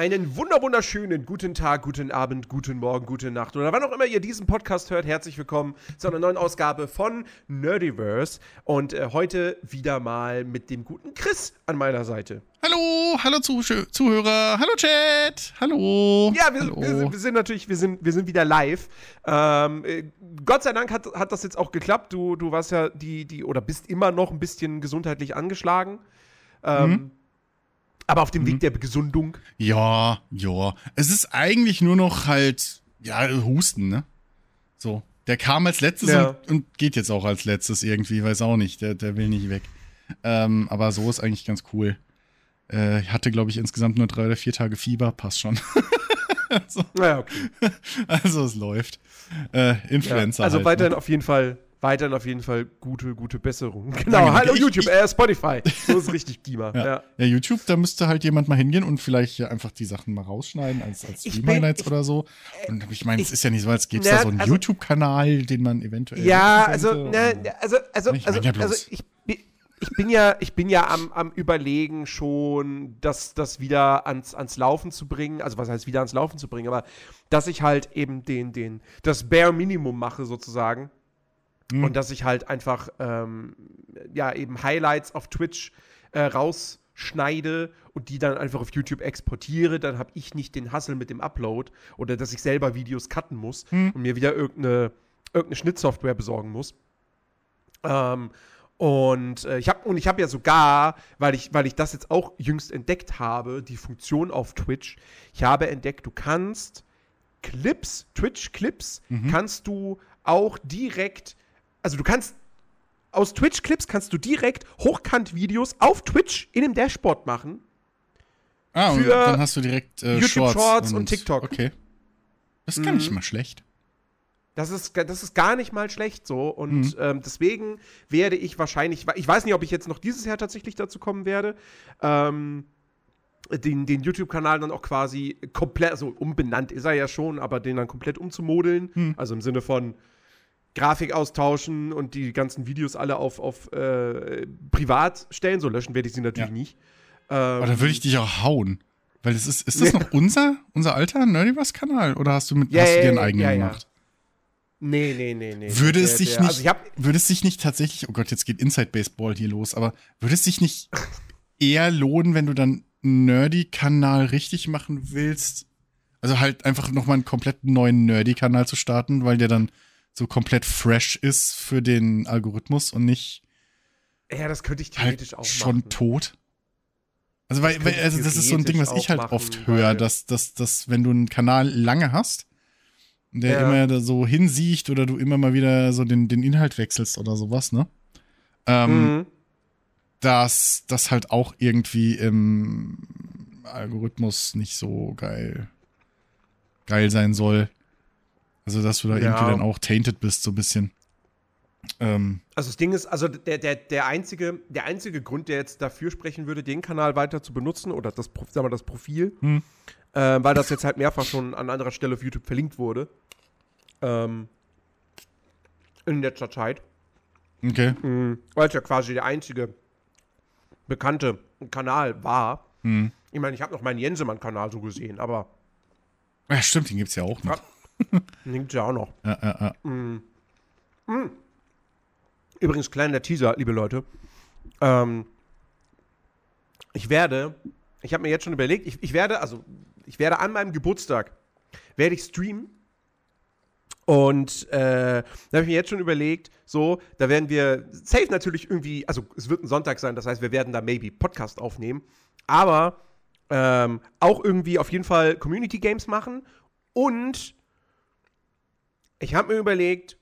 Einen wunderschönen guten Tag, guten Abend, guten Morgen, gute Nacht oder wann auch immer ihr diesen Podcast hört. Herzlich willkommen zu einer neuen Ausgabe von Nerdiverse und äh, heute wieder mal mit dem guten Chris an meiner Seite. Hallo, hallo Zuh Zuhörer, hallo Chat, hallo. Ja, wir, hallo. wir, sind, wir sind natürlich, wir sind, wir sind wieder live. Ähm, äh, Gott sei Dank hat, hat das jetzt auch geklappt. Du, du warst ja die, die, oder bist immer noch ein bisschen gesundheitlich angeschlagen. Ähm, mhm. Aber auf dem mhm. Weg der Gesundung. Ja, ja. Es ist eigentlich nur noch halt, ja, Husten, ne? So. Der kam als letztes ja. und, und, geht jetzt auch als letztes irgendwie, weiß auch nicht. Der, der will nicht weg. Ähm, aber so ist eigentlich ganz cool. Äh, ich hatte, glaube ich, insgesamt nur drei oder vier Tage Fieber, passt schon. also, ja, okay. also es läuft. Äh, Influencer. Ja, also halt, weiterhin ne? auf jeden Fall weiterhin auf jeden Fall gute, gute Besserung. Genau, Danke, hallo ich, YouTube, ich, äh, Spotify. So ist richtig, Dima. Ja. Ja. ja. YouTube, da müsste halt jemand mal hingehen und vielleicht einfach die Sachen mal rausschneiden als, als Stream-Highlights oder so. Und ich meine, es ist ja nicht so, als gäbe es da so einen also, YouTube-Kanal, den man eventuell. Ja, also, na, also, also, ich also, ja also ich, ich bin ja, ich bin ja am, am Überlegen schon, das, das wieder ans, ans Laufen zu bringen. Also was heißt wieder ans Laufen zu bringen, aber dass ich halt eben den, den, das Bare Minimum mache sozusagen. Mhm. Und dass ich halt einfach, ähm, ja, eben Highlights auf Twitch äh, rausschneide und die dann einfach auf YouTube exportiere. Dann habe ich nicht den Hassel mit dem Upload oder dass ich selber Videos cutten muss mhm. und mir wieder irgendeine, irgendeine Schnittsoftware besorgen muss. Ähm, und äh, ich habe und ich habe ja sogar, weil ich weil ich das jetzt auch jüngst entdeckt habe, die Funktion auf Twitch. Ich habe entdeckt, du kannst Clips, Twitch Clips, mhm. kannst du auch direkt also du kannst aus Twitch-Clips kannst du direkt Hochkant-Videos auf Twitch in dem Dashboard machen. Ah, und dann hast du direkt äh, YouTube Shorts, Shorts und, und, TikTok. Okay. Das ist gar mhm. nicht mal schlecht. Das ist, das ist gar nicht mal schlecht so. Und mhm. ähm, deswegen werde ich wahrscheinlich, ich weiß nicht, ob ich jetzt noch dieses Jahr tatsächlich dazu kommen werde, ähm, den, den YouTube-Kanal dann auch quasi komplett, also umbenannt ist er ja schon, aber den dann komplett umzumodeln. Mhm. Also im Sinne von, Grafik austauschen und die ganzen Videos alle auf, auf äh, privat stellen. So löschen werde ich sie natürlich ja. nicht. Ähm, Aber da würde ich dich auch hauen. Weil das ist, ist das noch unser, unser alter Nerdiverse-Kanal? Oder hast du mit ja, hast du dir einen eigenen ja, gemacht? Nee, nee, nee, nee. Würde es sich nicht, also würde es sich nicht tatsächlich, oh Gott, jetzt geht Inside Baseball hier los, aber würde es sich nicht eher lohnen, wenn du dann Nerdy-Kanal richtig machen willst? Also halt einfach nochmal einen komplett neuen Nerdy-Kanal zu starten, weil der dann so komplett fresh ist für den Algorithmus und nicht. Ja, das könnte ich halt theoretisch halt auch schon machen. tot. Also, weil, weil also das ist so ein Ding, was ich halt machen, oft höre, dass, dass, dass, wenn du einen Kanal lange hast, der ja. immer da so hinsiecht oder du immer mal wieder so den, den Inhalt wechselst oder sowas, ne? Ähm, mhm. Dass das halt auch irgendwie im Algorithmus nicht so geil, geil sein soll. Also, dass du da ja. irgendwie dann auch tainted bist, so ein bisschen. Ähm. Also das Ding ist, also der, der, der, einzige, der einzige Grund, der jetzt dafür sprechen würde, den Kanal weiter zu benutzen oder das, sagen wir, das Profil, hm. äh, weil das jetzt halt mehrfach schon an anderer Stelle auf YouTube verlinkt wurde. Ähm, in letzter Zeit. Okay. Mhm, weil es ja quasi der einzige bekannte Kanal war. Hm. Ich meine, ich habe noch meinen Jensemann-Kanal so gesehen, aber. Ja, stimmt, den gibt es ja auch noch. Nimmt ja auch noch. Ja, ja, ja. Mm. Mm. Übrigens, kleiner Teaser, liebe Leute. Ähm, ich werde, ich habe mir jetzt schon überlegt, ich, ich werde, also, ich werde an meinem Geburtstag, werde ich streamen. Und äh, da habe ich mir jetzt schon überlegt, so, da werden wir safe natürlich irgendwie, also es wird ein Sonntag sein, das heißt, wir werden da maybe Podcast aufnehmen, aber ähm, auch irgendwie auf jeden Fall Community Games machen und ich habe mir überlegt,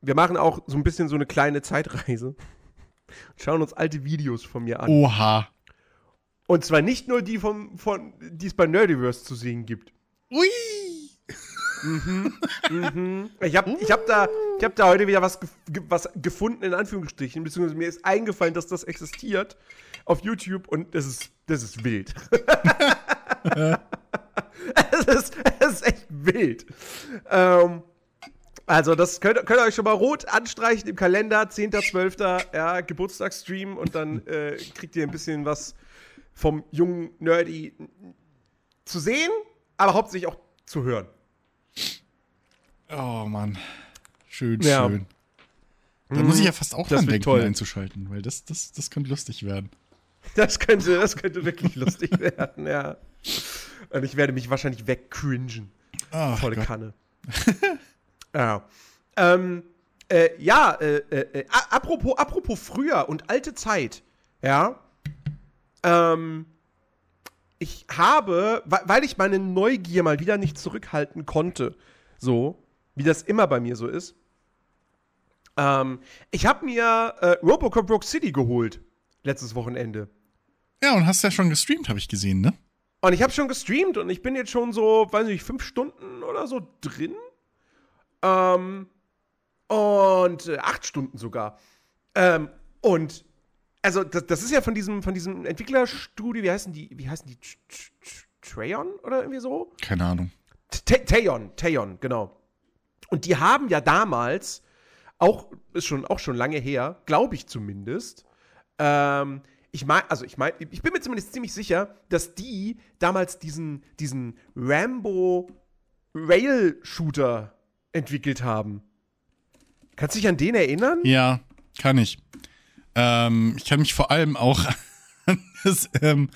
wir machen auch so ein bisschen so eine kleine Zeitreise und schauen uns alte Videos von mir an. Oha. Und zwar nicht nur die, vom, von, die es bei Nerdiverse zu sehen gibt. Ui! Mhm, mhm. Ich habe ich hab da, hab da heute wieder was, was gefunden, in Anführungsstrichen, beziehungsweise mir ist eingefallen, dass das existiert auf YouTube und das ist, das ist wild. es, ist, es ist echt wild. Ähm, also, das könnt, könnt ihr euch schon mal rot anstreichen im Kalender, 10.12. Ja, Geburtstagsstream und dann äh, kriegt ihr ein bisschen was vom jungen Nerdy zu sehen, aber hauptsächlich auch zu hören. Oh Mann. Schön, ja. schön. Da muss ich ja fast auch dran denken, toll. einzuschalten, weil das, das, das könnte lustig werden. Das könnte, das könnte wirklich lustig werden, ja. Und ich werde mich wahrscheinlich wegcringen. Oh, Volle Gott. Kanne. ja. Ähm, äh, ja, äh, äh, äh apropos, apropos früher und alte Zeit, ja. Ähm, ich habe, weil ich meine Neugier mal wieder nicht zurückhalten konnte, so, wie das immer bei mir so ist, ähm, ich habe mir äh, Robocop Rogue City geholt letztes Wochenende. Ja, und hast ja schon gestreamt, habe ich gesehen, ne? Und ich habe schon gestreamt und ich bin jetzt schon so, weiß nicht, fünf Stunden oder so drin. Ähm, und äh, acht Stunden sogar. Ähm, und also das, das, ist ja von diesem, von diesem Entwicklerstudio, wie heißen die, wie heißen die? Trayon oder irgendwie so? Keine Ahnung. Tayon, Tayon, genau. Und die haben ja damals, auch, ist schon, auch schon lange her, glaube ich zumindest, ähm, ich meine, also ich meine, ich bin mir zumindest ziemlich sicher, dass die damals diesen, diesen Rambo Rail-Shooter entwickelt haben. Kannst du dich an den erinnern? Ja, kann ich. Ähm, ich kann mich vor allem auch an das, ähm,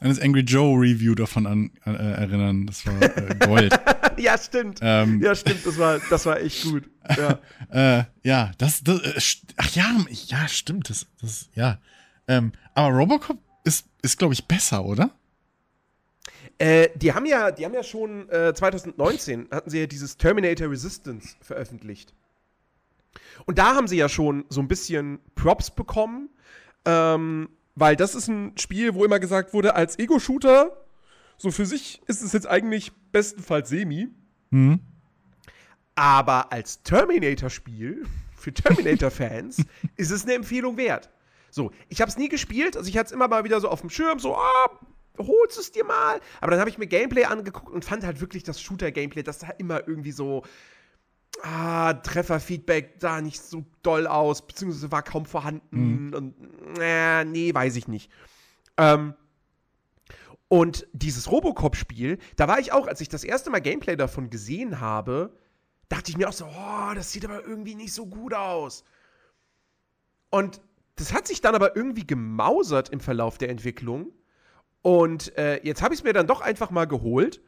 an das Angry Joe Review davon an, äh, erinnern. Das war äh, Gold. ja, stimmt. Ähm, ja, stimmt. Das war, das war echt gut. Ja, äh, ja das, das äh, ach ja, ja, stimmt. Das, das, ja. Ähm, aber Robocop ist, ist glaube ich, besser, oder? Äh, die haben ja, die haben ja schon äh, 2019 hatten sie ja dieses Terminator Resistance veröffentlicht. Und da haben sie ja schon so ein bisschen Props bekommen, ähm, weil das ist ein Spiel, wo immer gesagt wurde, als Ego-Shooter, so für sich ist es jetzt eigentlich bestenfalls semi. Mhm. Aber als Terminator-Spiel, für Terminator-Fans, ist es eine Empfehlung wert. So, ich habe es nie gespielt, also ich hatte es immer mal wieder so auf dem Schirm, so, ah, holst es dir mal. Aber dann habe ich mir Gameplay angeguckt und fand halt wirklich das Shooter-Gameplay, das sah immer irgendwie so, ah, Trefferfeedback da nicht so doll aus, beziehungsweise war kaum vorhanden mhm. und äh, nee, weiß ich nicht. Ähm, und dieses Robocop-Spiel, da war ich auch, als ich das erste Mal Gameplay davon gesehen habe, dachte ich mir auch so, oh, das sieht aber irgendwie nicht so gut aus. Und das hat sich dann aber irgendwie gemausert im Verlauf der Entwicklung. Und äh, jetzt habe ich es mir dann doch einfach mal geholt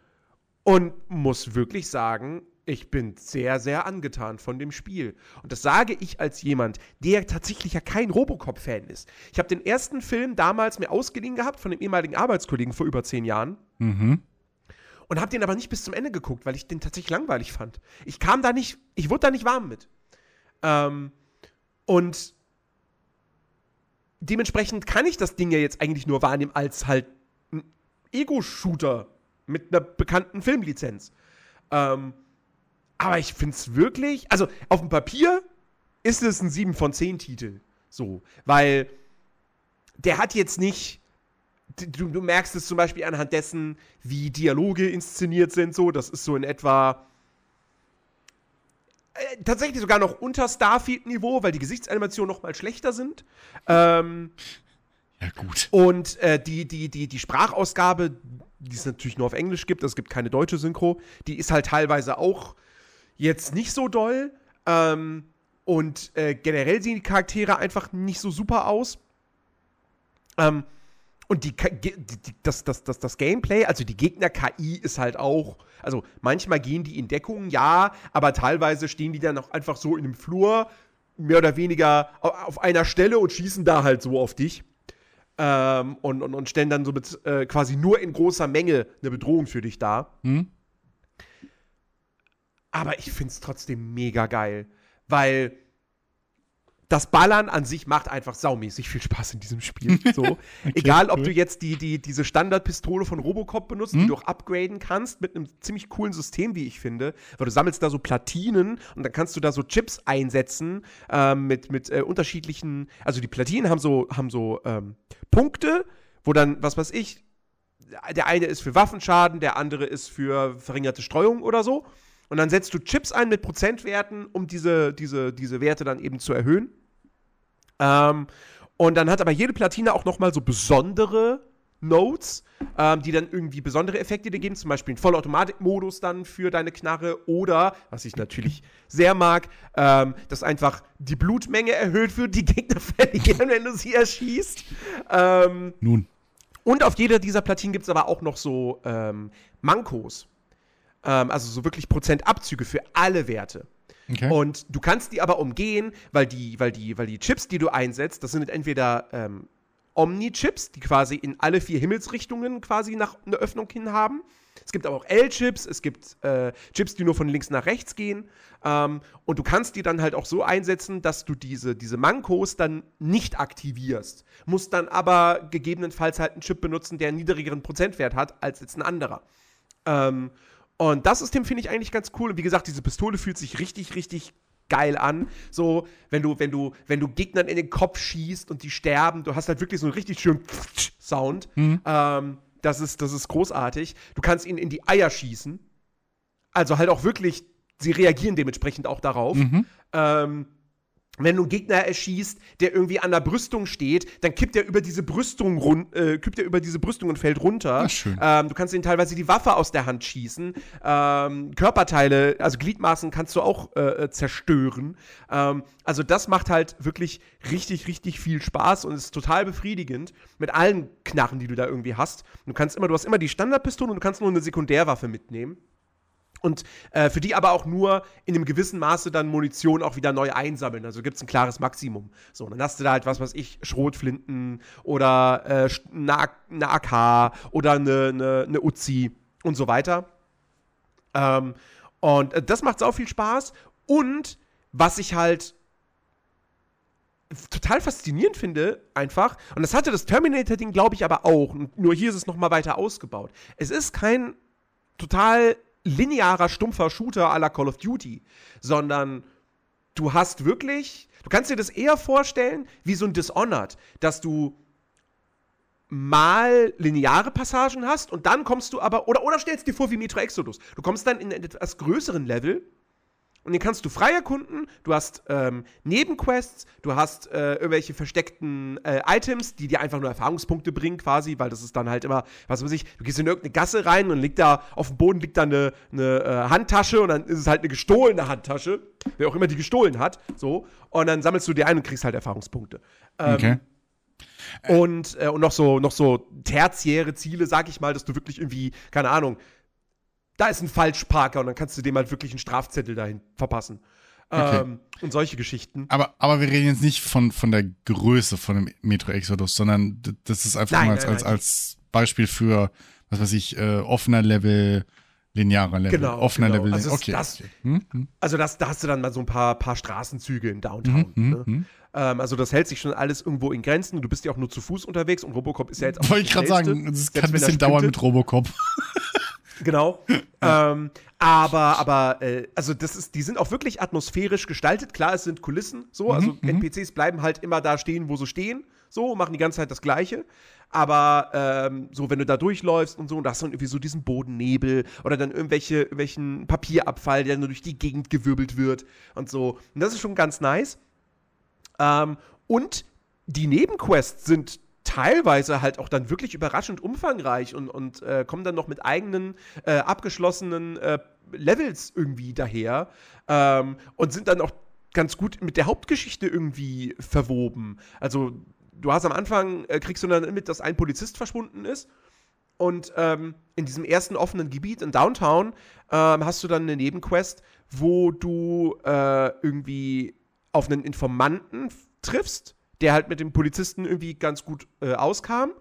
und muss wirklich sagen, ich bin sehr, sehr angetan von dem Spiel. Und das sage ich als jemand, der tatsächlich ja kein Robocop-Fan ist. Ich habe den ersten Film damals mir ausgeliehen gehabt von dem ehemaligen Arbeitskollegen vor über zehn Jahren. Mhm. Und habe den aber nicht bis zum Ende geguckt, weil ich den tatsächlich langweilig fand. Ich kam da nicht, ich wurde da nicht warm mit. Ähm, und dementsprechend kann ich das Ding ja jetzt eigentlich nur wahrnehmen als halt Ego-Shooter mit einer bekannten Filmlizenz. Ähm, aber ich finde es wirklich, also auf dem Papier ist es ein 7 von 10 Titel. So, weil der hat jetzt nicht. Du, du, merkst es zum Beispiel anhand dessen, wie Dialoge inszeniert sind, so. Das ist so in etwa. Äh, tatsächlich sogar noch unter Starfield-Niveau, weil die Gesichtsanimationen noch mal schlechter sind. Ähm, ja, gut. Und äh, die, die, die, die Sprachausgabe, die es natürlich nur auf Englisch gibt, es gibt keine deutsche Synchro, die ist halt teilweise auch jetzt nicht so doll. Ähm, und äh, generell sehen die Charaktere einfach nicht so super aus. Ähm, und die, die, das, das, das, das Gameplay, also die Gegner-KI ist halt auch, also manchmal gehen die in Deckung, ja, aber teilweise stehen die dann auch einfach so in einem Flur, mehr oder weniger auf einer Stelle und schießen da halt so auf dich. Ähm, und, und, und stellen dann so mit, äh, quasi nur in großer Menge eine Bedrohung für dich dar. Hm? Aber ich finde es trotzdem mega geil, weil das Ballern an sich macht einfach saumäßig viel Spaß in diesem Spiel. So. okay, Egal, ob cool. du jetzt die, die, diese Standardpistole von Robocop benutzt, hm? die du auch upgraden kannst mit einem ziemlich coolen System, wie ich finde. Weil du sammelst da so Platinen und dann kannst du da so Chips einsetzen ähm, mit, mit äh, unterschiedlichen. Also die Platinen haben so, haben so ähm, Punkte, wo dann, was weiß ich, der eine ist für Waffenschaden, der andere ist für verringerte Streuung oder so. Und dann setzt du Chips ein mit Prozentwerten, um diese, diese, diese Werte dann eben zu erhöhen. Ähm, und dann hat aber jede Platine auch noch mal so besondere Notes, ähm, die dann irgendwie besondere Effekte dir geben, zum Beispiel einen Vollautomatik-Modus dann für deine Knarre oder, was ich natürlich sehr mag, ähm, dass einfach die Blutmenge erhöht wird, die Gegner verlieren, wenn du sie erschießt. Ähm, Nun. Und auf jeder dieser Platinen gibt es aber auch noch so ähm, Mankos. Ähm, also so wirklich Prozentabzüge für alle Werte. Okay. Und du kannst die aber umgehen, weil die, weil die, weil die Chips, die du einsetzt, das sind entweder ähm, Omni-Chips, die quasi in alle vier Himmelsrichtungen quasi nach einer Öffnung hin haben. Es gibt aber auch L-Chips, es gibt äh, Chips, die nur von links nach rechts gehen. Ähm, und du kannst die dann halt auch so einsetzen, dass du diese, diese Mankos dann nicht aktivierst. Musst dann aber gegebenenfalls halt einen Chip benutzen, der einen niedrigeren Prozentwert hat als jetzt ein anderer. Ähm, und das System finde ich eigentlich ganz cool. Und wie gesagt, diese Pistole fühlt sich richtig, richtig geil an. So, wenn du, wenn du, wenn du Gegnern in den Kopf schießt und die sterben, du hast halt wirklich so einen richtig schönen Sound. Mhm. Ähm, das ist, das ist großartig. Du kannst ihnen in die Eier schießen. Also halt auch wirklich, sie reagieren dementsprechend auch darauf. Mhm. Ähm, wenn du einen Gegner erschießt, der irgendwie an der Brüstung steht, dann kippt er über diese Brüstung run äh, kippt er über diese Brüstung und fällt runter. Ähm, du kannst ihm teilweise die Waffe aus der Hand schießen. Ähm, Körperteile, also Gliedmaßen kannst du auch äh, äh, zerstören. Ähm, also das macht halt wirklich richtig, richtig viel Spaß und ist total befriedigend mit allen Knarren, die du da irgendwie hast. Du kannst immer, du hast immer die Standardpistole und du kannst nur eine Sekundärwaffe mitnehmen und äh, für die aber auch nur in einem gewissen Maße dann Munition auch wieder neu einsammeln. Also gibt es ein klares Maximum. So, dann hast du da halt was, was ich, Schrotflinten oder äh, eine, AK oder eine, eine, eine Uzi und so weiter. Ähm, und äh, das macht auch viel Spaß. Und was ich halt total faszinierend finde, einfach, und das hatte das Terminator-Ding, glaube ich, aber auch, nur hier ist es nochmal weiter ausgebaut. Es ist kein total linearer, stumpfer Shooter à la Call of Duty, sondern du hast wirklich, du kannst dir das eher vorstellen wie so ein Dishonored, dass du mal lineare Passagen hast und dann kommst du aber, oder, oder stellst dir vor wie Metro Exodus, du kommst dann in etwas größeren Level und den kannst du frei erkunden. Du hast ähm, Nebenquests, du hast äh, irgendwelche versteckten äh, Items, die dir einfach nur Erfahrungspunkte bringen, quasi, weil das ist dann halt immer, was weiß ich, du gehst in irgendeine Gasse rein und liegt da, auf dem Boden liegt da eine, eine äh, Handtasche und dann ist es halt eine gestohlene Handtasche, wer auch immer die gestohlen hat, so. Und dann sammelst du dir ein und kriegst halt Erfahrungspunkte. Ähm, okay. Und, äh, und noch so, noch so tertiäre Ziele, sag ich mal, dass du wirklich irgendwie, keine Ahnung, da ist ein Falschparker und dann kannst du dem halt wirklich einen Strafzettel dahin verpassen. Okay. Ähm, und solche Geschichten. Aber, aber wir reden jetzt nicht von, von der Größe von dem Metro Exodus, sondern das ist einfach nein, nur als, nein, nein, als, als Beispiel für, was weiß ich, äh, offener Level, linearer Level, genau, offener genau. Level. Also okay. Das, okay. Hm? hm? Also das, da hast du dann mal so ein paar, paar Straßenzüge in Downtown. Mhm, ne? mhm. Ähm, also das hält sich schon alles irgendwo in Grenzen. Du bist ja auch nur zu Fuß unterwegs und Robocop ist ja jetzt auch Wollte ich gerade sagen, es kann ein bisschen dauern mit Robocop. Genau. ähm, aber, aber, äh, also das ist, die sind auch wirklich atmosphärisch gestaltet. Klar, es sind Kulissen, so, also mhm, NPCs bleiben halt immer da stehen, wo sie stehen, so, machen die ganze Zeit das Gleiche. Aber ähm, so, wenn du da durchläufst und so, und da hast du dann irgendwie so diesen Bodennebel oder dann irgendwelche, irgendwelchen Papierabfall, der nur durch die Gegend gewirbelt wird und so. Und das ist schon ganz nice. Ähm, und die Nebenquests sind teilweise halt auch dann wirklich überraschend umfangreich und, und äh, kommen dann noch mit eigenen äh, abgeschlossenen äh, Levels irgendwie daher ähm, und sind dann auch ganz gut mit der Hauptgeschichte irgendwie verwoben. Also du hast am Anfang, äh, kriegst du dann mit, dass ein Polizist verschwunden ist und ähm, in diesem ersten offenen Gebiet in Downtown ähm, hast du dann eine Nebenquest, wo du äh, irgendwie auf einen Informanten triffst der halt mit dem Polizisten irgendwie ganz gut äh, auskam.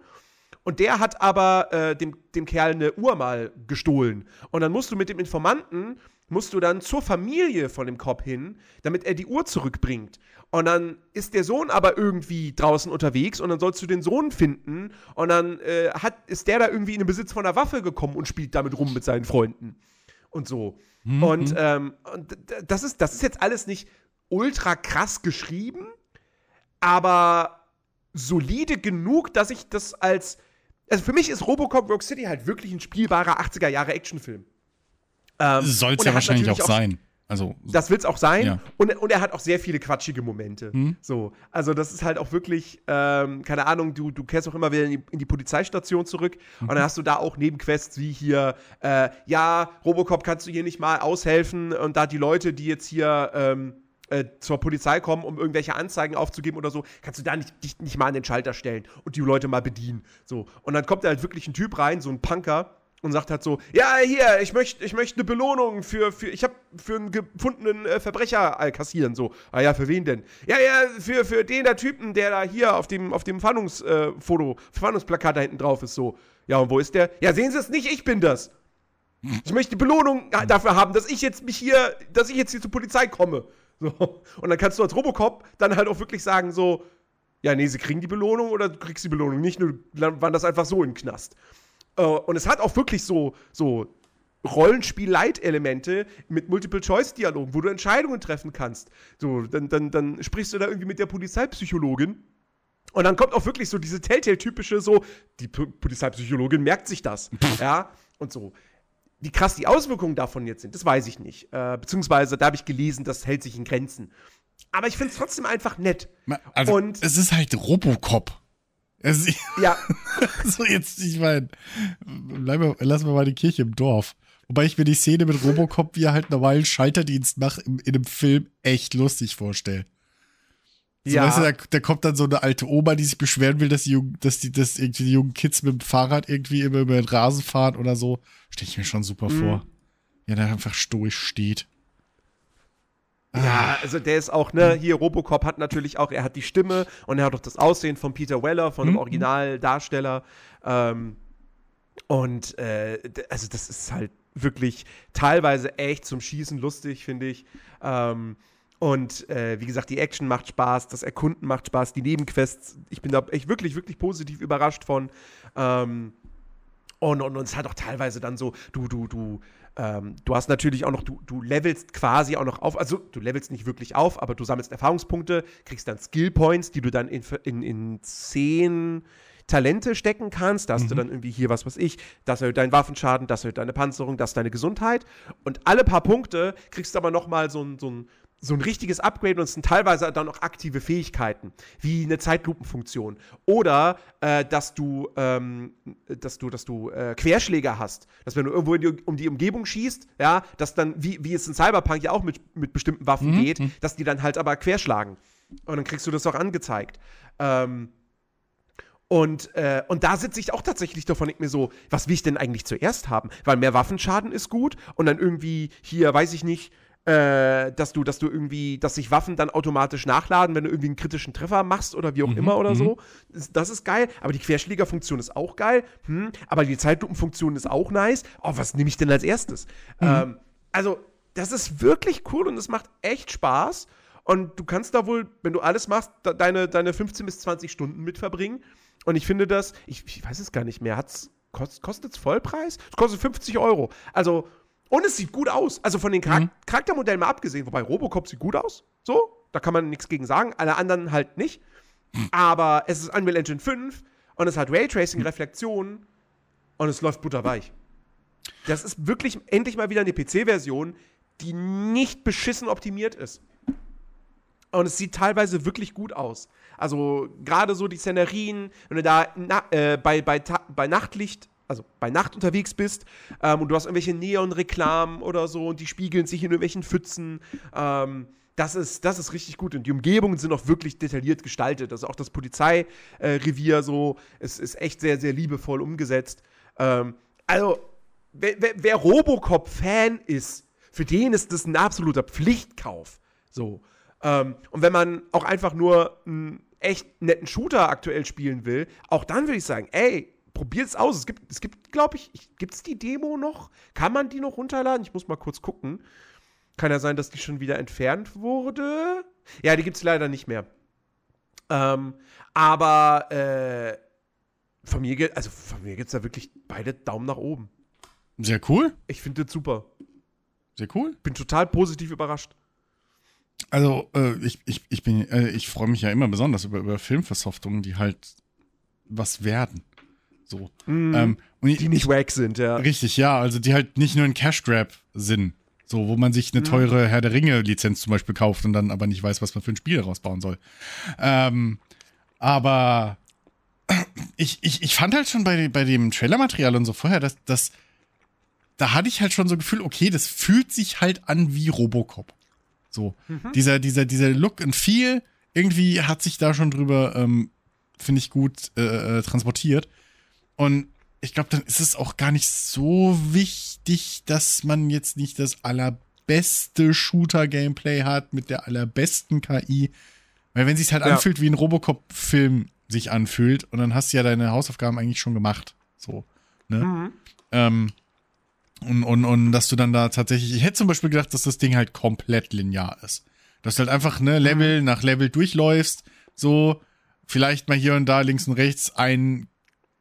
Und der hat aber äh, dem, dem Kerl eine Uhr mal gestohlen. Und dann musst du mit dem Informanten, musst du dann zur Familie von dem Cop hin, damit er die Uhr zurückbringt. Und dann ist der Sohn aber irgendwie draußen unterwegs und dann sollst du den Sohn finden. Und dann äh, hat, ist der da irgendwie in den Besitz von einer Waffe gekommen und spielt damit rum mit seinen Freunden. Und so. Mhm. Und, ähm, und das, ist, das ist jetzt alles nicht ultra krass geschrieben aber solide genug, dass ich das als. Also für mich ist Robocop Rogue City halt wirklich ein spielbarer 80er Jahre Actionfilm. Ähm, Soll es ja wahrscheinlich auch sein. Also, das wird's auch sein. Ja. Und, und er hat auch sehr viele quatschige Momente. Mhm. So. Also, das ist halt auch wirklich, ähm, keine Ahnung, du, du kehrst auch immer wieder in die, in die Polizeistation zurück mhm. und dann hast du da auch Nebenquests wie hier, äh, ja, Robocop, kannst du hier nicht mal aushelfen und da die Leute, die jetzt hier ähm, äh, zur Polizei kommen, um irgendwelche Anzeigen aufzugeben oder so, kannst du da nicht, dich nicht mal an den Schalter stellen und die Leute mal bedienen. So. Und dann kommt da halt wirklich ein Typ rein, so ein Punker, und sagt halt so, ja, hier, ich möchte ich möcht eine Belohnung für, für ich habe für einen gefundenen äh, Verbrecher äh, kassieren. So, ah ja, für wen denn? Ja, ja, für, für den der Typen, der da hier auf dem, auf dem Fahndungsfoto, äh, Fahndungsplakat da hinten drauf ist. So, ja, und wo ist der? Ja, sehen Sie es nicht, ich bin das. Ich möchte Belohnung dafür haben, dass ich jetzt mich hier, dass ich jetzt hier zur Polizei komme. So. Und dann kannst du als Robocop dann halt auch wirklich sagen, so, ja, nee, sie kriegen die Belohnung oder du kriegst die Belohnung nicht, nur waren das einfach so im Knast. Äh, und es hat auch wirklich so, so Rollenspiel-Light-Elemente mit Multiple-Choice-Dialogen, wo du Entscheidungen treffen kannst. So, dann, dann, dann sprichst du da irgendwie mit der Polizeipsychologin. Und dann kommt auch wirklich so diese Telltale-typische, so, die Polizeipsychologin merkt sich das. ja, und so. Wie krass die Auswirkungen davon jetzt sind, das weiß ich nicht. Äh, beziehungsweise, da habe ich gelesen, das hält sich in Grenzen. Aber ich finde es trotzdem einfach nett. Also, und es ist halt Robocop. Es, ja. so jetzt, ich meine, lassen wir mal die Kirche im Dorf. Wobei ich mir die Szene mit Robocop, wie er halt normalen Schalterdienst macht, in, in einem Film echt lustig vorstelle. So, ja. Weißt du, da, da, kommt dann so eine alte Oma, die sich beschweren will, dass die, jungen, dass die, dass irgendwie die jungen Kids mit dem Fahrrad irgendwie immer über den Rasen fahren oder so. Stelle ich mir schon super mhm. vor. Ja, der einfach stoisch steht. Ja, also der ist auch, ne, hier Robocop hat natürlich auch, er hat die Stimme und er hat auch das Aussehen von Peter Weller, von dem mhm. Originaldarsteller. Ähm, und äh, also das ist halt wirklich teilweise echt zum Schießen lustig, finde ich. Ähm, und äh, wie gesagt, die Action macht Spaß, das Erkunden macht Spaß, die Nebenquests, ich bin da echt wirklich, wirklich positiv überrascht von. Ähm, und, und, und es hat auch teilweise dann so, du, du, du ähm, du hast natürlich auch noch, du, du levelst quasi auch noch auf, also du levelst nicht wirklich auf, aber du sammelst Erfahrungspunkte, kriegst dann Skill Points, die du dann in, in, in zehn Talente stecken kannst. Da hast mhm. du dann irgendwie hier was, was ich, das erhöht deinen Waffenschaden, das erhöht deine Panzerung, das deine Gesundheit. Und alle paar Punkte kriegst du aber noch mal so ein, so ein so ein richtiges Upgrade und es sind teilweise dann auch aktive Fähigkeiten, wie eine Zeitlupenfunktion. Oder äh, dass du, ähm, dass du, dass du äh, Querschläger hast. Dass wenn du irgendwo die, um die Umgebung schießt, ja, dass dann, wie, wie es in Cyberpunk ja auch mit, mit bestimmten Waffen mhm. geht, mhm. dass die dann halt aber querschlagen. Und dann kriegst du das auch angezeigt. Ähm, und, äh, und da sitze ich auch tatsächlich davon nicht mehr so, was will ich denn eigentlich zuerst haben? Weil mehr Waffenschaden ist gut und dann irgendwie hier, weiß ich nicht, äh, dass du, dass du irgendwie, dass sich Waffen dann automatisch nachladen, wenn du irgendwie einen kritischen Treffer machst oder wie auch mhm, immer oder so. Mhm. Das ist geil. Aber die Querschlägerfunktion ist auch geil. Hm, aber die Zeitlupenfunktion ist auch nice. Oh, was nehme ich denn als erstes? Mhm. Ähm, also, das ist wirklich cool und es macht echt Spaß. Und du kannst da wohl, wenn du alles machst, deine, deine 15 bis 20 Stunden mit verbringen. Und ich finde das, ich, ich weiß es gar nicht mehr, hat's, kost, kostet es Vollpreis? Es kostet 50 Euro. Also, und es sieht gut aus. Also von den Charak mhm. Charaktermodellen mal abgesehen, wobei Robocop sieht gut aus. So, da kann man nichts gegen sagen. Alle anderen halt nicht. Aber es ist Unreal Engine 5 und es hat Raytracing, mhm. Reflexionen und es läuft butterweich. Das ist wirklich endlich mal wieder eine PC-Version, die nicht beschissen optimiert ist. Und es sieht teilweise wirklich gut aus. Also gerade so die Szenerien, wenn du da na, äh, bei, bei, bei Nachtlicht also bei Nacht unterwegs bist ähm, und du hast irgendwelche Neon-Reklamen oder so und die spiegeln sich in irgendwelchen Pfützen. Ähm, das ist, das ist richtig gut. Und die Umgebungen sind auch wirklich detailliert gestaltet. Also auch das Polizeirevier äh, so, es ist echt sehr, sehr liebevoll umgesetzt. Ähm, also, wer, wer, wer Robocop-Fan ist, für den ist das ein absoluter Pflichtkauf. So. Ähm, und wenn man auch einfach nur einen echt netten Shooter aktuell spielen will, auch dann würde ich sagen, ey, probiert es aus. Es gibt, es gibt glaube ich, gibt es die Demo noch? Kann man die noch runterladen? Ich muss mal kurz gucken. Kann ja sein, dass die schon wieder entfernt wurde. Ja, die gibt es leider nicht mehr. Ähm, aber äh, von mir, also von mir gibt es da wirklich beide Daumen nach oben. Sehr cool. Ich finde das super. Sehr cool. Bin total positiv überrascht. Also, äh, ich, ich, ich bin, äh, ich freue mich ja immer besonders über, über Filmversoftungen, die halt was werden. So. Mm, ähm, die nicht wack sind, ja. Richtig, ja. Also die halt nicht nur ein Cash Grab sind. So, wo man sich eine mhm. teure Herr der Ringe-Lizenz zum Beispiel kauft und dann aber nicht weiß, was man für ein Spiel daraus bauen soll. Ähm, aber ich, ich, ich fand halt schon bei, bei dem Trailermaterial und so vorher, dass, dass da hatte ich halt schon so Gefühl, okay, das fühlt sich halt an wie Robocop. So, mhm. dieser, dieser, dieser Look and Feel, irgendwie hat sich da schon drüber, ähm, finde ich, gut äh, äh transportiert. Und ich glaube, dann ist es auch gar nicht so wichtig, dass man jetzt nicht das allerbeste Shooter-Gameplay hat mit der allerbesten KI. Weil wenn es sich halt ja. anfühlt wie ein Robocop-Film sich anfühlt und dann hast du ja deine Hausaufgaben eigentlich schon gemacht. So. Ne? Mhm. Ähm, und, und, und dass du dann da tatsächlich, ich hätte zum Beispiel gedacht, dass das Ding halt komplett linear ist. Dass du halt einfach, ne, Level mhm. nach Level durchläufst, so, vielleicht mal hier und da links und rechts ein,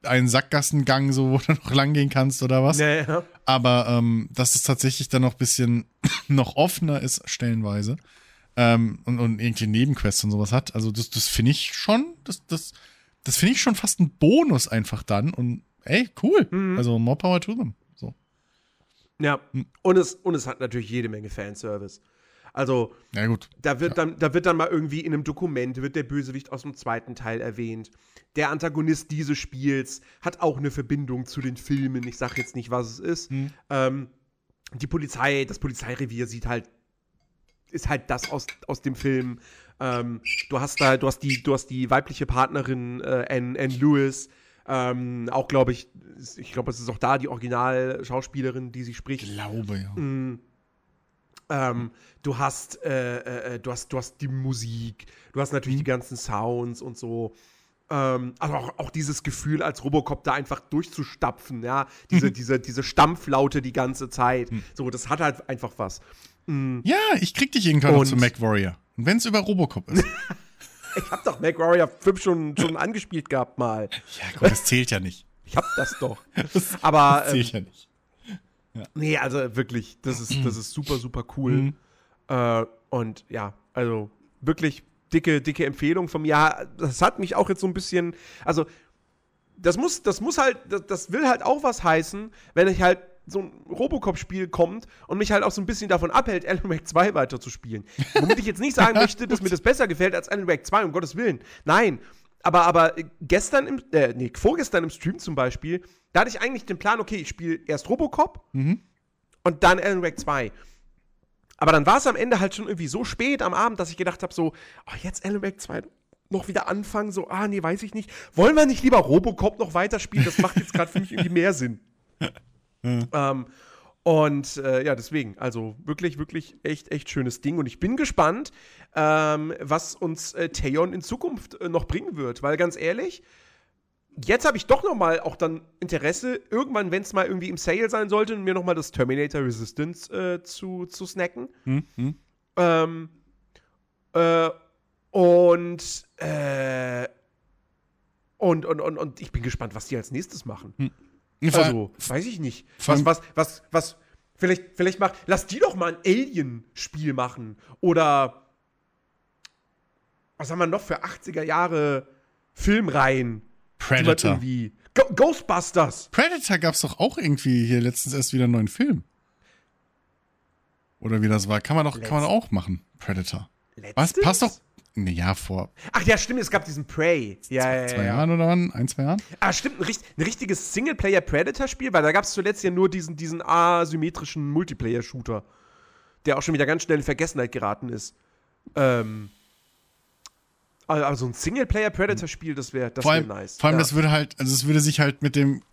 einen Sackgassengang, so, wo du noch lang gehen kannst oder was. Ja, ja. Aber ähm, dass es tatsächlich dann noch ein bisschen noch offener ist, stellenweise. Ähm, und, und irgendwie Nebenquests und sowas hat. Also das, das finde ich schon, das, das, das finde ich schon fast ein Bonus einfach dann. Und ey, cool. Mhm. Also more power to them. Ja, hm. und es, und es hat natürlich jede Menge Fanservice. Also, ja, gut. Da, wird ja. dann, da wird dann mal irgendwie in einem Dokument wird der Bösewicht aus dem zweiten Teil erwähnt. Der Antagonist dieses Spiels hat auch eine Verbindung zu den Filmen. Ich sage jetzt nicht, was es ist. Hm. Ähm, die Polizei, das Polizeirevier sieht halt, ist halt das aus, aus dem Film. Ähm, du hast da, du hast die, du hast die weibliche Partnerin äh, Anne, Anne Lewis, ähm, auch glaube ich, ich glaube, es ist auch da die Original-Schauspielerin, die sie spricht. Ich glaube, ja. Mm. Ähm, du hast, äh, äh, äh, du hast, du hast die Musik, du hast natürlich mhm. die ganzen Sounds und so. Ähm, also auch, auch, dieses Gefühl, als Robocop da einfach durchzustapfen, ja, diese, mhm. diese, diese Stampflaute die ganze Zeit. Mhm. So, das hat halt einfach was. Mhm. Ja, ich krieg dich irgendwann noch zu Mac Warrior. Und wenn es über Robocop ist. Ich hab doch Mac Warrior 5 schon, schon angespielt gehabt mal. Ja, gut, das zählt ja nicht. Ich hab das doch. Das, Aber. Das zählt ähm, ja nicht. Ja. Nee, also wirklich, das ist, das ist super, super cool. Mhm. Äh, und ja, also wirklich dicke, dicke Empfehlung vom Jahr. Das hat mich auch jetzt so ein bisschen, also das muss, das muss halt, das, das will halt auch was heißen, wenn ich halt so ein Robocop-Spiel kommt und mich halt auch so ein bisschen davon abhält, Alan Wake 2 weiterzuspielen. Womit ich jetzt nicht sagen möchte, dass mir das besser gefällt als Alan Wake 2, um Gottes Willen. Nein. Aber, aber gestern im, äh, nee, vorgestern im Stream zum Beispiel, da hatte ich eigentlich den Plan, okay, ich spiele erst Robocop mhm. und dann Alan Wake 2. Aber dann war es am Ende halt schon irgendwie so spät am Abend, dass ich gedacht habe, so, oh, jetzt Alan Wake 2 noch wieder anfangen, so, ah, nee, weiß ich nicht. Wollen wir nicht lieber Robocop noch weiterspielen? Das macht jetzt gerade für mich irgendwie mehr Sinn. Mhm. Ähm, und äh, ja, deswegen, also wirklich, wirklich echt, echt schönes Ding. Und ich bin gespannt, ähm, was uns äh, Theon in Zukunft äh, noch bringen wird. Weil ganz ehrlich, jetzt habe ich doch noch mal auch dann Interesse, irgendwann, wenn es mal irgendwie im Sale sein sollte, mir noch mal das Terminator Resistance äh, zu, zu snacken. Mhm. Ähm, äh, und, äh, und, und, und, und ich bin gespannt, was die als nächstes machen. Mhm. Also, weiß ich nicht. Was, was, was, was, vielleicht, vielleicht mach, lass die doch mal ein Alien-Spiel machen. Oder, was haben wir noch für 80er Jahre Filmreihen? Predator. Irgendwie, Go Ghostbusters. Predator gab's doch auch irgendwie hier letztens erst wieder einen neuen Film. Oder wie das war. Kann man doch, kann man auch machen. Predator. Letztens? Was? Passt doch, ein Jahr vor. Ach ja, stimmt, es gab diesen Prey. Ja, zwei, ja, zwei ja. Jahren oder wann? Ein, zwei Jahren? Ah, stimmt, ein, ein richtiges Singleplayer-Predator-Spiel, weil da gab es zuletzt ja nur diesen, diesen asymmetrischen Multiplayer-Shooter, der auch schon wieder ganz schnell in Vergessenheit geraten ist. Ähm. Also ein Singleplayer-Predator-Spiel, das wäre das wär nice. Vor allem, ja. das würde halt, also es würde sich halt mit dem.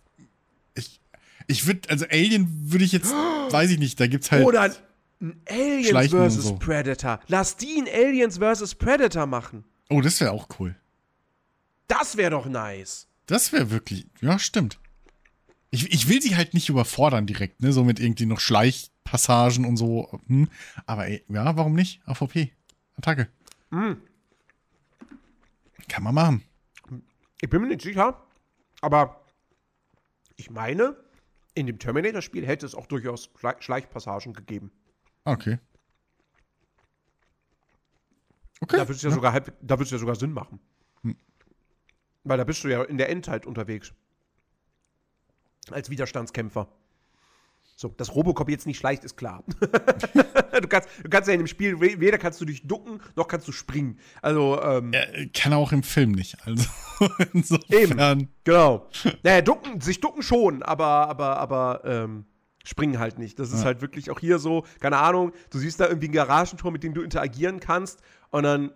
Ich, ich würde, also Alien würde ich jetzt, weiß ich nicht, da gibt's halt. Oder ein Aliens vs. So. Predator. Lass die ein Aliens vs. Predator machen. Oh, das wäre auch cool. Das wäre doch nice. Das wäre wirklich, ja, stimmt. Ich, ich will sie halt nicht überfordern direkt, ne, so mit irgendwie noch Schleichpassagen und so. Hm. Aber ey, ja, warum nicht? AVP. Attacke. Mhm. Kann man machen. Ich bin mir nicht sicher, aber ich meine, in dem Terminator-Spiel hätte es auch durchaus Schleichpassagen gegeben. Okay. Okay. Da würde es ja, ja, sogar halb, da ja sogar Sinn machen. Hm. Weil da bist du ja in der Endzeit unterwegs. Als Widerstandskämpfer. So, dass Robocop jetzt nicht schleicht, ist klar. du, kannst, du kannst ja in dem Spiel, weder kannst du dich ducken, noch kannst du springen. Also, ähm, ja, kann er auch im Film nicht. Also, insofern. Eben, genau. Naja, ducken, sich ducken schon, aber, aber, aber, ähm, springen halt nicht. Das ist ja. halt wirklich auch hier so, keine Ahnung, du siehst da irgendwie ein Garagentor, mit dem du interagieren kannst und dann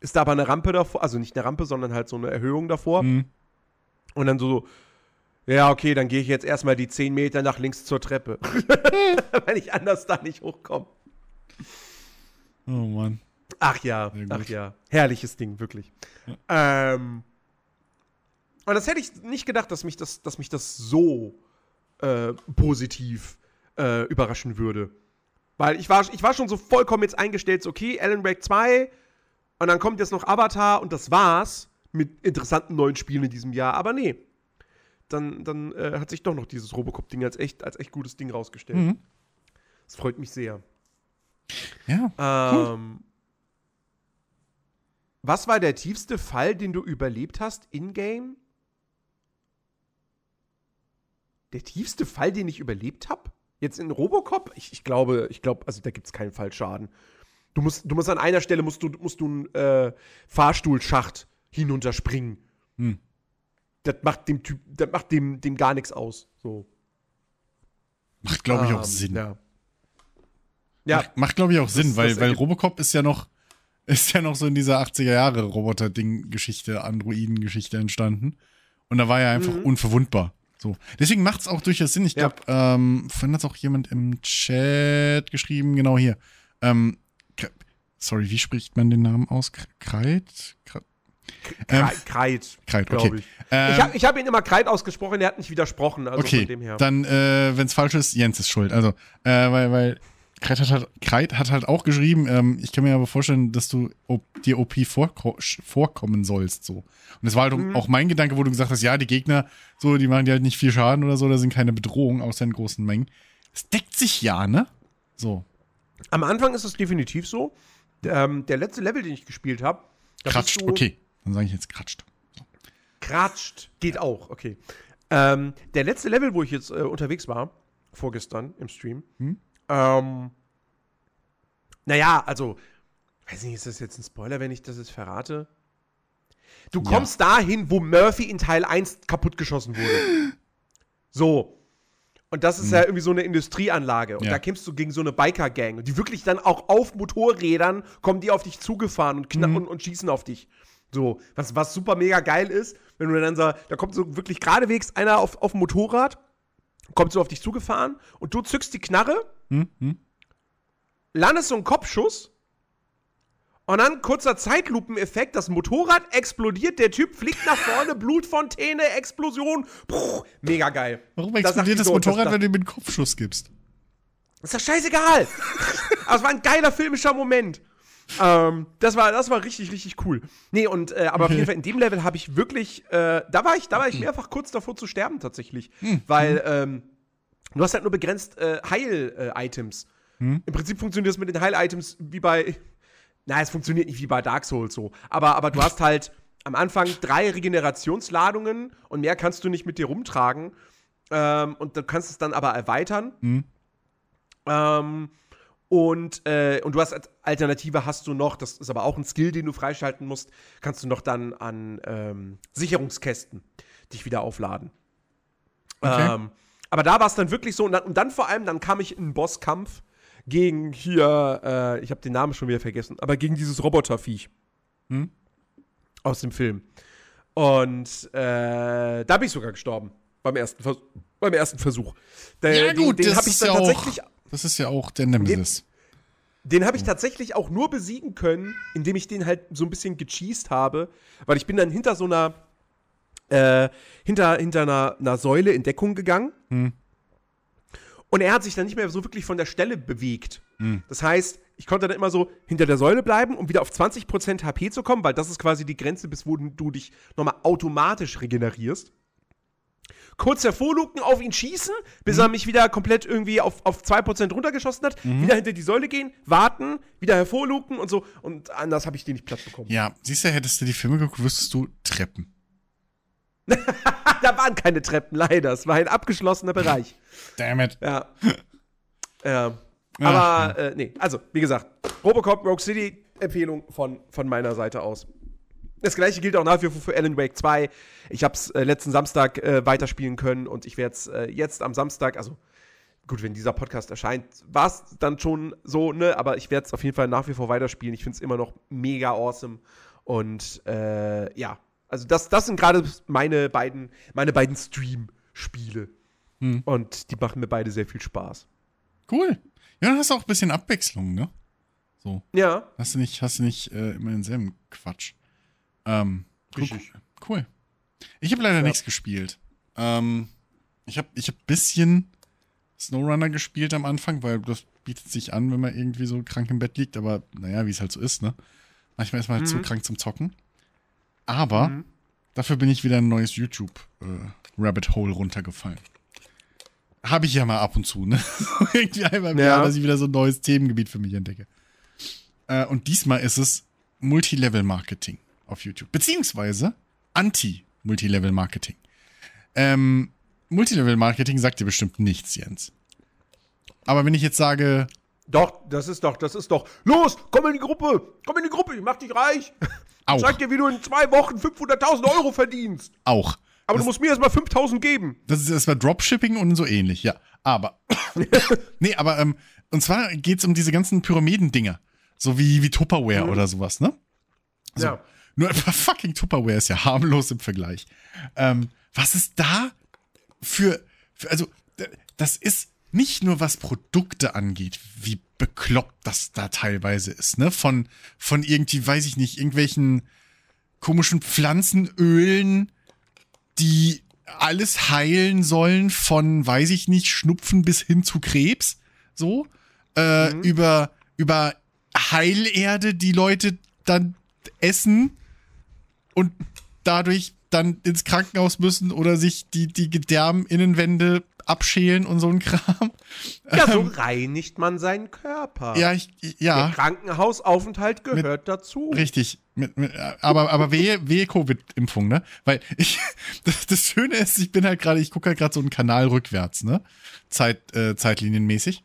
ist da aber eine Rampe davor, also nicht eine Rampe, sondern halt so eine Erhöhung davor. Mhm. Und dann so, ja, okay, dann gehe ich jetzt erstmal die 10 Meter nach links zur Treppe. Wenn ich anders da nicht hochkomme. Oh Mann. Ach ja, ach ja. Herrliches Ding, wirklich. Ja. Ähm, und das hätte ich nicht gedacht, dass mich das, dass mich das so äh, positiv äh, überraschen würde. Weil ich war, ich war schon so vollkommen jetzt eingestellt, so, okay, Alan Wake 2 und dann kommt jetzt noch Avatar und das war's mit interessanten neuen Spielen in diesem Jahr. Aber nee, dann, dann äh, hat sich doch noch dieses Robocop-Ding als echt, als echt gutes Ding rausgestellt. Mhm. Das freut mich sehr. Ja. Ähm, was war der tiefste Fall, den du überlebt hast in-game? Der tiefste Fall, den ich überlebt habe? Jetzt in Robocop? Ich, ich, glaube, ich glaube, also da gibt es keinen Fallschaden. Du musst, du musst an einer Stelle musst du, musst du einen äh, Fahrstuhlschacht hinunterspringen. Hm das macht dem Typ, das macht dem, dem gar nichts aus. So. Macht, glaube ich, um, auch ähm, Sinn. Ja. ja. Macht, macht glaube ich, auch Sinn, weil, weil Robocop ist ja noch, ist ja noch so in dieser 80er Jahre Roboter-Ding-Geschichte, Androiden-Geschichte entstanden. Und da war er einfach mhm. unverwundbar. So. Deswegen macht es auch durchaus Sinn. Ich glaube, ja. ähm, vorhin hat auch jemand im Chat geschrieben, genau hier. Ähm, sorry, wie spricht man den Namen aus? Kreit? Kreit? Ähm, Kreit, Kreit okay. ich. Ähm, ich habe hab ihn immer Kreit ausgesprochen, er hat nicht widersprochen. Also okay, dann, äh, wenn es falsch ist, Jens ist schuld. Also, äh, weil, weil Kreit hat, halt, Kreit hat halt auch geschrieben, ähm, ich kann mir aber vorstellen, dass du ob, dir OP vorko vorkommen sollst. so. Und das war halt mhm. auch mein Gedanke, wo du gesagt hast, ja, die Gegner, so, die machen dir halt nicht viel Schaden oder so, da sind keine Bedrohungen außer in großen Mengen. Das deckt sich ja, ne? So. Am Anfang ist es definitiv so. Ähm, der letzte Level, den ich gespielt habe, Kratscht, okay. Dann sage ich jetzt kratscht. So. Kratscht, geht auch, okay. Ähm, der letzte Level, wo ich jetzt äh, unterwegs war, vorgestern im Stream, hm? Ähm, naja, also, weiß nicht, ist das jetzt ein Spoiler, wenn ich das jetzt verrate? Du kommst ja. dahin, wo Murphy in Teil 1 kaputtgeschossen wurde. so. Und das ist hm. ja irgendwie so eine Industrieanlage. Und ja. da kämpfst du gegen so eine Biker-Gang. Und die wirklich dann auch auf Motorrädern kommen die auf dich zugefahren und, mhm. und, und schießen auf dich. So, was, was super mega geil ist, wenn du dann so, da kommt so wirklich geradewegs einer auf, auf dem Motorrad, kommt so auf dich zugefahren und du zückst die Knarre, hm, hm. landest so einen Kopfschuss und dann kurzer Zeitlupeneffekt, das Motorrad explodiert, der Typ fliegt nach vorne, Blutfontäne, Explosion. Puh, mega geil. Warum explodiert das, das Motorrad, das, wenn du ihm einen Kopfschuss gibst? Ist doch scheißegal. Aber es war ein geiler filmischer Moment ähm, das, war, das war richtig, richtig cool. Nee, und äh, aber auf jeden Fall in dem Level habe ich wirklich, äh, da war ich, da war ich mehrfach kurz davor zu sterben tatsächlich. Hm. Weil ähm, du hast halt nur begrenzt äh, Heil-Items. Hm. Im Prinzip funktioniert das mit den Heil-Items wie bei. Na, es funktioniert nicht wie bei Dark Souls so. Aber, aber du hast halt am Anfang drei Regenerationsladungen und mehr kannst du nicht mit dir rumtragen. Ähm, und du kannst es dann aber erweitern. Mhm. Ähm, und, äh, und du hast als Alternative hast du noch, das ist aber auch ein Skill, den du freischalten musst, kannst du noch dann an ähm, Sicherungskästen dich wieder aufladen. Okay. Ähm, aber da war es dann wirklich so, und dann, und dann, vor allem, dann kam ich in einen Bosskampf gegen hier, äh, ich habe den Namen schon wieder vergessen, aber gegen dieses Roboterviech hm? aus dem Film. Und äh, da bin ich sogar gestorben beim ersten, Vers beim ersten Versuch. Der, ja, gut, den, den habe ich dann ja tatsächlich. Auch das ist ja auch der Nemesis. Den, den habe ich tatsächlich auch nur besiegen können, indem ich den halt so ein bisschen gecheased habe, weil ich bin dann hinter so einer äh, hinter, hinter einer, einer, Säule in Deckung gegangen. Hm. Und er hat sich dann nicht mehr so wirklich von der Stelle bewegt. Hm. Das heißt, ich konnte dann immer so hinter der Säule bleiben, um wieder auf 20% HP zu kommen, weil das ist quasi die Grenze, bis wo du dich nochmal automatisch regenerierst kurz hervorluken, auf ihn schießen, bis mhm. er mich wieder komplett irgendwie auf, auf 2% runtergeschossen hat, mhm. wieder hinter die Säule gehen, warten, wieder hervorluken und so. Und anders habe ich den nicht platt bekommen. Ja, siehst du, hättest du die Filme geguckt, wüsstest du Treppen. da waren keine Treppen, leider. Es war ein abgeschlossener Bereich. Damn it. Ja. ja. Aber, äh, nee, also, wie gesagt, Robocop Rogue City, Empfehlung von, von meiner Seite aus. Das gleiche gilt auch nach wie vor für Alan Wake 2. Ich habe es äh, letzten Samstag äh, weiterspielen können und ich werde es äh, jetzt am Samstag, also gut, wenn dieser Podcast erscheint, war es dann schon so, ne? Aber ich werde es auf jeden Fall nach wie vor weiterspielen. Ich finde es immer noch mega awesome. Und äh, ja, also das, das sind gerade meine beiden, meine beiden Stream-Spiele. Hm. Und die machen mir beide sehr viel Spaß. Cool. Ja, dann hast du auch ein bisschen Abwechslung, ne? So. Ja. Hast du nicht, hast du nicht äh, immer denselben Quatsch. Ähm, Richtig. Cool. Ich habe leider ja. nichts gespielt. Ähm, ich habe ich hab ein bisschen Snowrunner gespielt am Anfang, weil das bietet sich an, wenn man irgendwie so krank im Bett liegt. Aber naja, wie es halt so ist, ne? Manchmal ist man halt mhm. zu krank zum Zocken. Aber mhm. dafür bin ich wieder ein neues YouTube-Rabbit äh, Hole runtergefallen. Habe ich ja mal ab und zu, ne? irgendwie einmal im ja. Jahr, dass ich wieder so ein neues Themengebiet für mich entdecke. Äh, und diesmal ist es Multilevel-Marketing auf YouTube. Beziehungsweise Anti-Multilevel-Marketing. Ähm, Multilevel-Marketing sagt dir bestimmt nichts, Jens. Aber wenn ich jetzt sage. Doch, das ist doch, das ist doch. Los, komm in die Gruppe, komm in die Gruppe, ich mach dich reich. Auch. Ich zeig dir, wie du in zwei Wochen 500.000 Euro verdienst. Auch. Aber das, du musst mir erstmal 5.000 geben. Das ist erstmal Dropshipping und so ähnlich, ja. Aber. nee, aber, ähm, und zwar geht's um diese ganzen Pyramiden-Dinger. So wie, wie Tupperware mhm. oder sowas, ne? So. Ja. Nur fucking Tupperware ist ja harmlos im Vergleich. Ähm, was ist da für, für, also, das ist nicht nur was Produkte angeht, wie bekloppt das da teilweise ist, ne? Von, von irgendwie, weiß ich nicht, irgendwelchen komischen Pflanzenölen, die alles heilen sollen, von, weiß ich nicht, Schnupfen bis hin zu Krebs, so, äh, mhm. über, über Heilerde, die Leute dann essen und dadurch dann ins Krankenhaus müssen oder sich die, die Gedärminnenwände abschälen und so ein Kram. Ja, so ähm, reinigt man seinen Körper. Ja, ich, ja. Der Krankenhausaufenthalt gehört mit, dazu. Richtig. Mit, mit, aber, aber wehe, wehe Covid-Impfung, ne? Weil ich, das, das, Schöne ist, ich bin halt gerade, ich gucke halt gerade so einen Kanal rückwärts, ne? Zeit, äh, zeitlinienmäßig.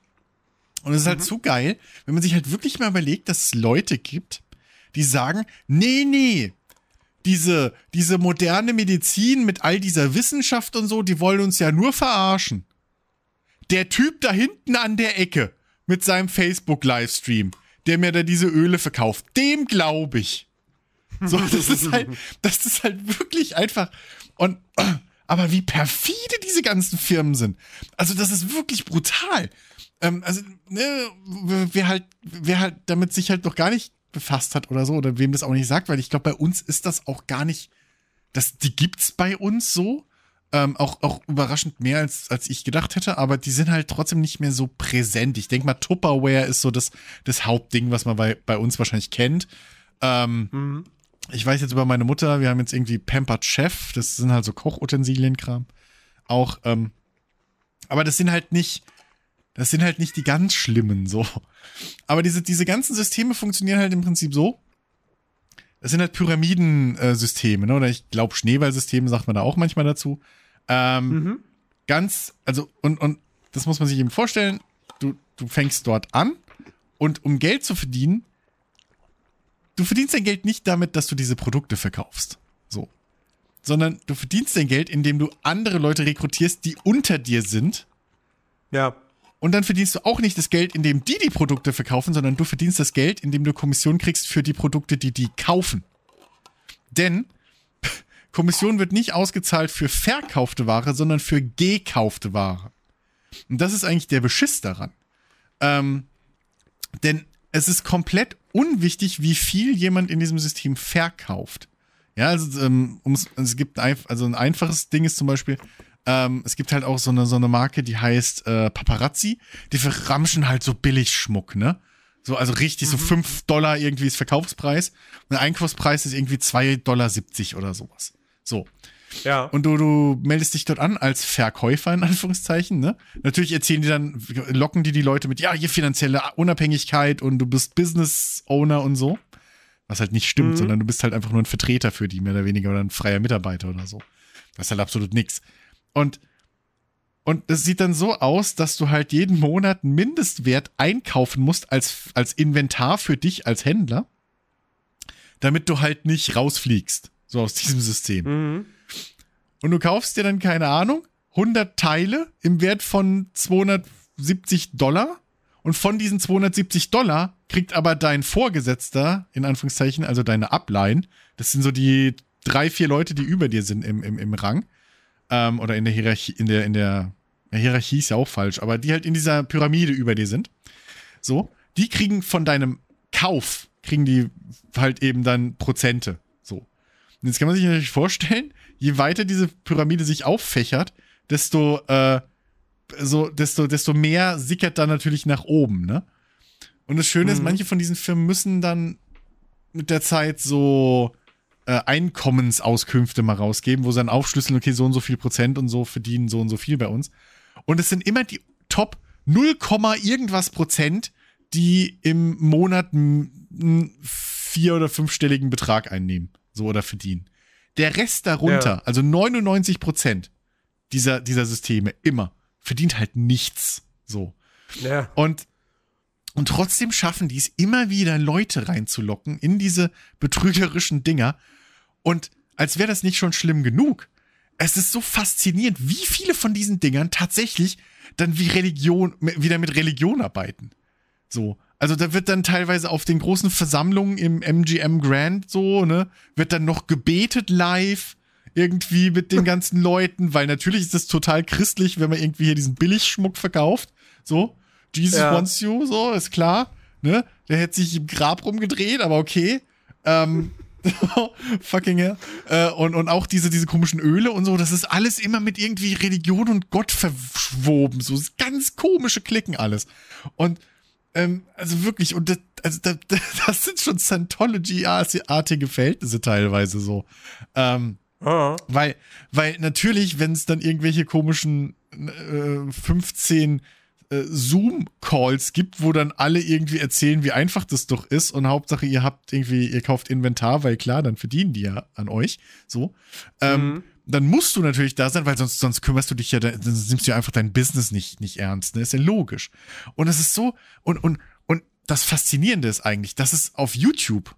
Und es ist halt mhm. so geil, wenn man sich halt wirklich mal überlegt, dass es Leute gibt, die sagen, nee, nee, diese, diese moderne Medizin mit all dieser Wissenschaft und so, die wollen uns ja nur verarschen. Der Typ da hinten an der Ecke mit seinem Facebook-Livestream, der mir da diese Öle verkauft, dem glaube ich. So, das ist halt, das ist halt wirklich einfach. Und, aber wie perfide diese ganzen Firmen sind. Also, das ist wirklich brutal. Ähm, also, ne, wer halt, wer halt damit sich halt noch gar nicht befasst hat oder so, oder wem das auch nicht sagt, weil ich glaube, bei uns ist das auch gar nicht, das, die gibt's bei uns so. Ähm, auch, auch überraschend mehr als, als ich gedacht hätte, aber die sind halt trotzdem nicht mehr so präsent. Ich denke mal, Tupperware ist so das, das Hauptding, was man bei, bei uns wahrscheinlich kennt. Ähm, mhm. Ich weiß jetzt über meine Mutter, wir haben jetzt irgendwie Pampered Chef, das sind halt so Kochutensilienkram. Auch, ähm, aber das sind halt nicht, das sind halt nicht die ganz schlimmen, so. Aber diese, diese ganzen Systeme funktionieren halt im Prinzip so. Das sind halt Pyramidensysteme, ne? Oder ich glaube, Schneeballsysteme sagt man da auch manchmal dazu. Ähm, mhm. Ganz, also, und, und das muss man sich eben vorstellen. Du, du fängst dort an und um Geld zu verdienen, du verdienst dein Geld nicht damit, dass du diese Produkte verkaufst. So. Sondern du verdienst dein Geld, indem du andere Leute rekrutierst, die unter dir sind. Ja. Und dann verdienst du auch nicht das Geld, indem die die Produkte verkaufen, sondern du verdienst das Geld, indem du Kommission kriegst für die Produkte, die die kaufen. Denn Kommission wird nicht ausgezahlt für verkaufte Ware, sondern für gekaufte Ware. Und das ist eigentlich der Beschiss daran. Ähm, denn es ist komplett unwichtig, wie viel jemand in diesem System verkauft. Ja, also, ähm, es gibt ein, also ein einfaches Ding ist zum Beispiel, ähm, es gibt halt auch so eine, so eine Marke, die heißt äh, Paparazzi. Die verramschen halt so Billigschmuck, ne? So, also richtig, mhm. so 5 Dollar irgendwie ist Verkaufspreis. Und der Einkaufspreis ist irgendwie 2,70 Dollar oder sowas. So. Ja. Und du, du meldest dich dort an als Verkäufer, in Anführungszeichen, ne? Natürlich erzählen die dann, locken die die Leute mit, ja, hier finanzielle Unabhängigkeit und du bist Business Owner und so. Was halt nicht stimmt, mhm. sondern du bist halt einfach nur ein Vertreter für die, mehr oder weniger, oder ein freier Mitarbeiter oder so. Das ist halt absolut nix. Und und es sieht dann so aus, dass du halt jeden Monat einen Mindestwert einkaufen musst als, als Inventar für dich als Händler, damit du halt nicht rausfliegst, so aus diesem System. Mhm. Und du kaufst dir dann, keine Ahnung, 100 Teile im Wert von 270 Dollar. Und von diesen 270 Dollar kriegt aber dein Vorgesetzter, in Anführungszeichen, also deine Upline, das sind so die drei, vier Leute, die über dir sind im, im, im Rang, ähm, oder in der Hierarchie, in der, in der ja, Hierarchie ist ja auch falsch, aber die halt in dieser Pyramide über dir sind. So, die kriegen von deinem Kauf, kriegen die halt eben dann Prozente. So. Und jetzt kann man sich natürlich vorstellen, je weiter diese Pyramide sich auffächert, desto, äh, so, desto, desto mehr sickert dann natürlich nach oben, ne? Und das Schöne mhm. ist, manche von diesen Firmen müssen dann mit der Zeit so äh, Einkommensauskünfte mal rausgeben, wo sie dann aufschlüsseln, okay, so und so viel Prozent und so verdienen so und so viel bei uns. Und es sind immer die Top 0, irgendwas Prozent, die im Monat einen vier- oder fünfstelligen Betrag einnehmen. So oder verdienen. Der Rest darunter, ja. also 99 Prozent dieser, dieser Systeme, immer, verdient halt nichts. So. Ja. Und, und trotzdem schaffen die es immer wieder, Leute reinzulocken in diese betrügerischen Dinger. Und als wäre das nicht schon schlimm genug, es ist so faszinierend, wie viele von diesen Dingern tatsächlich dann wie Religion, wieder mit Religion arbeiten. So. Also da wird dann teilweise auf den großen Versammlungen im MGM Grand so, ne, wird dann noch gebetet live irgendwie mit den ganzen Leuten, weil natürlich ist das total christlich, wenn man irgendwie hier diesen Billigschmuck verkauft. So, Jesus ja. wants you, so, ist klar. Ne? Der hätte sich im Grab rumgedreht, aber okay. Ähm, Fucking hell. Äh, und, und auch diese, diese komischen Öle und so, das ist alles immer mit irgendwie Religion und Gott verschwoben. So ganz komische Klicken alles. Und ähm, also wirklich, und das, also das, das sind schon Scientology-artige Verhältnisse teilweise so. Ähm, oh. Weil, weil natürlich, wenn es dann irgendwelche komischen äh, 15 äh, Zoom-Calls gibt, wo dann alle irgendwie erzählen, wie einfach das doch ist und Hauptsache ihr habt irgendwie, ihr kauft Inventar, weil klar, dann verdienen die ja an euch. So. Ähm, mhm. Dann musst du natürlich da sein, weil sonst, sonst kümmerst du dich ja, dann nimmst du ja einfach dein Business nicht, nicht ernst. Ne? Ist ja logisch. Und es ist so, und, und, und das Faszinierende ist eigentlich, dass es auf YouTube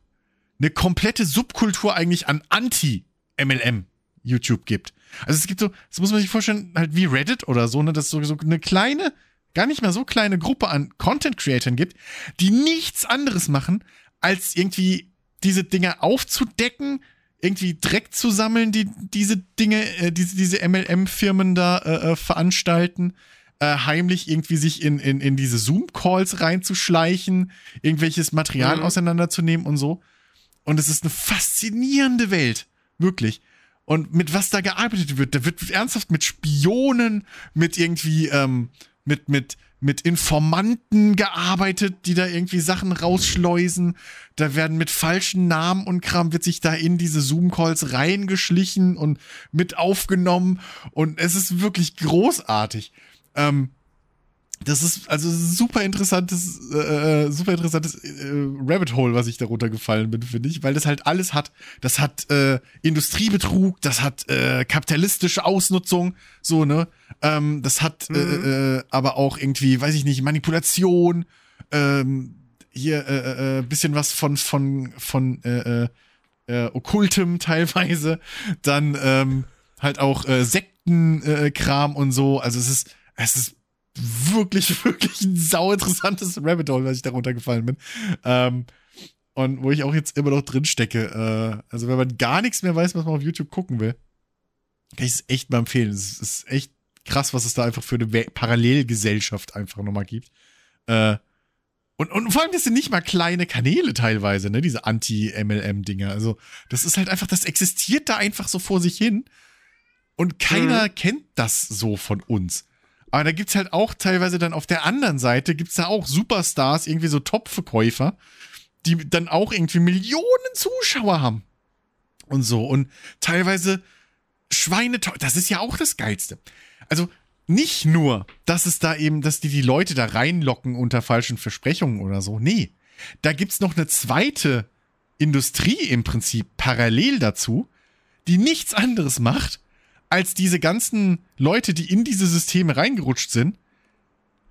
eine komplette Subkultur eigentlich an Anti-MLM YouTube gibt. Also es gibt so, das muss man sich vorstellen, halt wie Reddit oder so, ne, das ist so, so eine kleine gar nicht mehr so kleine Gruppe an Content-Creatern gibt, die nichts anderes machen, als irgendwie diese Dinge aufzudecken, irgendwie Dreck zu sammeln, die diese Dinge, äh, diese, diese MLM-Firmen da äh, äh, veranstalten, äh, heimlich irgendwie sich in, in, in diese Zoom-Calls reinzuschleichen, irgendwelches Material mhm. auseinanderzunehmen und so. Und es ist eine faszinierende Welt. Wirklich. Und mit was da gearbeitet wird, da wird ernsthaft mit Spionen, mit irgendwie, ähm, mit, mit, mit Informanten gearbeitet, die da irgendwie Sachen rausschleusen. Da werden mit falschen Namen und Kram wird sich da in diese Zoom-Calls reingeschlichen und mit aufgenommen. Und es ist wirklich großartig. Ähm, das ist also super interessantes, äh, äh, super interessantes äh, Rabbit Hole, was ich darunter gefallen bin, finde ich, weil das halt alles hat. Das hat äh, Industriebetrug, das hat äh, kapitalistische Ausnutzung, so ne. Ähm, das hat äh, mhm. äh, äh, aber auch irgendwie, weiß ich nicht, Manipulation. Ähm, hier äh, äh, bisschen was von von von äh, äh, äh, okkultem teilweise, dann ähm, halt auch äh, Sektenkram äh, und so. Also es ist es ist wirklich, wirklich ein sau interessantes Rabbit Hole, was ich darunter gefallen bin. Ähm, und wo ich auch jetzt immer noch drin stecke. Äh, also, wenn man gar nichts mehr weiß, was man auf YouTube gucken will, kann ich es echt mal empfehlen. Es ist echt krass, was es da einfach für eine Parallelgesellschaft einfach nochmal gibt. Äh, und, und vor allem, das sind nicht mal kleine Kanäle teilweise, ne, diese Anti-MLM-Dinger. Also, das ist halt einfach, das existiert da einfach so vor sich hin. Und keiner mhm. kennt das so von uns. Aber da gibt's halt auch teilweise dann auf der anderen Seite gibt's da auch Superstars, irgendwie so Top-Verkäufer, die dann auch irgendwie Millionen Zuschauer haben. Und so. Und teilweise Schweine, das ist ja auch das Geilste. Also nicht nur, dass es da eben, dass die die Leute da reinlocken unter falschen Versprechungen oder so. Nee. Da gibt's noch eine zweite Industrie im Prinzip parallel dazu, die nichts anderes macht, als diese ganzen Leute, die in diese Systeme reingerutscht sind,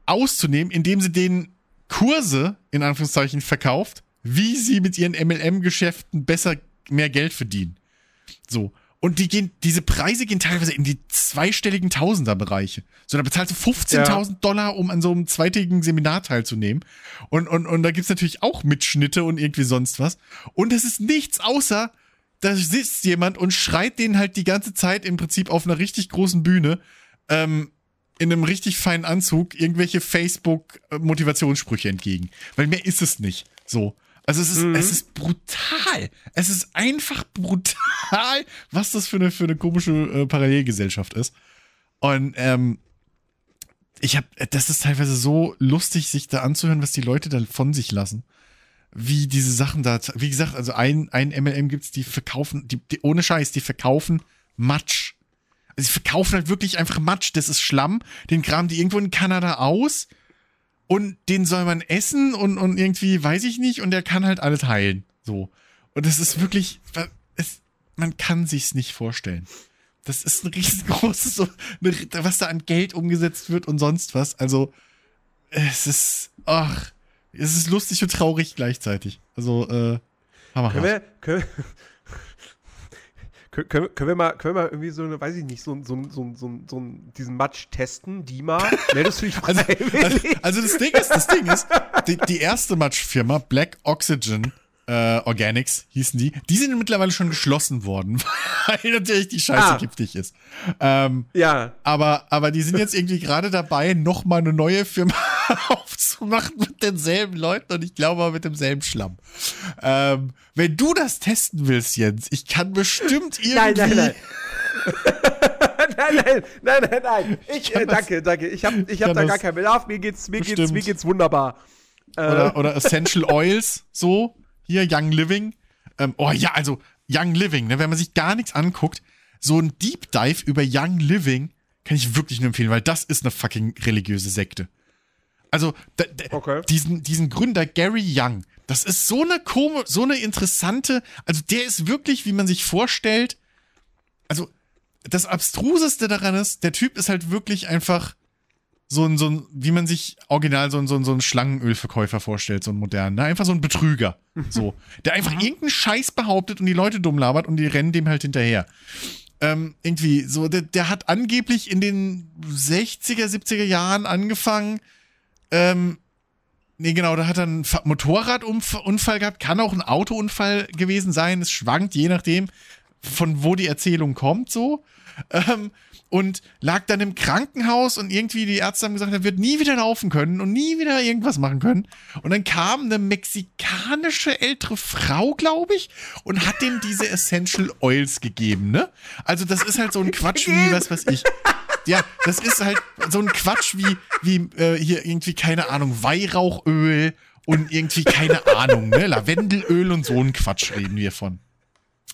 auszunehmen, indem sie denen Kurse, in Anführungszeichen, verkauft, wie sie mit ihren MLM-Geschäften besser mehr Geld verdienen. So. Und die gehen, diese Preise gehen teilweise in die zweistelligen Tausenderbereiche. So, da bezahlst du 15.000 ja. Dollar, um an so einem zweitägigen Seminar teilzunehmen. Und, und, und da gibt's natürlich auch Mitschnitte und irgendwie sonst was. Und es ist nichts außer, da sitzt jemand und schreit denen halt die ganze Zeit im Prinzip auf einer richtig großen Bühne, ähm, in einem richtig feinen Anzug, irgendwelche Facebook-Motivationssprüche entgegen. Weil mehr ist es nicht. So. Also es ist, mhm. es ist brutal. Es ist einfach brutal, was das für eine, für eine komische äh, Parallelgesellschaft ist. Und ähm, ich habe, das ist teilweise so lustig, sich da anzuhören, was die Leute dann von sich lassen. Wie diese Sachen da, wie gesagt, also ein, ein MLM gibt's, die verkaufen, die, die ohne Scheiß, die verkaufen Matsch. Also sie verkaufen halt wirklich einfach Matsch. Das ist Schlamm. Den graben die irgendwo in Kanada aus und den soll man essen und, und irgendwie, weiß ich nicht, und der kann halt alles heilen. So. Und das ist wirklich, es, man kann sich's nicht vorstellen. Das ist ein riesengroßes, was da an Geld umgesetzt wird und sonst was. Also, es ist, ach, es ist lustig und traurig gleichzeitig. Also, äh, hammerhaft. Können wir, können, können, können, wir mal, können wir mal irgendwie so eine, weiß ich nicht, so, so, so, so, so diesen Matsch testen, Dima? Meldest du dich also, also, also, das Ding ist, das Ding ist, die, die erste Matschfirma, Black Oxygen, äh, Organics hießen die, die sind mittlerweile schon geschlossen worden, weil natürlich die Scheiße ah. giftig ist. Ähm, ja. Aber, aber die sind jetzt irgendwie gerade dabei, nochmal eine neue Firma aufzumachen mit denselben Leuten und ich glaube auch mit demselben Schlamm. Ähm, wenn du das testen willst, Jens, ich kann bestimmt irgendwie. Nein, nein, nein. nein, nein, nein, nein, nein. Ich, äh, danke, danke. Ich habe ich hab da gar keinen Bedarf. Mir geht's, mir geht's, mir geht's wunderbar. Oder, äh. oder Essential Oils, so. Hier, Young Living. Ähm, oh ja, also Young Living, ne, wenn man sich gar nichts anguckt, so ein Deep Dive über Young Living kann ich wirklich nur empfehlen, weil das ist eine fucking religiöse Sekte. Also, okay. diesen, diesen Gründer Gary Young, das ist so eine komische, so eine interessante, also der ist wirklich, wie man sich vorstellt, also das Abstruseste daran ist, der Typ ist halt wirklich einfach so ein, so ein, wie man sich original so ein, so ein, so ein Schlangenölverkäufer vorstellt, so ein modernen, ne? Einfach so ein Betrüger. So. Der einfach mhm. irgendeinen Scheiß behauptet und die Leute dumm labert und die rennen dem halt hinterher. Ähm, irgendwie, so, der, der hat angeblich in den 60er, 70er Jahren angefangen, ähm, Nee, genau, da hat er einen Motorradunfall gehabt, kann auch ein Autounfall gewesen sein, es schwankt, je nachdem, von wo die Erzählung kommt, so. Ähm, und lag dann im Krankenhaus und irgendwie die Ärzte haben gesagt, er wird nie wieder laufen können und nie wieder irgendwas machen können. Und dann kam eine mexikanische ältere Frau, glaube ich, und hat dem diese Essential Oils gegeben, ne? Also das ist halt so ein Quatsch wie was weiß ich. Ja, das ist halt so ein Quatsch wie, wie äh, hier irgendwie, keine Ahnung, Weihrauchöl und irgendwie, keine Ahnung, ne? Lavendelöl und so ein Quatsch reden wir von.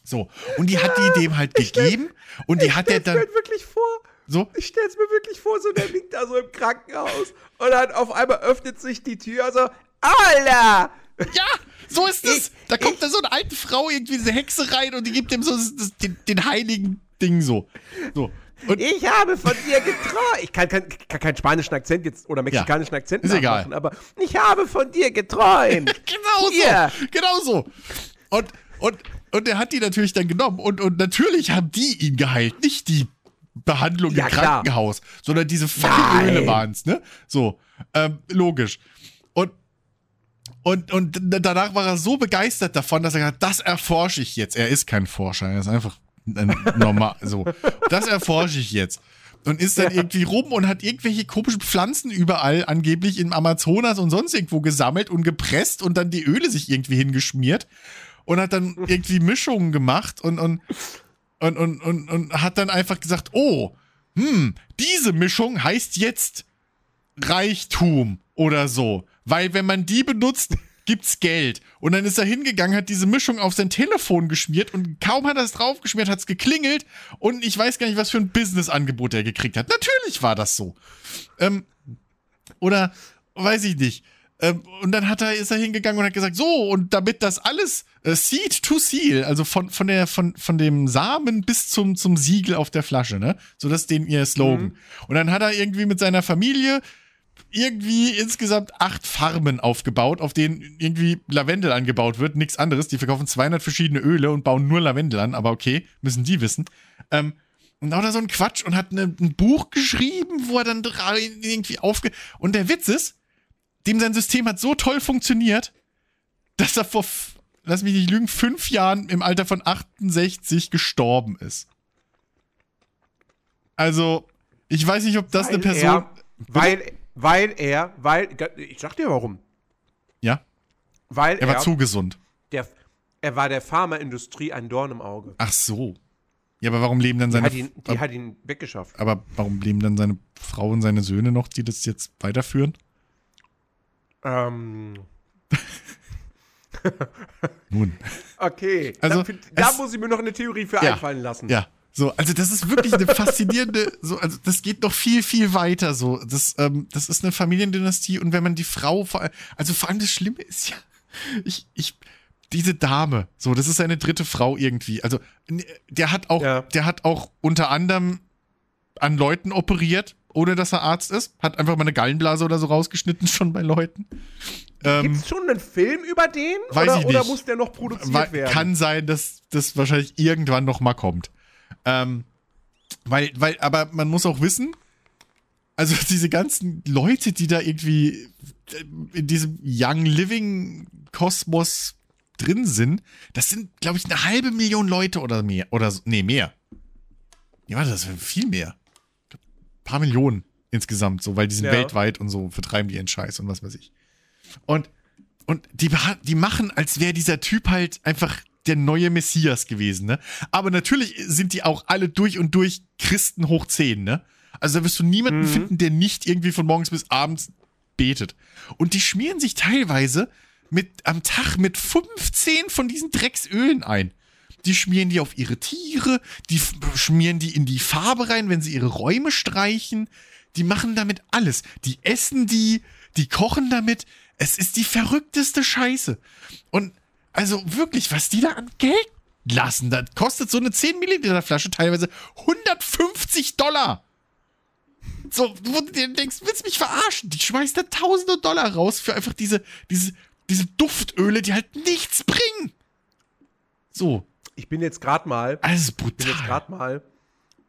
So. Und die hat die dem halt gegeben und die hat er dann. Mir wirklich vor. So? Ich stell's mir wirklich vor, so der liegt da so im Krankenhaus und dann auf einmal öffnet sich die Tür, so, Alter! Ja, so ist es. Da kommt da so eine alte Frau, irgendwie diese Hexe rein und die gibt ihm so das, den, den heiligen Ding so. So. Und ich habe von dir geträumt. Ich kann, kann, kann keinen spanischen Akzent jetzt oder mexikanischen ja, Akzent ist egal. aber ich habe von dir geträumt. genau so. Genau so. Und, und, und er hat die natürlich dann genommen. Und, und natürlich haben die ihn geheilt, nicht die Behandlung ja, im Krankenhaus, klar. sondern diese fucking Öle waren es, ne? So, ähm, logisch. Und, und, und danach war er so begeistert davon, dass er gesagt hat, das erforsche ich jetzt. Er ist kein Forscher, er ist einfach normal, so. Das erforsche ich jetzt. Und ist dann ja. irgendwie rum und hat irgendwelche komischen Pflanzen überall angeblich im Amazonas und sonst irgendwo gesammelt und gepresst und dann die Öle sich irgendwie hingeschmiert und hat dann irgendwie Mischungen gemacht und, und, und, und, und, und hat dann einfach gesagt, oh, hm, diese Mischung heißt jetzt Reichtum oder so. Weil wenn man die benutzt, gibt's Geld. Und dann ist er hingegangen, hat diese Mischung auf sein Telefon geschmiert und kaum hat er es draufgeschmiert, hat's geklingelt und ich weiß gar nicht, was für ein Businessangebot er gekriegt hat. Natürlich war das so. Ähm, oder weiß ich nicht. Ähm, und dann hat er, ist er hingegangen und hat gesagt, so, und damit das alles äh, Seed to Seal, also von, von, der, von, von dem Samen bis zum, zum Siegel auf der Flasche, ne? So das ist den ihr Slogan. Mhm. Und dann hat er irgendwie mit seiner Familie irgendwie insgesamt acht Farmen aufgebaut, auf denen irgendwie Lavendel angebaut wird, nichts anderes. Die verkaufen 200 verschiedene Öle und bauen nur Lavendel an, aber okay, müssen die wissen. Ähm, und da so ein Quatsch und hat ne, ein Buch geschrieben, wo er dann irgendwie aufge... Und der Witz ist, dem sein System hat so toll funktioniert, dass er vor, lass mich nicht lügen, fünf Jahren im Alter von 68 gestorben ist. Also, ich weiß nicht, ob das weil eine Person. Er, weil, weil er, weil, ich sag dir warum. Ja? Weil er war zu gesund. Der, er war der Pharmaindustrie ein Dorn im Auge. Ach so. Ja, aber warum leben dann seine. Die, hat ihn, die hat ihn weggeschafft. Aber warum leben dann seine Frau und seine Söhne noch, die das jetzt weiterführen? Ähm. Nun. Okay. Also, da, da muss ich mir noch eine Theorie für ja, einfallen lassen. Ja. So, also das ist wirklich eine faszinierende, so, also das geht noch viel, viel weiter. So, das, ähm, das ist eine Familiendynastie und wenn man die Frau vor also vor allem das Schlimme ist ja, ich, ich, diese Dame, so, das ist seine dritte Frau irgendwie. Also, der hat auch, ja. der hat auch unter anderem an Leuten operiert, ohne dass er Arzt ist. Hat einfach mal eine Gallenblase oder so rausgeschnitten schon bei Leuten. Ähm, Gibt es schon einen Film über den? Weiß oder, ich nicht. oder muss der noch produziert Weil, werden? Kann sein, dass das wahrscheinlich irgendwann noch mal kommt. Ähm, weil, weil, aber man muss auch wissen, also diese ganzen Leute, die da irgendwie in diesem Young Living Kosmos drin sind, das sind, glaube ich, eine halbe Million Leute oder mehr. Oder so. Nee, mehr. Ja, das sind viel mehr paar Millionen insgesamt, so, weil die sind ja. weltweit und so vertreiben die ihren Scheiß und was weiß ich. Und, und die, die machen, als wäre dieser Typ halt einfach der neue Messias gewesen, ne? Aber natürlich sind die auch alle durch und durch Christen hoch 10, ne? Also da wirst du niemanden mhm. finden, der nicht irgendwie von morgens bis abends betet. Und die schmieren sich teilweise mit, am Tag mit 15 von diesen Drecksölen ein die schmieren die auf ihre Tiere, die schmieren die in die Farbe rein, wenn sie ihre Räume streichen. Die machen damit alles. Die essen die, die kochen damit. Es ist die verrückteste Scheiße. Und also wirklich, was die da an Geld lassen, das kostet so eine 10 Milliliter Flasche teilweise 150 Dollar. So, wo du dir denkst, willst mich verarschen? Die schmeißt da tausende Dollar raus für einfach diese, diese, diese Duftöle, die halt nichts bringen. So ich bin jetzt gerade mal. Alles brutal. Ich bin jetzt gerade mal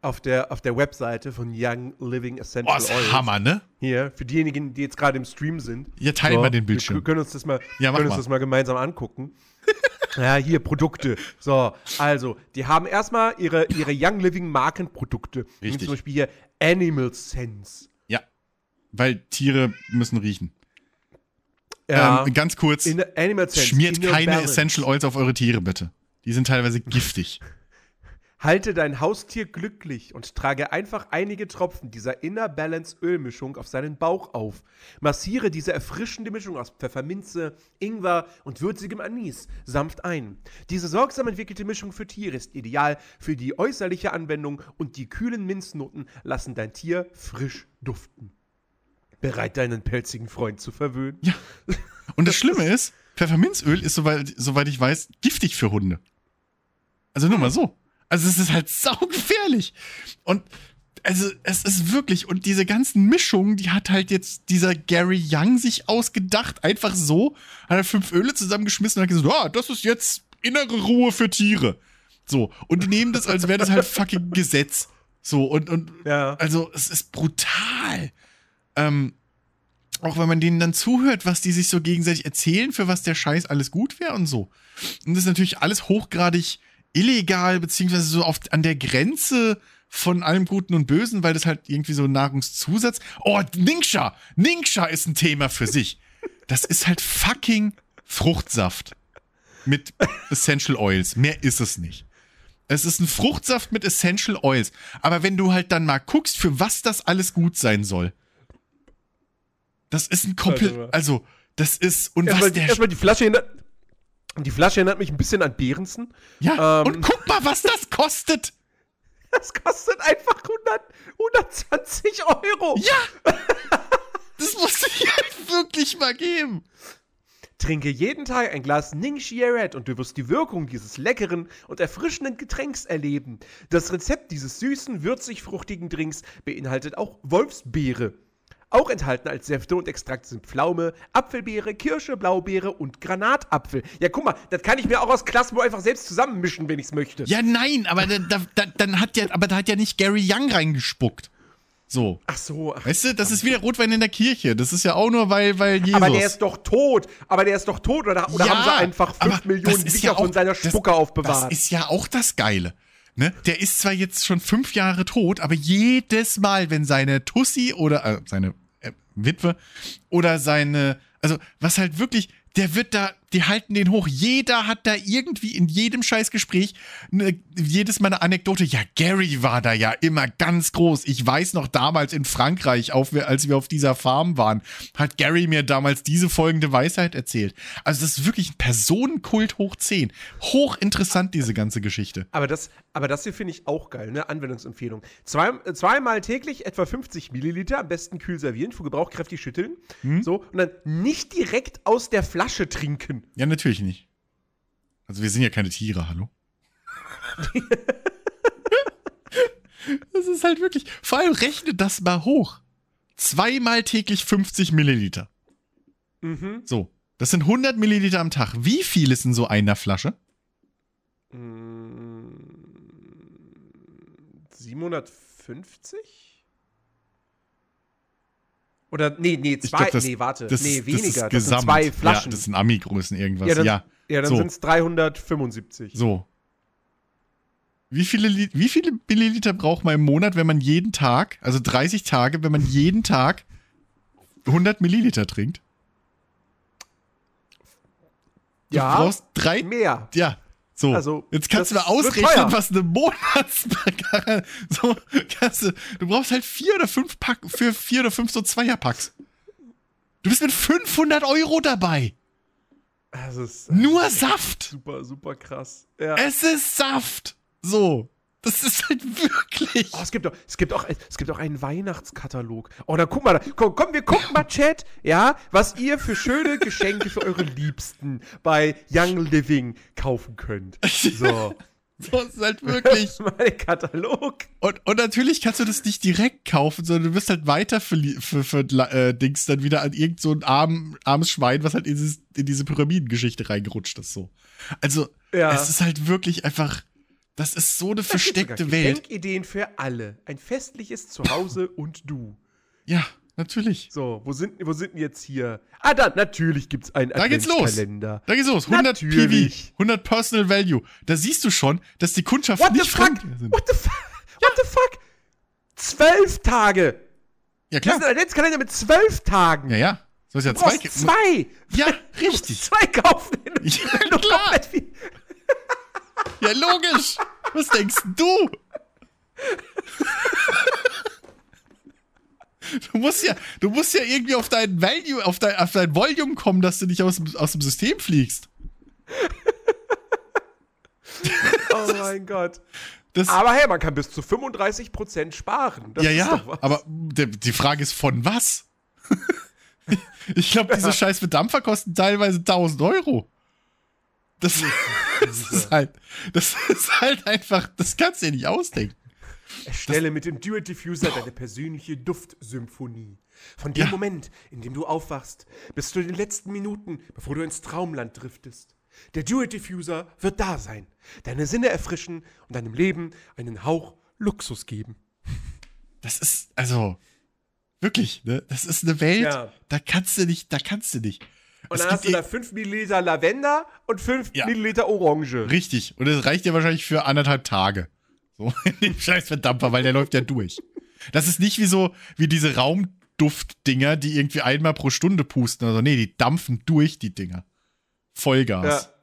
auf der, auf der Webseite von Young Living Essential oh, ist Oils. Hammer, ne? Hier, für diejenigen, die jetzt gerade im Stream sind. Ja, teilen so, wir den Bildschirm. Wir können uns das mal, ja, können uns das mal gemeinsam angucken. ja, hier, Produkte. So, also, die haben erstmal ihre, ihre Young Living Markenprodukte. Richtig. Zum Beispiel hier Animal Sense. Ja, weil Tiere müssen riechen. Ja. Ähm, ganz kurz, Animal Sense, schmiert keine Balance. Essential Oils auf eure Tiere, bitte. Die sind teilweise giftig. Halte dein Haustier glücklich und trage einfach einige Tropfen dieser Inner Balance Ölmischung auf seinen Bauch auf. Massiere diese erfrischende Mischung aus Pfefferminze, Ingwer und würzigem Anis sanft ein. Diese sorgsam entwickelte Mischung für Tiere ist ideal für die äußerliche Anwendung und die kühlen Minznoten lassen dein Tier frisch duften. Bereit, deinen pelzigen Freund zu verwöhnen? Ja. Und das Schlimme ist, Pfefferminzöl ist, soweit, soweit ich weiß, giftig für Hunde. Also nur mal so. Also es ist halt saugefährlich. Und also es ist wirklich, und diese ganzen Mischungen, die hat halt jetzt dieser Gary Young sich ausgedacht, einfach so, hat er fünf Öle zusammengeschmissen und hat gesagt, ah, das ist jetzt innere Ruhe für Tiere. So, und die nehmen das, als wäre das halt fucking Gesetz. So, und, und ja. also es ist brutal. Ähm, auch wenn man denen dann zuhört, was die sich so gegenseitig erzählen, für was der Scheiß alles gut wäre und so. Und das ist natürlich alles hochgradig illegal, beziehungsweise so oft an der Grenze von allem Guten und Bösen, weil das halt irgendwie so Nahrungszusatz. Oh, Ningxia! Ningxia ist ein Thema für sich. Das ist halt fucking Fruchtsaft mit Essential Oils. Mehr ist es nicht. Es ist ein Fruchtsaft mit Essential Oils. Aber wenn du halt dann mal guckst, für was das alles gut sein soll, das ist ein komplett, also, das ist, und was der. Erstmal die Flasche die Flasche erinnert mich ein bisschen an Behrensen. Ja, ähm, und guck mal, was das kostet. Das kostet einfach 100, 120 Euro. Ja. Das muss ich halt wirklich mal geben. Trinke jeden Tag ein Glas Ning Red und du wirst die Wirkung dieses leckeren und erfrischenden Getränks erleben. Das Rezept dieses süßen, würzig-fruchtigen Drinks beinhaltet auch Wolfsbeere. Auch enthalten als Säfte und Extrakte sind Pflaume, Apfelbeere, Kirsche, Blaubeere und Granatapfel. Ja, guck mal, das kann ich mir auch aus Klassenbo einfach selbst zusammenmischen, wenn ich es möchte. Ja, nein, aber da, da, dann hat ja, aber da hat ja nicht Gary Young reingespuckt. So. Ach so. Ach, weißt du, das ist wieder Rotwein in der Kirche. Das ist ja auch nur, weil, weil Jesus. Aber der ist doch tot. Aber der ist doch tot. Oder, oder ja, haben sie einfach 5 Millionen Liter ja von seiner Spucke das, aufbewahrt? Das ist ja auch das Geile. Ne? Der ist zwar jetzt schon fünf Jahre tot, aber jedes Mal, wenn seine Tussi oder äh, seine äh, Witwe oder seine, also was halt wirklich, der wird da, die halten den hoch. Jeder hat da irgendwie in jedem Scheißgespräch ne, jedes Mal eine Anekdote. Ja, Gary war da ja immer ganz groß. Ich weiß noch damals in Frankreich, auf, als wir auf dieser Farm waren, hat Gary mir damals diese folgende Weisheit erzählt. Also das ist wirklich ein Personenkult hoch 10. Hochinteressant, diese ganze Geschichte. Aber das, aber das hier finde ich auch geil, ne? Anwendungsempfehlung. Zwei, zweimal täglich etwa 50 Milliliter, am besten kühl servieren, für Gebrauch kräftig schütteln. Hm? So, und dann nicht direkt aus der Flasche trinken. Ja, natürlich nicht. Also wir sind ja keine Tiere, hallo? das ist halt wirklich. Vor allem rechne das mal hoch. Zweimal täglich 50 Milliliter. Mhm. So. Das sind 100 Milliliter am Tag. Wie viel ist in so einer Flasche? 750? Oder, nee, nee, zwei, glaub, nee, warte, das, nee, weniger. Das, das sind zwei Flaschen. Ja, das sind Ami-Größen irgendwas, ja. Dann, ja, ja, dann so. sind es 375. So. Wie viele, wie viele Milliliter braucht man im Monat, wenn man jeden Tag, also 30 Tage, wenn man jeden Tag 100 Milliliter trinkt? Du ja, brauchst drei. Mehr. Ja, so, also, jetzt kannst du mal ausrechnen, was eine Monatspackung. So, kannst du, du brauchst halt vier oder fünf Pack für vier oder fünf so Zweierpacks. Du bist mit 500 Euro dabei. Ist, Nur Saft. Super, super krass. Ja. Es ist Saft. So. Das ist halt wirklich. Oh, es gibt auch, es gibt auch, es gibt auch einen Weihnachtskatalog. Oh, dann guck mal, komm, komm, wir gucken mal, Chat, ja, was ihr für schöne Geschenke für eure Liebsten bei Young Living kaufen könnt. So. So ist halt wirklich. mein Katalog. Und, und natürlich kannst du das nicht direkt kaufen, sondern du wirst halt weiter für, für, für äh, Dings dann wieder an irgend so ein arm, armes Schwein, was halt in, dieses, in diese Pyramidengeschichte reingerutscht ist, so. Also, ja. es ist halt wirklich einfach das ist so eine das versteckte Welt. Geschenkideen für alle. Ein festliches Zuhause und du. Ja, natürlich. So, wo sind, wo sind jetzt hier? Ah, da, natürlich gibt's einen Da geht's los. Da geht's los. 100 natürlich. PV, 100 Personal Value. Da siehst du schon, dass die Kundschaft What nicht fremd sind. What the fuck? What the fuck? Zwölf Tage. Ja, klar. Das ist ein Adventskalender mit zwölf Tagen. Ja, ja. So ist ja du zwei. Zwei. Ja, richtig. zwei kaufen. Ja, klar. Ja, logisch. Was denkst du? Du musst ja, du musst ja irgendwie auf dein Value, auf dein, auf dein Volume kommen, dass du nicht aus, aus dem System fliegst. oh mein Gott. Das, aber hey, man kann bis zu 35% sparen. Das ja, ja, aber die, Frage ist von was? ich glaube, diese scheiß Verdampfer kosten teilweise 1000 Euro. Das, das, ist halt, das ist halt einfach, das kannst du dir nicht ausdenken. Erstelle mit dem Duet Diffuser deine persönliche Duftsymphonie. Von dem ja. Moment, in dem du aufwachst, bis zu den letzten Minuten, bevor du ins Traumland driftest. Der Duet Diffuser wird da sein, deine Sinne erfrischen und deinem Leben einen Hauch Luxus geben. Das ist, also, wirklich, ne? Das ist eine Welt, ja. da kannst du nicht, da kannst du nicht. Und dann hast du da 5 Milliliter Lavender und 5 ja. Milliliter Orange. Richtig. Und das reicht dir wahrscheinlich für anderthalb Tage. So, in dem scheiß Verdampfer, weil der läuft ja durch. Das ist nicht wie so, wie diese Raumduftdinger, die irgendwie einmal pro Stunde pusten. Also, nee, die dampfen durch, die Dinger. Vollgas. Ja.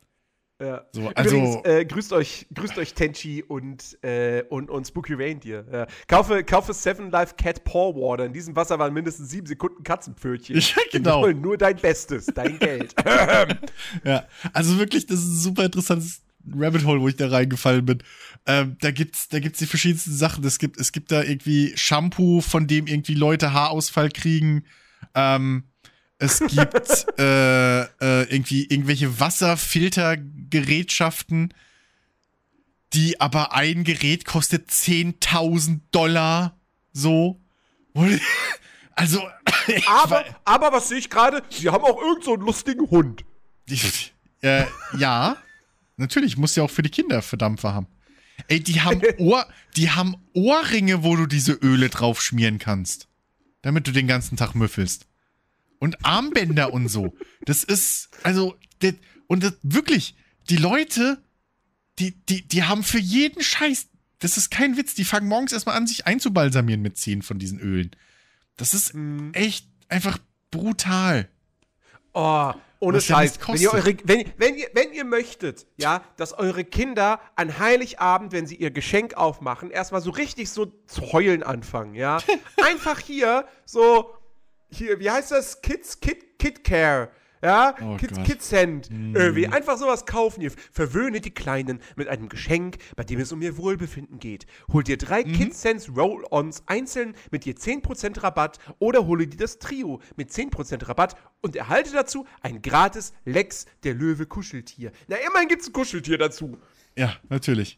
Ja. So, also, Übrigens, äh, grüßt euch, grüßt euch Tenchi und, äh, und, und Spooky Reindeer. Ja. Kaufe, kaufe Seven Life Cat Paw Water. In diesem Wasser waren mindestens sieben Sekunden Katzenpfötchen. Ja, genau. Wir wollen nur dein Bestes, dein Geld. ja, also wirklich, das ist ein super interessantes Rabbit Hole, wo ich da reingefallen bin. Ähm, da gibt's, da gibt's die verschiedensten Sachen. Es gibt, es gibt da irgendwie Shampoo, von dem irgendwie Leute Haarausfall kriegen. Ähm, es gibt äh, äh, irgendwie irgendwelche Wasserfiltergerätschaften, die aber ein Gerät kostet 10.000 Dollar. So. Also. Aber, aber was sehe ich gerade? Sie haben auch irgend so einen lustigen Hund. äh, ja. Natürlich, muss ja auch für die Kinder Verdampfer haben. Ey, die haben, Ohr, die haben Ohrringe, wo du diese Öle drauf schmieren kannst. Damit du den ganzen Tag müffelst. Und Armbänder und so. Das ist, also, das, und das, wirklich, die Leute, die, die, die haben für jeden Scheiß, das ist kein Witz, die fangen morgens erstmal an, sich einzubalsamieren mit zehn von diesen Ölen. Das ist mhm. echt einfach brutal. Oh, ohne Scheiß. Wenn ihr, eure, wenn, wenn, ihr, wenn ihr möchtet, ja, dass eure Kinder an Heiligabend, wenn sie ihr Geschenk aufmachen, erstmal so richtig so zu heulen anfangen, ja. Einfach hier so, hier, wie heißt das? Kids, Kid, Kid Care ja, oh Kids, Kids Cent, mm. irgendwie. Einfach sowas kaufen. Ihr verwöhne die Kleinen mit einem Geschenk, bei dem es um ihr Wohlbefinden geht. Hol dir drei mhm. Kids Sense Roll-Ons einzeln mit dir 10% Rabatt oder hole dir das Trio mit 10% Rabatt und erhalte dazu ein gratis Lex der Löwe Kuscheltier. Na, immerhin gibt's ein Kuscheltier dazu. Ja, natürlich.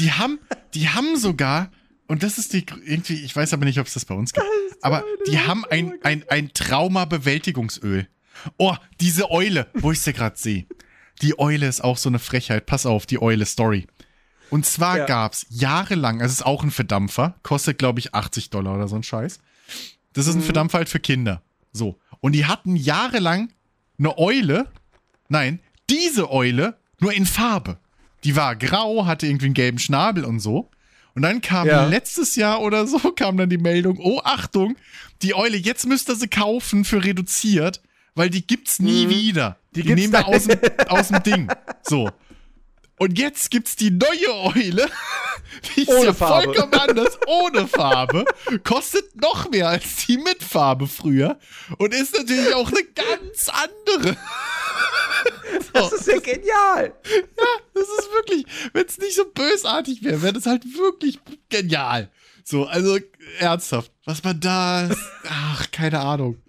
Die haben, die haben sogar und das ist die irgendwie, ich weiß aber nicht, ob es das bei uns gibt, aber die haben ein, ein, ein Trauma-Bewältigungsöl. Oh, diese Eule, wo ich sie gerade sehe. Die Eule ist auch so eine Frechheit. Pass auf, die Eule-Story. Und zwar ja. gab's jahrelang, also es ist auch ein Verdampfer, kostet glaube ich 80 Dollar oder so ein Scheiß. Das ist ein mhm. Verdampfer halt für Kinder. So. Und die hatten jahrelang eine Eule, nein, diese Eule nur in Farbe. Die war grau, hatte irgendwie einen gelben Schnabel und so. Und dann kam ja. letztes Jahr oder so, kam dann die Meldung, oh Achtung, die Eule, jetzt müsst ihr sie kaufen für reduziert, weil die gibt's nie mhm. wieder. Die, die nehmen wir aus dem, aus dem Ding. So. Und jetzt gibt's die neue Eule. Die ist ohne ja Farbe. vollkommen anders, ohne Farbe. Kostet noch mehr als die mit Farbe früher. Und ist natürlich auch eine ganz andere. Das ist ja genial. Ja, das ist wirklich, wenn es nicht so bösartig wäre, wäre das halt wirklich genial. So, also ernsthaft. Was man da. Ach, keine Ahnung.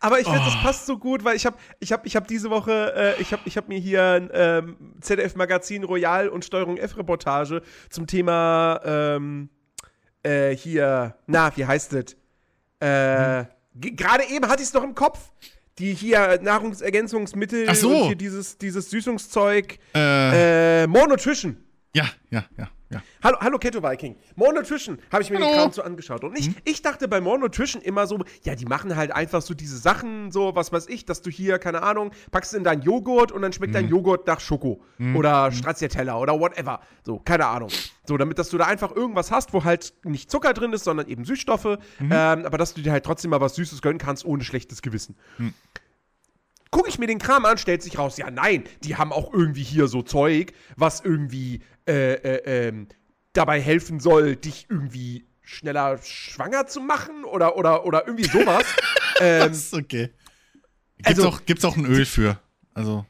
Aber ich finde, oh. das passt so gut, weil ich habe ich hab, ich hab diese Woche, äh, ich habe ich hab mir hier ein ähm, ZDF-Magazin Royal und Steuerung F-Reportage zum Thema ähm, äh, hier, na, wie heißt das? Äh, mhm. Gerade eben hatte ich es noch im Kopf. Die hier Nahrungsergänzungsmittel Ach so. und hier dieses, dieses Süßungszeug. Äh, äh Monotrition. Ja, ja, ja. Ja. Hallo, hallo Keto Viking. More Nutrition habe ich mir hallo. den Kram so angeschaut. Und ich, hm? ich dachte bei More Nutrition immer so, ja, die machen halt einfach so diese Sachen, so, was weiß ich, dass du hier, keine Ahnung, packst in deinen Joghurt und dann schmeckt hm. dein Joghurt nach Schoko. Hm. Oder hm. Stracciatella oder whatever. So, keine Ahnung. So, damit, dass du da einfach irgendwas hast, wo halt nicht Zucker drin ist, sondern eben Süßstoffe. Mhm. Ähm, aber dass du dir halt trotzdem mal was Süßes gönnen kannst, ohne schlechtes Gewissen. Mhm gucke ich mir den Kram an, stellt sich raus, ja nein, die haben auch irgendwie hier so Zeug, was irgendwie äh, äh, ähm, dabei helfen soll, dich irgendwie schneller schwanger zu machen oder, oder, oder irgendwie sowas. ähm, das ist okay. Gibt's, also, auch, gibt's auch ein Öl für. Also,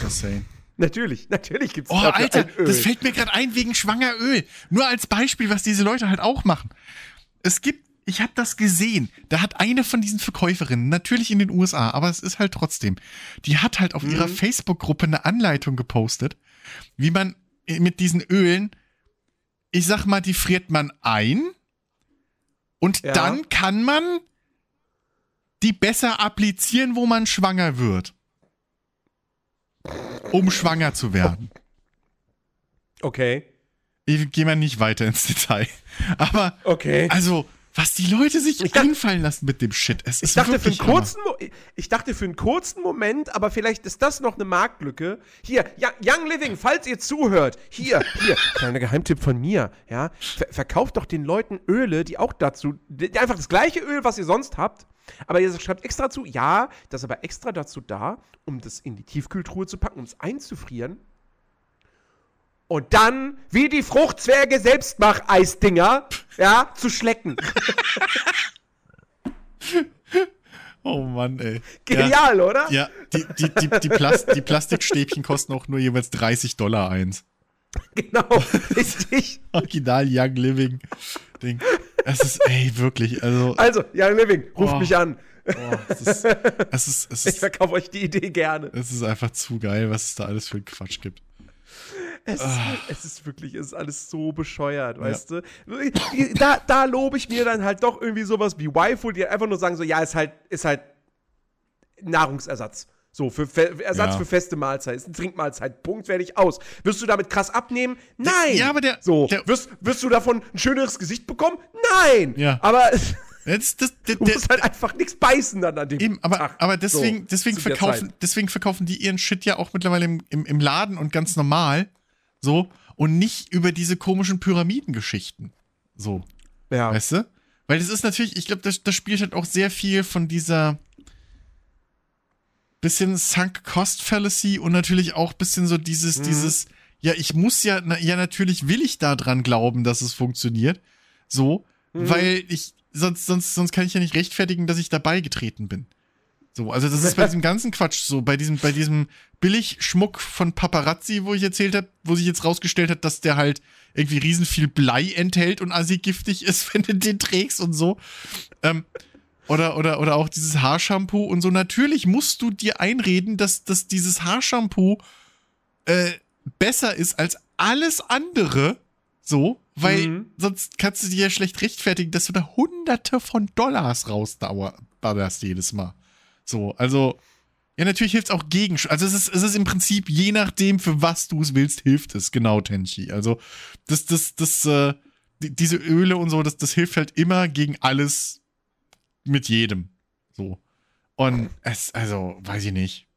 just saying. Natürlich, natürlich gibt's Oh, Alter, das fällt mir gerade ein wegen Schwangeröl. Nur als Beispiel, was diese Leute halt auch machen. Es gibt ich habe das gesehen. Da hat eine von diesen Verkäuferinnen, natürlich in den USA, aber es ist halt trotzdem, die hat halt auf mhm. ihrer Facebook-Gruppe eine Anleitung gepostet, wie man mit diesen Ölen, ich sag mal, die friert man ein und ja. dann kann man die besser applizieren, wo man schwanger wird. Um schwanger zu werden. Okay. Ich gehe mal nicht weiter ins Detail. Aber, okay. also, was die Leute sich ich einfallen lassen mit dem Shit. Es ich, dachte für einen kurzen, ich dachte für einen kurzen Moment, aber vielleicht ist das noch eine Marktlücke. Hier, Young Living, falls ihr zuhört, hier, hier, kleiner Geheimtipp von mir, ja, ver verkauft doch den Leuten Öle, die auch dazu, die, einfach das gleiche Öl, was ihr sonst habt, aber ihr schreibt extra zu, ja, das ist aber extra dazu da, um das in die Tiefkühltruhe zu packen, um es einzufrieren und dann, wie die Fruchtzwerge Selbstmach-Eisdinger, ja, zu schlecken. Oh Mann, ey. Genial, ja, oder? Ja, die, die, die, die, Plast die Plastikstäbchen kosten auch nur jeweils 30 Dollar eins. Genau, richtig. Original Young Living Ding. Es ist, ey, wirklich, also. Also, Young Living, ruft oh, mich an. Oh, es ist, es ist, es ist, ich verkaufe euch die Idee gerne. Es ist einfach zu geil, was es da alles für Quatsch gibt. Es, ist, halt, es ist wirklich, es ist alles so bescheuert, weißt ja. du? Da, da lobe ich mir dann halt doch irgendwie sowas wie Waifu, die einfach nur sagen so, ja, ist halt, ist halt Nahrungsersatz. So, für Fe Ersatz ja. für feste Mahlzeit. Ist eine Trinkmahlzeit. Punkt, fertig, aus. Wirst du damit krass abnehmen? Nein. Ja, aber der. So. Der, wirst, wirst du davon ein schöneres Gesicht bekommen? Nein. Ja. Aber. Das, das, das, du musst halt einfach nichts beißen dann an dem Eben, aber, Tag. aber deswegen, so, deswegen, verkaufen, deswegen verkaufen die ihren Shit ja auch mittlerweile im, im, im Laden und ganz normal. So. Und nicht über diese komischen Pyramidengeschichten. So. Ja. Weißt du? Weil das ist natürlich, ich glaube, das, das spielt halt auch sehr viel von dieser bisschen Sunk Cost Fallacy und natürlich auch bisschen so dieses, mhm. dieses, ja, ich muss ja, na, ja, natürlich will ich da dran glauben, dass es funktioniert. So, mhm. weil ich, sonst, sonst, sonst kann ich ja nicht rechtfertigen, dass ich dabei getreten bin. So, also das ist bei diesem ganzen Quatsch so, bei diesem, bei diesem Billigschmuck von Paparazzi, wo ich erzählt habe, wo sich jetzt rausgestellt hat, dass der halt irgendwie riesen viel Blei enthält und assi giftig ist, wenn du den trägst und so. Ähm, oder, oder, oder auch dieses Haarshampoo und so. Natürlich musst du dir einreden, dass, dass dieses Haarshampoo äh, besser ist als alles andere. So, weil mhm. sonst kannst du dir ja schlecht rechtfertigen, dass du da hunderte von Dollars rausdauerst jedes Mal. So, also, ja, natürlich hilft es auch gegen. Also, es ist, es ist im Prinzip, je nachdem, für was du es willst, hilft es, genau, Tenchi. Also, das, das, das, äh, diese Öle und so, das, das hilft halt immer gegen alles mit jedem. So. Und es, also, weiß ich nicht.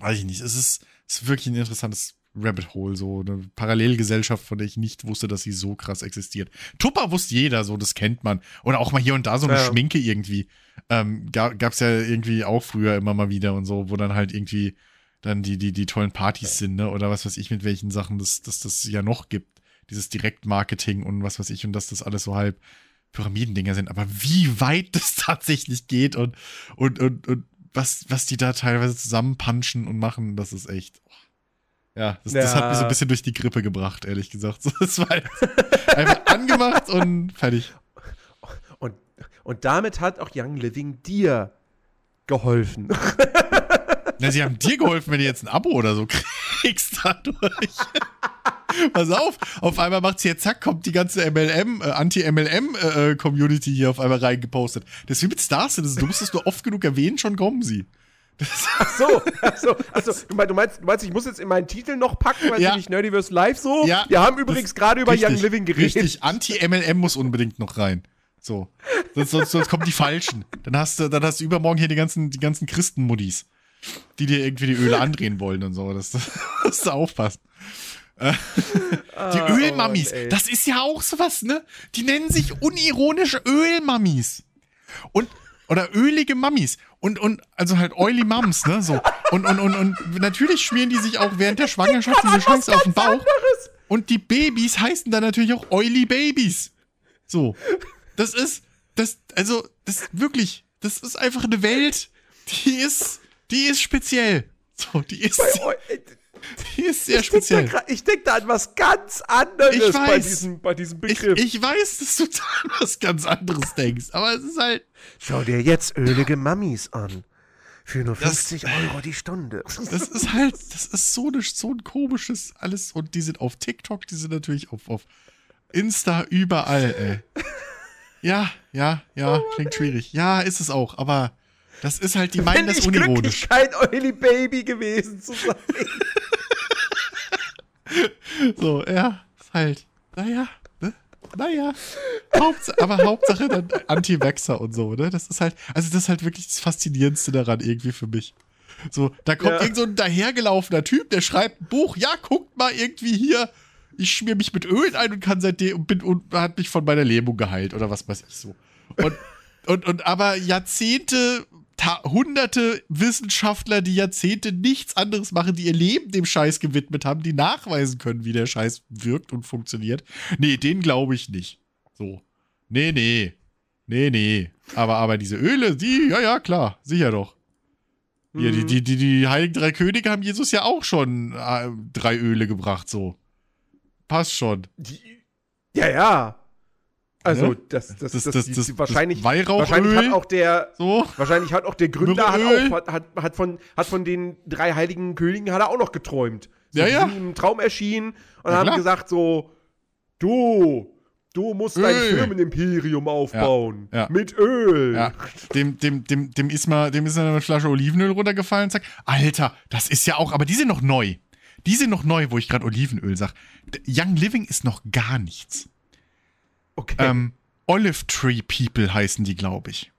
Weiß ich nicht. Es ist, es ist wirklich ein interessantes Rabbit Hole, so eine Parallelgesellschaft, von der ich nicht wusste, dass sie so krass existiert. Tupper wusste jeder, so, das kennt man. Oder auch mal hier und da so eine ja. Schminke irgendwie. Ähm, gab, gab's ja irgendwie auch früher immer mal wieder und so, wo dann halt irgendwie dann die, die, die tollen Partys sind, ne? Oder was weiß ich, mit welchen Sachen das, das, das ja noch gibt. Dieses Direktmarketing und was weiß ich, und dass das alles so halb Pyramidendinger sind, aber wie weit das tatsächlich geht und, und, und, und was, was die da teilweise zusammenpanschen und machen, das ist echt. Oh. Ja, das, ja. das hat mich so ein bisschen durch die Grippe gebracht, ehrlich gesagt. Das war einfach angemacht und fertig. Und, und damit hat auch Young Living dir geholfen. Na, sie haben dir geholfen, wenn du jetzt ein Abo oder so kriegst dadurch. Pass auf, auf einmal macht sie jetzt zack, kommt die ganze MLM, äh, Anti-MLM-Community äh, äh hier auf einmal reingepostet. Das ist wie mit das ist, du musstest nur oft genug erwähnen, schon kommen sie. So, ach so, ach so. Du, meinst, du, meinst, ich muss jetzt in meinen Titel noch packen, weil ja. sie nicht Nerdiverse Live so? Ja. Wir haben übrigens gerade über richtig, Young Living geredet. Richtig, Anti-MLM muss unbedingt noch rein. So. Sonst, sonst, sonst kommen die Falschen. Dann hast du, dann hast du übermorgen hier die ganzen, die ganzen Christenmuddis, die dir irgendwie die Öle andrehen wollen und so. Das, das musst du aufpassen. die ah, Ölmammis, oh, das ist ja auch sowas, ne? Die nennen sich unironisch Ölmammis. Und oder ölige Mammis und und also halt oily Mums, ne, so. Und und und und natürlich schmieren die sich auch während der Schwangerschaft diese Scheiße auf den Bauch. Anderes. Und die Babys heißen dann natürlich auch oily Babies. So. Das ist das also das wirklich, das ist einfach eine Welt, die ist die ist speziell. So, die ist die ist sehr ich speziell. Denk ich denke da an was ganz anderes bei, diesem, bei diesem Begriff. Ich, ich, weiß, dass du da an was ganz anderes denkst, aber es ist halt. Schau dir jetzt ölige Mammis an. Für nur 50 das, Euro die Stunde. Das ist halt, das ist so, eine, so ein komisches alles. Und die sind auf TikTok, die sind natürlich auf, auf Insta, überall, ey. Ja, ja, ja, oh klingt schwierig. Ja, ist es auch, aber das ist halt, die meinen das unironisch. Ich kein Oily Baby gewesen zu sein. so, ja, halt, naja, ne? Naja. Hauptsache, aber Hauptsache dann Anti-Vaxxer und so, ne? Das ist halt, also das ist halt wirklich das Faszinierendste daran irgendwie für mich. So, da kommt ja. irgend so ein dahergelaufener Typ, der schreibt ein Buch, ja, guckt mal irgendwie hier, ich schmier mich mit Öl ein und kann seitdem und bin und hat mich von meiner Lähmung geheilt oder was weiß ich so. Und, und, und aber Jahrzehnte hunderte Wissenschaftler, die Jahrzehnte nichts anderes machen, die ihr Leben dem Scheiß gewidmet haben, die nachweisen können, wie der Scheiß wirkt und funktioniert. Nee, den glaube ich nicht. So. Nee, nee. Nee, nee. Aber, aber diese Öle, die, ja, ja, klar, sicher doch. Mhm. Ja, die, die, die, die Heiligen Drei Könige haben Jesus ja auch schon äh, drei Öle gebracht, so. Passt schon. Die, ja, ja. Also ne? das, das, das, das, die- das, die- wahrscheinlich, das Weihrauchöl, wahrscheinlich hat auch der, so. wahrscheinlich hat auch der Gründer hat, auch, hat, hat, von, hat von den drei heiligen Königen hat er auch noch geträumt. So, Ja, die ja. sind ihm im Traum erschienen und Ja, haben klar. gesagt so, du, du musst dein Öl. Firmenimperium aufbauen. ja. Mit Öl. Ja, dem, dem, dem, dem ist mal, dem ist eine Flasche Olivenöl runtergefallen, zack. Alter, das ist ja auch, aber die sind noch neu. Die sind noch neu, wo ich gerade Olivenöl sag. D- Young Living ist noch gar nichts. Okay. Ähm, Olive Tree People heißen die, glaube ich.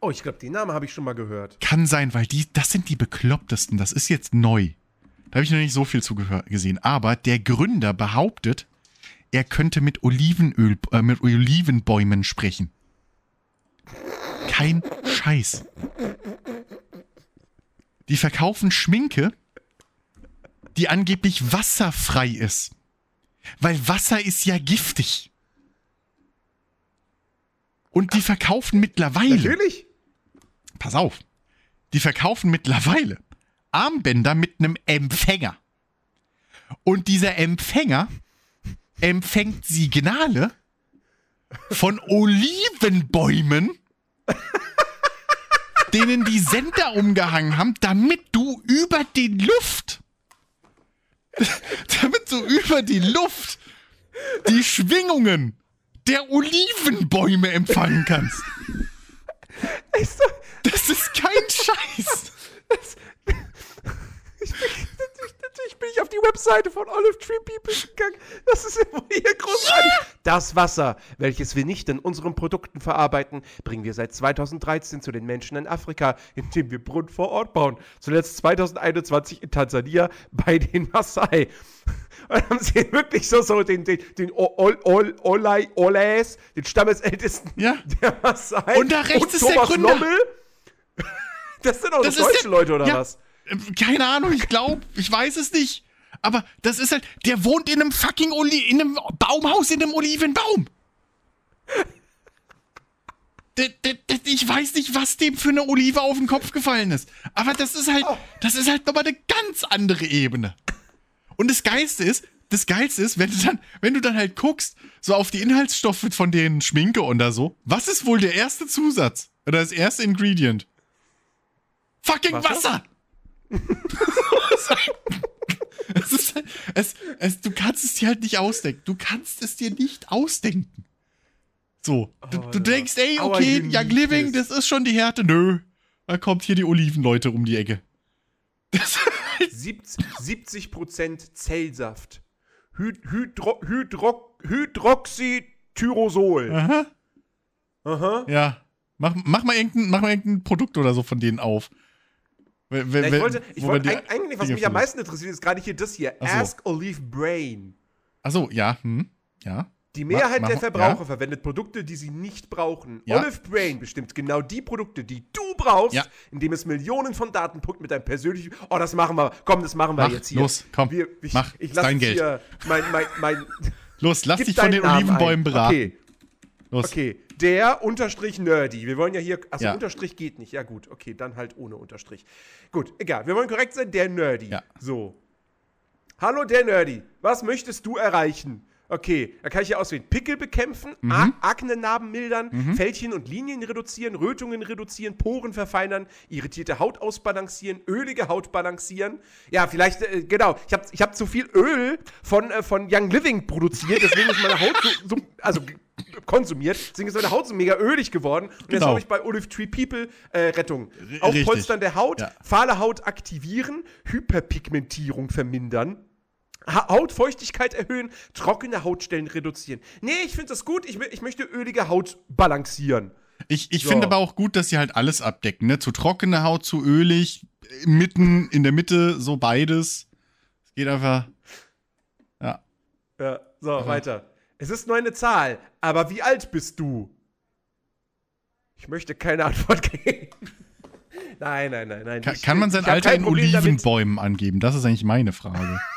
oh, ich glaube, den Namen habe ich schon mal gehört. Kann sein, weil die, das sind die beklopptesten. Das ist jetzt neu. Da habe ich noch nicht so viel zu gesehen. Aber der Gründer behauptet, er könnte mit Olivenöl, äh, mit Olivenbäumen sprechen. Kein Scheiß. Die verkaufen Schminke, die angeblich wasserfrei ist. Weil Wasser ist ja giftig. Und die verkaufen mittlerweile Natürlich. pass auf, die verkaufen mittlerweile Armbänder mit einem Empfänger. Und dieser Empfänger empfängt Signale von Olivenbäumen, denen die Sender umgehangen haben, damit du über die Luft, damit du über die Luft die Schwingungen der Olivenbäume empfangen kannst. Das ist kein Scheiß. Ich bin, natürlich, natürlich bin ich auf die Webseite von Olive Tree People gegangen. Das ist ja wohl hier großartig. Das Wasser, welches wir nicht in unseren Produkten verarbeiten, bringen wir seit 2013 zu den Menschen in Afrika, indem wir Brunnen vor Ort bauen. Zuletzt 2021 in Tansania bei den Maasai. Und dann haben sie wirklich so, so den, den, den Ol, Ol, Olai, Olays, den Stammesältesten Ja. der Maasai. Und da rechts ist der Thomas Gründer. Nommel. Das sind auch Das ist deutsche der- Leute, oder ja, was? äh, Keine Ahnung, ich glaube, ich weiß es nicht. Aber das ist halt, der wohnt in einem fucking Oli in einem Baumhaus, in einem Olivenbaum. Ich weiß nicht, was dem für eine Olive auf den Kopf gefallen ist. Aber das ist halt, das ist halt nochmal eine ganz andere Ebene. Und das Geilste ist, das Geilste ist, wenn du dann, wenn du dann halt guckst, so auf die Inhaltsstoffe von denen Schminke und da so, was ist wohl der erste Zusatz? Oder das erste Ingredient? Fucking Wasser? Wasser! es ist halt, es, es, du kannst es dir halt nicht ausdenken. Du kannst es dir nicht ausdenken. So, du, Oh, du denkst, ey, okay. Young Living, das ist schon die Härte. Nö, da kommt hier die Olivenleute um die Ecke. Das, 70, 70% Zellsaft. Hy Hydro Hydro Hydroxytyrosol. aha, Aha. ja. Mach, mach, mal irgendein, mach mal irgendein Produkt oder so von denen auf. Wer- Ja, ich wollte, ich wo wollte eig- eigentlich, was Dinge mich am meisten interessiert, ist gerade hier das hier. So. Ask Olive Brain. Achso, ja, hm, ja. Die Mehrheit mach- der ja. Verbraucher verwendet Produkte, die sie nicht brauchen. Ja. Olive Brain bestimmt genau die Produkte, die du brauchst, Ja. indem es Millionen von Datenpunkten mit deinem persönlichen. Oh, das machen wir. Komm, das machen wir Mach, jetzt hier. los, komm, Wir, ich, mach, ich lass dein Geld. Mein, mein, mein, Los, lass dich von den Namen Olivenbäumen ein. beraten. Okay. Los. Okay, der Unterstrich Nerdy. Wir wollen ja hier. Achso, Ja. Unterstrich geht nicht. Ja, gut. Okay, dann halt ohne Unterstrich. Gut, egal. Wir wollen korrekt sein. Der Nerdy. Ja. So. Hallo, der Nerdy. Was möchtest du erreichen? Okay, da kann ich ja auswählen. Pickel bekämpfen, Mhm. Aknenarben mildern, Fältchen und Linien reduzieren, Rötungen reduzieren, Poren verfeinern, irritierte Haut ausbalancieren, ölige Haut balancieren. Ja, vielleicht, äh, genau. Ich habe ich hab zu viel Öl von, äh, von Young Living produziert, deswegen ist meine Haut so, so also konsumiert, deswegen ist meine Haut so mega ölig geworden. Und jetzt Genau. habe ich bei Olive Tree People äh, Rettung. richtig. Aufpolstern der Haut, Ja. fahle Haut aktivieren, Hyperpigmentierung vermindern. Ha Hautfeuchtigkeit erhöhen, trockene Hautstellen reduzieren. Nee, ich finde das gut. Ich, ich möchte ölige Haut balancieren. Ich, ich So. finde aber auch gut, dass sie halt alles abdecken, ne? Zu trockene Haut, zu ölig, mitten, in der Mitte, so beides. Es geht einfach. Ja. Ja, so, weiter. Es ist nur eine Zahl, aber wie alt bist du? Ich möchte keine Antwort geben. nein, nein, nein, nein. Kann, Ich- kann man sein Alter in Problem damit. Olivenbäumen angeben? Das ist eigentlich meine Frage.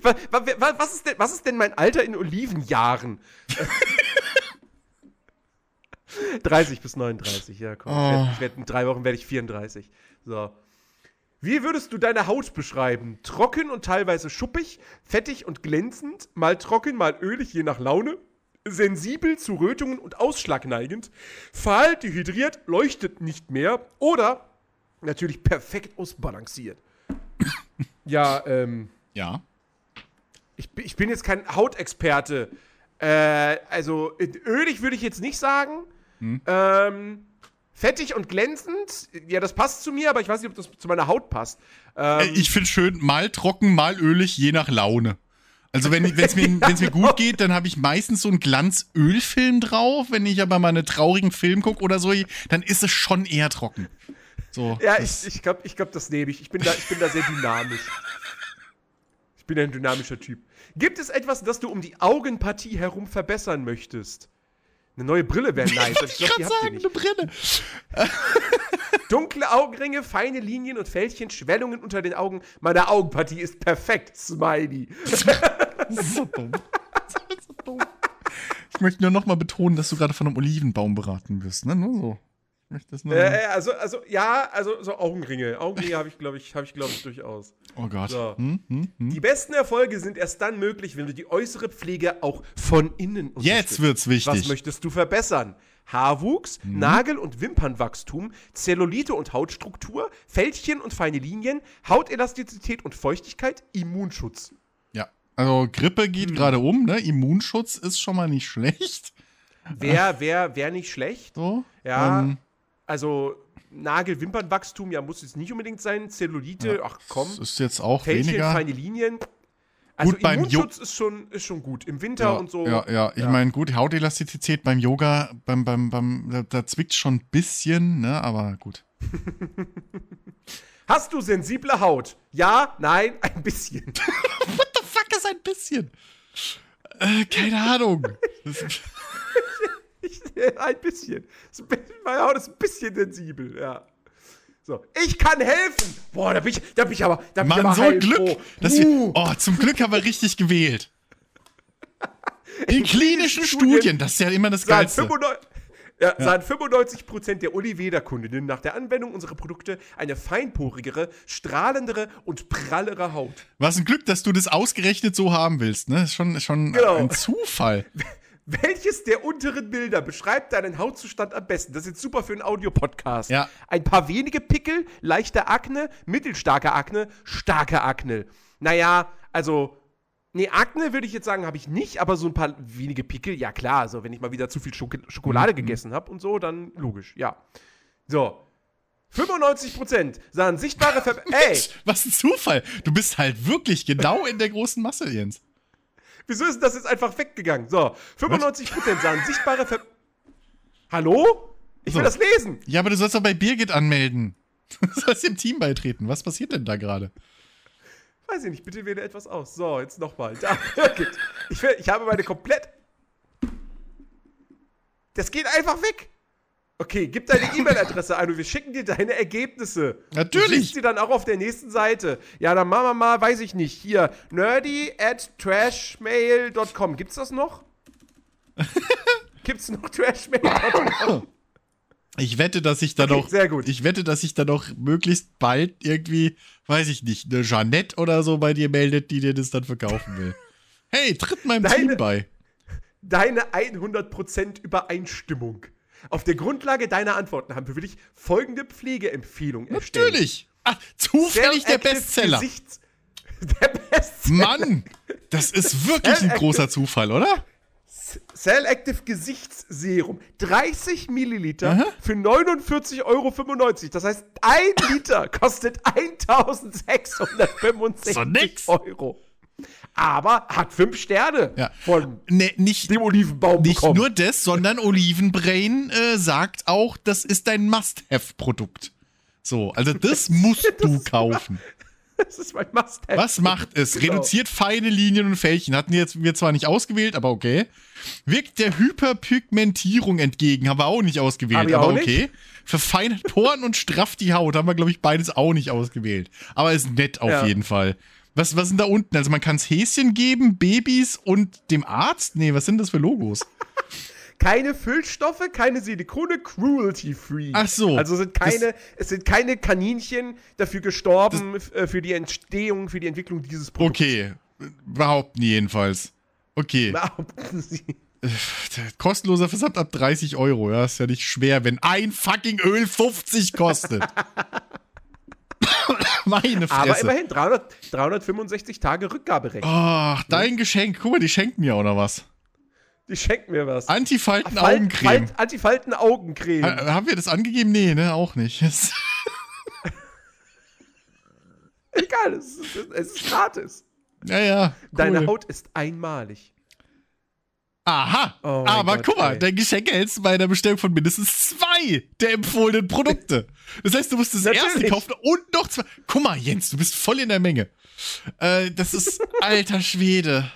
Wa- wa- wa- Was ist, denn, was ist denn mein Alter in Olivenjahren? 30 bis 39, ja, komm. Ich werd- Ich werd, in drei Wochen werde ich 34. So. Wie würdest du deine Haut beschreiben? Trocken und teilweise schuppig, fettig und glänzend, mal trocken, mal ölig, je nach Laune? Sensibel zu Rötungen und Ausschlag neigend? Fahl, dehydriert, leuchtet nicht mehr? Oder natürlich perfekt ausbalanciert? ja, ähm. Ja. Ich, ich bin jetzt kein Hautexperte. Äh, also, ölig würde ich jetzt nicht sagen. Hm. Ähm Fettig und glänzend, ja, das passt zu mir, aber ich weiß nicht, ob das zu meiner Haut passt. Ähm, ich finde schön, mal trocken, mal ölig, je nach Laune. Also wenn es mir, mir gut geht, dann habe ich meistens so einen Glanzölfilm drauf. Wenn ich aber mal einen traurigen Film gucke oder so, dann ist es schon eher trocken. So, ja, ich, ich glaube, ich glaub, das nehme ich. Ich bin, da, ich bin da sehr dynamisch. Ich bin ein dynamischer Typ. Gibt es etwas, das du um die Augenpartie herum verbessern möchtest? Eine neue Brille wäre nice. ich glaube, die habt sagen, Eine Brille. Dunkle Augenringe, feine Linien und Fältchen, Schwellungen unter den Augen. Meine Augenpartie ist perfekt. Smiley. das ist so dumm. Das ist so dumm. Ich möchte nur noch mal betonen, dass du gerade von einem Olivenbaum beraten wirst, ne? Nur so. Äh, also, also, ja, also so Augenringe. Augenringe habe ich, glaube ich, habe ich, glaube ich, durchaus. Oh Gott. So. Hm, hm, hm. Die besten Erfolge sind erst dann möglich, wenn du die äußere Pflege auch von innen. Jetzt wird's wichtig. Was möchtest du verbessern? Haarwuchs, hm. Nagel- und Wimpernwachstum, Zellulite und Hautstruktur, Fältchen und feine Linien, Hautelastizität und Feuchtigkeit, Immunschutz. Ja, also Grippe geht hm. gerade um, ne? Immunschutz ist schon mal nicht schlecht. Wäre wär, wär nicht schlecht. So, ja. Ähm, also Nagel-Wimpernwachstum, ja, muss jetzt nicht unbedingt sein. Zellulite, ja, ach komm. Das ist jetzt auch Fältchen, weniger. feine Linien. Also gut, beim Immunschutz ist schon, ist schon gut. Im Winter ja, und so. Ja, ja. Ich ja. meine, gut, Hautelastizität beim Yoga, beim, beim, beim, da, da zwickt schon ein bisschen, ne, aber gut. Hast du sensible Haut? Ja, nein, ein bisschen. What the fuck ist ein bisschen? Äh, keine Ahnung. ein bisschen. Meine Haut ist ein bisschen sensibel, ja. So, ich kann helfen. Boah, da bin ich, da bin ich aber, da bin Mann, ich aber so ein Glück, dass uh. wir, oh, zum Glück haben wir richtig gewählt. In, In klinischen Studien, Studien, das ist ja immer das Geilste. 95, ja, ja. sahen 95% der Oliveda-Kundinnen nach der Anwendung unserer Produkte eine feinporigere, strahlendere und prallere Haut. Was ein Glück, dass du das ausgerechnet so haben willst, ne? Ist schon, schon genau. ein Zufall. Welches der unteren Bilder beschreibt deinen Hautzustand am besten? Das ist jetzt super für einen Audiopodcast. Ja. Ein paar wenige Pickel, leichte Akne, mittelstarke Akne, starke Akne. Naja, also, nee, Akne würde ich jetzt sagen, habe ich nicht, aber so ein paar wenige Pickel, ja klar. Also, wenn ich mal wieder zu viel Schok Schokolade mhm. gegessen habe und so, dann logisch, ja. So. 95% sahen sichtbare Ver Ey! Was ein Zufall! Du bist halt wirklich genau in der großen Masse, Jens. Wieso ist das jetzt einfach weggegangen? So, 95% sahen sichtbare Ver Hallo? Ich will das lesen. Ja, aber du sollst doch bei Birgit anmelden. Du sollst dem Team beitreten. Was passiert denn da gerade? Weiß ich nicht, bitte wähle etwas aus. So, jetzt nochmal. Da, Birgit. Ich, will, ich habe meine komplett. Das geht einfach weg. Okay, gib deine E-Mail-Adresse ein und wir schicken dir deine Ergebnisse. Natürlich. Du sie dann auch auf der nächsten Seite. Ja, dann machen wir mal, weiß ich nicht, hier, nerdy at trashmail.com. Gibt's das noch? Gibt's noch trashmail.com? Ich wette, dass ich da okay, noch. Sehr gut. Ich wette, dass sich da noch möglichst bald irgendwie, weiß ich nicht, eine Jeannette oder so bei dir meldet, die dir das dann verkaufen will. Hey, tritt meinem deine, Team bei. Deine 100% Übereinstimmung. Auf der Grundlage deiner Antworten haben wir wirklich folgende Pflegeempfehlung erstellt. Natürlich. Ach, zufällig der Bestseller. Gesichts der Bestseller. Mann, das ist wirklich ein großer Zufall, oder? Cell Active Gesichtsserum. 30 Milliliter Aha. für 49,95 Euro. Das heißt, ein Liter kostet 1665 so Euro aber hat fünf Sterne ja. von nee, nicht, dem Olivenbaum Nicht bekommen. nur das, sondern Olivenbrain äh, sagt auch, das ist dein Must-Have-Produkt. So, also das musst du kaufen. Das ist mein Must-Have. Was macht es? Genau. Reduziert feine Linien und Fältchen. Hatten jetzt wir zwar nicht ausgewählt, aber okay. Wirkt der Hyperpigmentierung entgegen. Haben wir auch nicht ausgewählt, aber okay. Nicht? Verfeinert Poren und strafft die Haut. Haben wir, glaube ich, beides auch nicht ausgewählt. Aber ist nett auf ja. jeden Fall. Was, was sind da unten? Also man kann es Häschen geben, Babys und dem Arzt? Nee, was sind das für Logos? keine Füllstoffe, keine Silikone, cruelty-free. Ach so. Also sind keine, es sind keine Kaninchen dafür gestorben das, äh, für die Entstehung, für die Entwicklung dieses Produkts. Okay, behaupten jedenfalls. Okay. Behaupten Sie. Äh, kostenloser Versand ab 30 Euro, ja, ist ja nicht schwer, wenn ein fucking Öl 50 kostet. Meine Fresse. Aber immerhin 300, 365 Tage Rückgaberecht. Ach, dein Geschenk. Guck mal, die schenken mir auch noch was. Die schenken mir was. Antifalten-Augencreme. Antifalten-Augencreme. Ha, haben wir das angegeben? Nee, ne? Auch nicht. Egal, es ist, es ist gratis. Ja, ja. Cool. Deine Haut ist einmalig. Aha, oh aber Gott, guck mal, ey. dein Geschenk hältst du bei einer Bestellung von mindestens zwei der empfohlenen Produkte. Das heißt, du musst das Natürlich. erste kaufen und noch zwei. Guck mal, Jens, du bist voll in der Menge. Äh, das ist alter Schwede.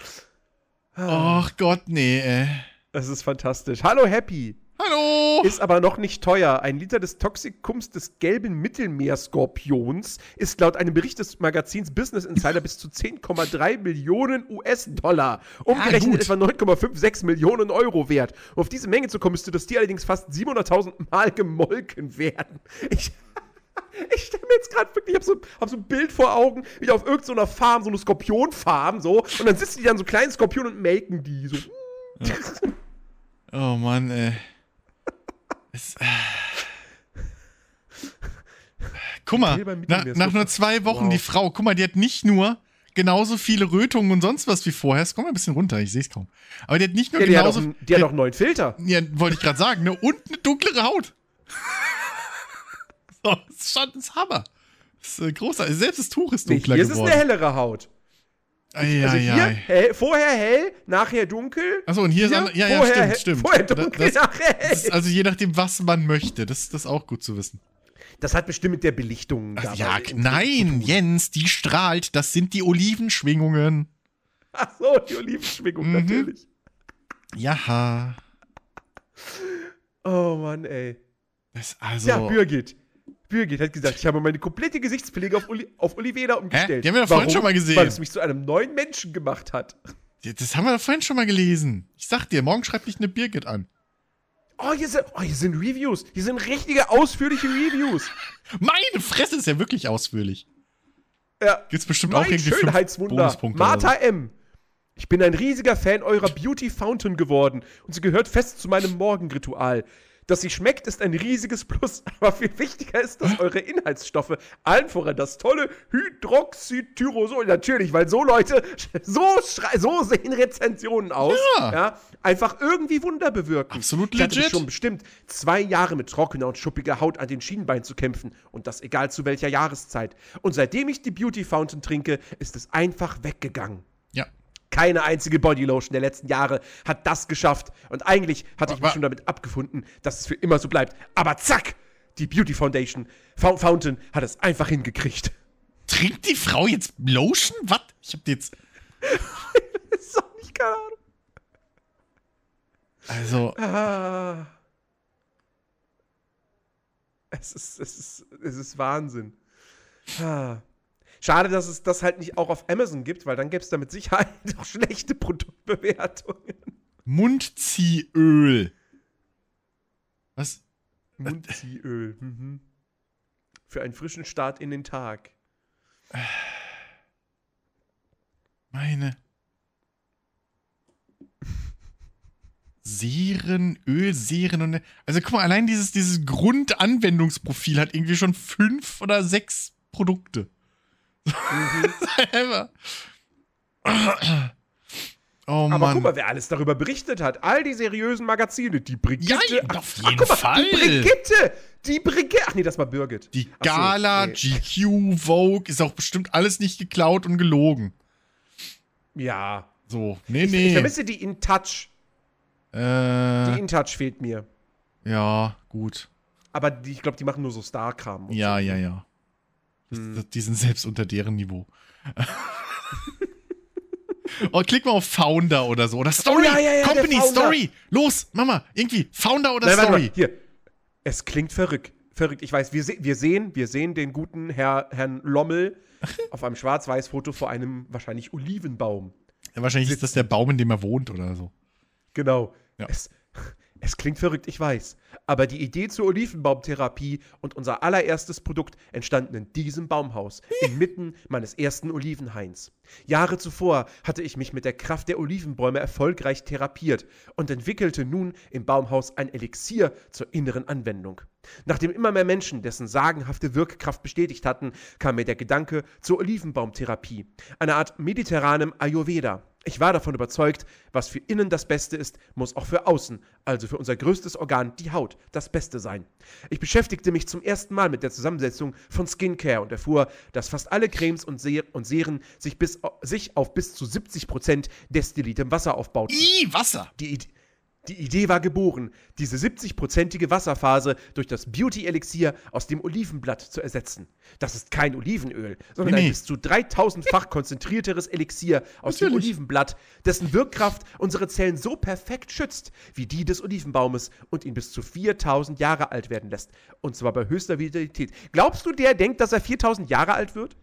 Ah. Ach Gott, nee, ey. Das ist fantastisch. Hallo, Happy. Hallo! Ist aber noch nicht teuer. Ein Liter des Toxikums des gelben Mittelmeerskorpions ist laut einem Bericht des Magazins Business Insider bis zu 10,3 Millionen US-Dollar. Umgerechnet ja, etwa 9,56 Millionen Euro wert. Um auf diese Menge zu kommen, müsste das Tier allerdings fast 700.000 Mal gemolken werden. Ich. Ich stelle mir jetzt gerade wirklich, ich habe so, hab so ein Bild vor Augen, wie auf irgendeiner so Farm, so eine Skorpionfarm, so, und dann sitzen die dann so kleinen Skorpion und melken die, so. Ja. Oh Mann, ey. Es, äh. Guck mal, nach, nach nur zwei Wochen wow. die Frau, guck mal, die hat nicht nur genauso viele Rötungen und sonst was wie vorher. Es kommt mal ein bisschen runter, ich sehe es kaum. Aber die hat nicht nur ja, genauso. Die hat, auch, die hat auch einen neuen Filter. Ja, wollte ich gerade sagen, ne? Und eine dunklere Haut. so, das ist schon das ist Hammer. Das ist äh, großartig. Selbst das Tuch ist dunkler nee, hier geworden. Hier ist eine hellere Haut. Ei, also hier hell, vorher hell, nachher dunkel. Achso, und hier, hier ist ja, ja, vorher, stimmt, stimmt. Vorher dunkel, das, nachher hell. Also je nachdem, was man möchte. Das, das ist auch gut zu wissen. Das hat bestimmt mit der Belichtung. Ach, ja, nein, Jens, die strahlt. Das sind die Olivenschwingungen. Ach so, die Olivenschwingungen, mhm. natürlich. Ja. Oh Mann, ey. Das also. Ja, Birgit. Birgit hat gesagt, ich habe meine komplette Gesichtspflege auf, Oli auf Oliveda umgestellt. Hä? Die haben wir doch vorhin schon mal gesehen. Weil es mich zu einem neuen Menschen gemacht hat. Das haben wir doch vorhin schon mal gelesen. Ich sag dir, morgen schreibt dich eine Birgit an. Oh hier, sind, oh, hier sind Reviews. Hier sind richtige ausführliche Reviews. Meine Fresse ist ja wirklich ausführlich. Ja. Gibt's bestimmt mein auch irgendwie Schönheitswunder. Martha M. Ich bin ein riesiger Fan eurer Beauty Fountain geworden und sie gehört fest zu meinem Morgenritual. Dass sie schmeckt, ist ein riesiges Plus. Aber viel wichtiger ist, dass eure Inhaltsstoffe, allen voran das tolle Hydroxytyrosol, natürlich, weil so Leute, so, so sehen Rezensionen aus, ja. ja. einfach irgendwie Wunder bewirken. Absolut legit. Ich hatte schon bestimmt zwei Jahre mit trockener und schuppiger Haut an den Schienbeinen zu kämpfen. Und das egal zu welcher Jahreszeit. Und seitdem ich die Beauty Fountain trinke, ist es einfach weggegangen. Keine einzige Bodylotion der letzten Jahre hat das geschafft. Und eigentlich hatte ich mich schon damit abgefunden, dass es für immer so bleibt. Aber zack! Die Beauty Foundation Fountain hat es einfach hingekriegt. Trinkt die Frau jetzt Lotion? Was? Ich hab jetzt. das ist doch nicht keine Ahnung. Also. Ah. Es ist, es ist, es ist Wahnsinn. Ah. Schade, dass es das halt nicht auch auf Amazon gibt, weil dann gäbe es da mit Sicherheit auch schlechte Produktbewertungen. Mundziehöl. Was? Mundziehöl. Mhm. Für einen frischen Start in den Tag. Meine. Seren, Ölseren und. Also guck mal, allein dieses, dieses Grundanwendungsprofil hat irgendwie schon fünf oder sechs Produkte. Mhm. Oh Aber Mann. guck mal, wer alles darüber berichtet hat. All die seriösen Magazine. Die Brigitte. Ja, auf jeden ach, mal, Fall. Die Brigitte. Die Brigitte. Ach nee, das war Birgit. Die Gala, so, nee. GQ, Vogue. Ist auch bestimmt alles nicht geklaut und gelogen. Ja. So, nee, ich, nee. Ich vermisse die InTouch. Äh, die InTouch fehlt mir. Ja, gut. Aber die, ich glaube, die machen nur so Star-Kram. Ja, so. ja, ja. Hm. Die sind selbst unter deren Niveau. oh, klick mal auf Founder oder so. Oder oh, Story. Oh, ja, ja, ja, Company, Story. Los, Mama, irgendwie. Founder oder Nein, Story. Warte mal, hier. Es klingt verrückt. Verrückt. Ich weiß, wir, se wir, sehen, wir sehen den guten Herr, Herrn Lommel auf einem Schwarz-Weiß-Foto vor einem wahrscheinlich Olivenbaum. Ja, wahrscheinlich ist das der Baum, in dem er wohnt oder so. Genau. Es, Es klingt verrückt, ich weiß. Aber die Idee zur Olivenbaumtherapie und unser allererstes Produkt entstanden in diesem Baumhaus, inmitten meines ersten Olivenhains. Jahre zuvor hatte ich mich mit der Kraft der Olivenbäume erfolgreich therapiert und entwickelte nun im Baumhaus ein Elixier zur inneren Anwendung. Nachdem immer mehr Menschen dessen sagenhafte Wirkkraft bestätigt hatten, kam mir der Gedanke zur Olivenbaumtherapie, eine Art mediterranem Ayurveda. Ich war davon überzeugt, was für innen das Beste ist, muss auch für außen, also für unser größtes Organ, die Haut, das Beste sein. Ich beschäftigte mich zum ersten Mal mit der Zusammensetzung von Skincare und erfuhr, dass fast alle Cremes und, Ser und Seren sich, bis, sich auf bis zu 70% destilliertem Wasser aufbauten. I, Wasser! Die Idee die Idee war geboren, diese 70-prozentige Wasserphase durch das Beauty-Elixier aus dem Olivenblatt zu ersetzen. Das ist kein Olivenöl, sondern nee. ein bis zu 3000-fach konzentrierteres Elixier aus Natürlich. dem Olivenblatt, dessen Wirkkraft unsere Zellen so perfekt schützt wie die des Olivenbaumes und ihn bis zu 4000 Jahre alt werden lässt. Und zwar bei höchster Vitalität. Glaubst du, der denkt, dass er 4000 Jahre alt wird?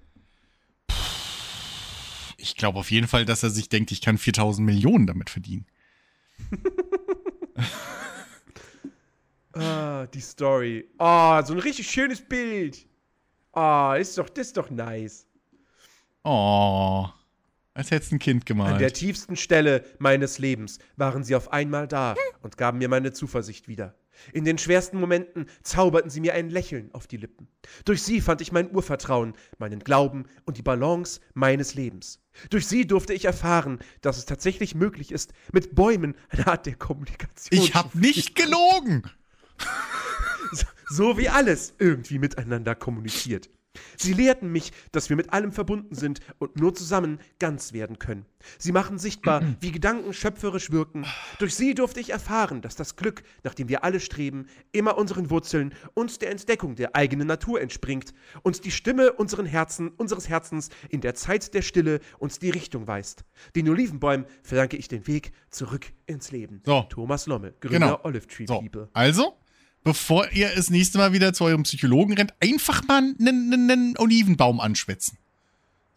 Ich glaube auf jeden Fall, dass er sich denkt, ich kann 4000 Millionen damit verdienen. ah, die Story. Ah, oh, so ein richtig schönes Bild. Ah, oh, ist doch, das ist doch nice. Oh, als hättest ein Kind gemalt. An der tiefsten Stelle meines Lebens waren sie auf einmal da und gaben mir meine Zuversicht wieder. In den schwersten Momenten zauberten sie mir ein Lächeln auf die Lippen. Durch sie fand ich mein Urvertrauen, meinen Glauben und die Balance meines Lebens. Durch sie durfte ich erfahren, dass es tatsächlich möglich ist, mit Bäumen eine Art der Kommunikation. Ich hab nicht gelogen! so wie alles irgendwie miteinander kommuniziert. Sie lehrten mich, dass wir mit allem verbunden sind und nur zusammen ganz werden können. Sie machen sichtbar, wie Gedanken schöpferisch wirken. Durch sie durfte ich erfahren, dass das Glück, nach dem wir alle streben, immer unseren Wurzeln und der Entdeckung der eigenen Natur entspringt und die Stimme unseren Herzen, unseres Herzens in der Zeit der Stille uns die Richtung weist. Den Olivenbäumen verdanke ich den Weg zurück ins Leben. So. Thomas Lomme, Gründer genau. Olive Tree so. People. Also, bevor ihr das nächste Mal wieder zu eurem Psychologen rennt, einfach mal einen, einen Olivenbaum anschwätzen.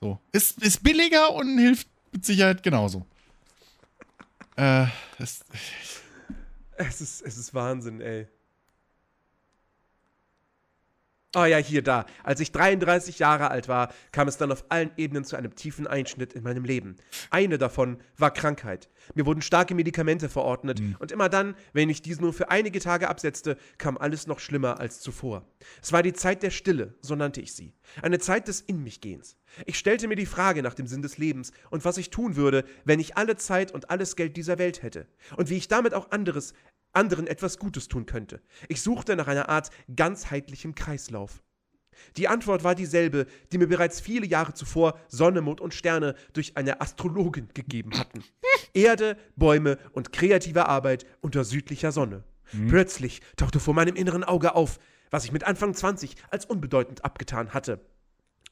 So. Ist, ist billiger und hilft mit Sicherheit genauso. Äh, das, es ist, es ist Wahnsinn, ey. Oh ja, hier, da. Als ich 33 Jahre alt war, kam es dann auf allen Ebenen zu einem tiefen Einschnitt in meinem Leben. Eine davon war Krankheit. Mir wurden starke Medikamente verordnet mhm. und immer dann, wenn ich diese nur für einige Tage absetzte, kam alles noch schlimmer als zuvor. Es war die Zeit der Stille, so nannte ich sie. Eine Zeit des In mich Gehens. Ich stellte mir die Frage nach dem Sinn des Lebens und was ich tun würde, wenn ich alle Zeit und alles Geld dieser Welt hätte. Und wie ich damit auch anderes anderen etwas Gutes tun könnte. Ich suchte nach einer Art ganzheitlichem Kreislauf. Die Antwort war dieselbe, die mir bereits viele Jahre zuvor Sonne, Mond und Sterne durch eine Astrologin gegeben hatten. Erde, Bäume und kreative Arbeit unter südlicher Sonne. Mhm. Plötzlich tauchte vor meinem inneren Auge auf, was ich mit Anfang 20 als unbedeutend abgetan hatte.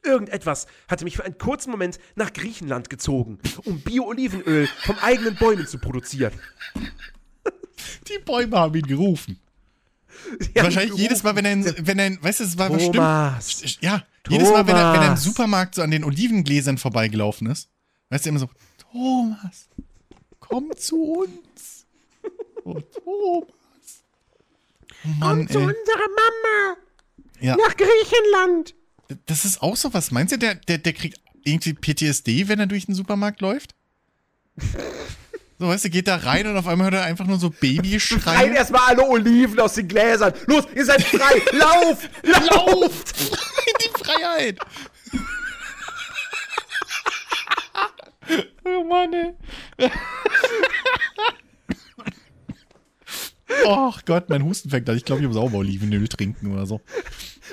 Irgendetwas hatte mich für einen kurzen Moment nach Griechenland gezogen, um Bio-Olivenöl vom eigenen Bäumen zu produzieren. Die Bäume haben ihn gerufen. Wahrscheinlich jedes Mal, wenn er, wenn er, weißt du, es war Thomas. bestimmt. Ja, Thomas. jedes Mal, wenn er, wenn er im Supermarkt so an den Olivengläsern vorbeigelaufen ist, weißt du immer so, Thomas, komm zu uns. Oh, Thomas. Oh Mann, komm zu unserer Mama. Ja. Nach Griechenland. Das ist auch so was. Meinst du, der, der, der kriegt irgendwie PTSD, wenn er durch den Supermarkt läuft? So, weißt du, geht da rein und auf einmal hört er einfach nur so Babyschreien. Rein erstmal alle Oliven aus den Gläsern. Los, ihr seid frei. Lauf! Lauft! In die Freiheit! oh Mann, ey. Och Gott, mein Husten fängt an. Ich glaube, ich muss auch mal Olivenöl trinken oder so.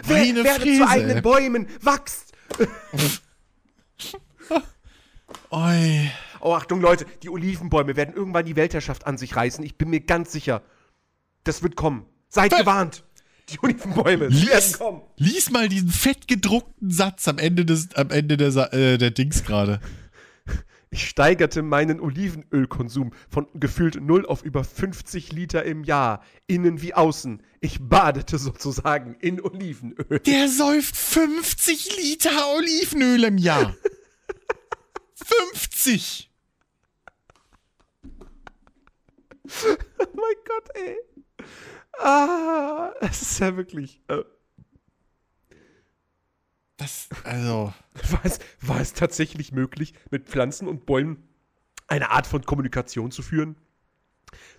Meine Werde Fräse. zu eigenen Bäumen. Wachst! Oi. Oh, Achtung, Leute, die Olivenbäume werden irgendwann die Weltherrschaft an sich reißen. Ich bin mir ganz sicher. Das wird kommen. Seid gewarnt. Die Olivenbäume lies, werden kommen. Lies mal diesen fett gedruckten Satz am Ende des, am Ende der, äh, der Dings gerade. Ich steigerte meinen Olivenölkonsum von gefühlt 0 auf über 50 Liter im Jahr, innen wie außen. Ich badete sozusagen in Olivenöl. Der säuft 50 Liter Olivenöl im Jahr. 50! oh mein Gott, ey. Ah, es ist ja wirklich. Äh, das, also. War es, war es tatsächlich möglich, mit Pflanzen und Bäumen eine Art von Kommunikation zu führen?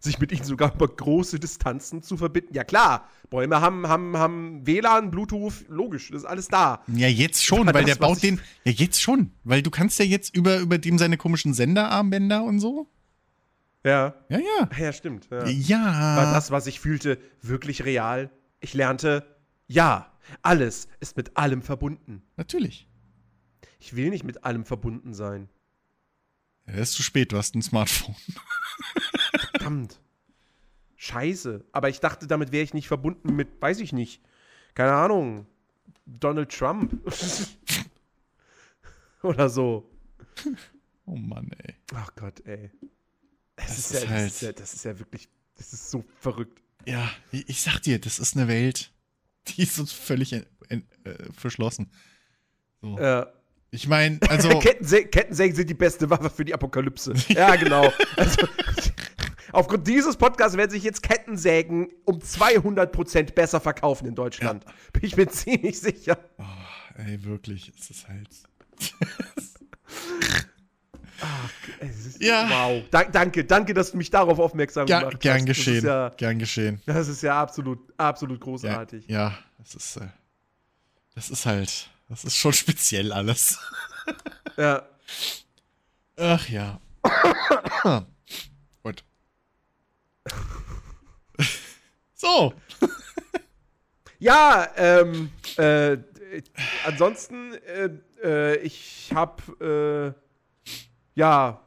Sich mit ihnen sogar über große Distanzen zu verbinden? Ja, klar. Bäume haben, haben, haben WLAN, Bluetooth, logisch, das ist alles da. Ja, jetzt schon, weil das, der baut den. Ja, jetzt schon. Weil du kannst ja jetzt über, über dem seine komischen Senderarmbänder und so. Ja. Ja, ja. Ja, stimmt. Ja. ja. War das, was ich fühlte, wirklich real? Ich lernte, ja, alles ist mit allem verbunden. Natürlich. Ich will nicht mit allem verbunden sein. Ja, ist zu spät, du hast ein Smartphone. Verdammt. Scheiße. Aber ich dachte, damit wäre ich nicht verbunden mit, weiß ich nicht. Keine Ahnung. Donald Trump. Oder so. Oh Mann, ey. Ach Gott, ey. Das, das ist, ist, ja, halt das, ist ja, das ist ja wirklich, das ist so verrückt. Ja, ich sag dir, das ist eine Welt, die ist uns völlig in, in, äh, verschlossen. So. Ja. Ich meine, also. Kettensägen, Kettensägen sind die beste Waffe für die Apokalypse. ja, genau. Also, aufgrund dieses Podcasts werden sich jetzt Kettensägen um 200% besser verkaufen in Deutschland. Ja. Bin ich mir ziemlich sicher. Oh, ey, wirklich, es ist halt. Ach, ist, ja. Wow. Da, danke, danke, dass du mich darauf aufmerksam Ger gemacht gern hast. Geschehen. Ja, gern geschehen. Das ist ja absolut, absolut großartig. Ja, ja das ist, äh, das ist halt, das ist schon speziell alles. Ja. Ach ja. Gut. so. Ja, ähm, äh, ansonsten, äh, äh, ich hab, äh, ja,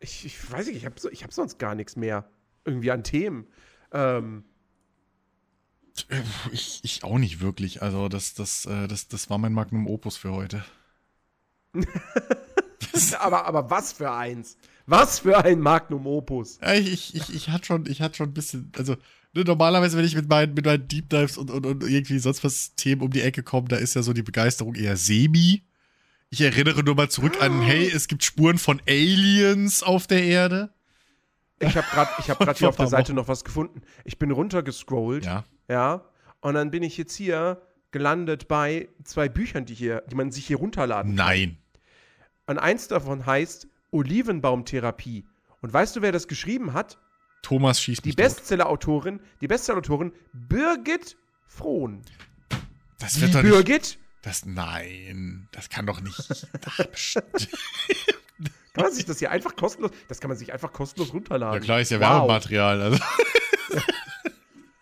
ich, ich weiß nicht, ich habe so, hab sonst gar nichts mehr irgendwie an Themen. Ähm, ich, ich auch nicht wirklich. Also das, das, äh, das, das war mein Magnum Opus für heute. aber, aber was für eins? Was für ein Magnum Opus? Ja, ich, ich, ich hatte schon, ich hatte schon ein bisschen, also ne, normalerweise, wenn ich mit meinen, mit meinen Deep Dives und, und, und irgendwie sonst was Themen um die Ecke komme, da ist ja so die Begeisterung eher semi. Ich erinnere nur mal zurück an, hey, es gibt Spuren von Aliens auf der Erde. Ich habe gerade hab, hier auf der Seite noch was gefunden. Ich bin runtergescrollt. Ja. Ja. Und dann bin ich jetzt hier gelandet bei zwei Büchern, die, hier, die man sich hier runterladen kann. Nein. Und eins davon heißt Olivenbaumtherapie. Und weißt du, wer das geschrieben hat? Thomas schießt Die Bestseller-Autorin, die Bestseller-Autorin Birgit Frohn. Das wird die doch nicht, Birgit das, nein, das kann doch nicht. kann man sich das hier einfach kostenlos, das kann man sich einfach kostenlos runterladen. Ja klar, ist ja wow. Werbematerial. Also.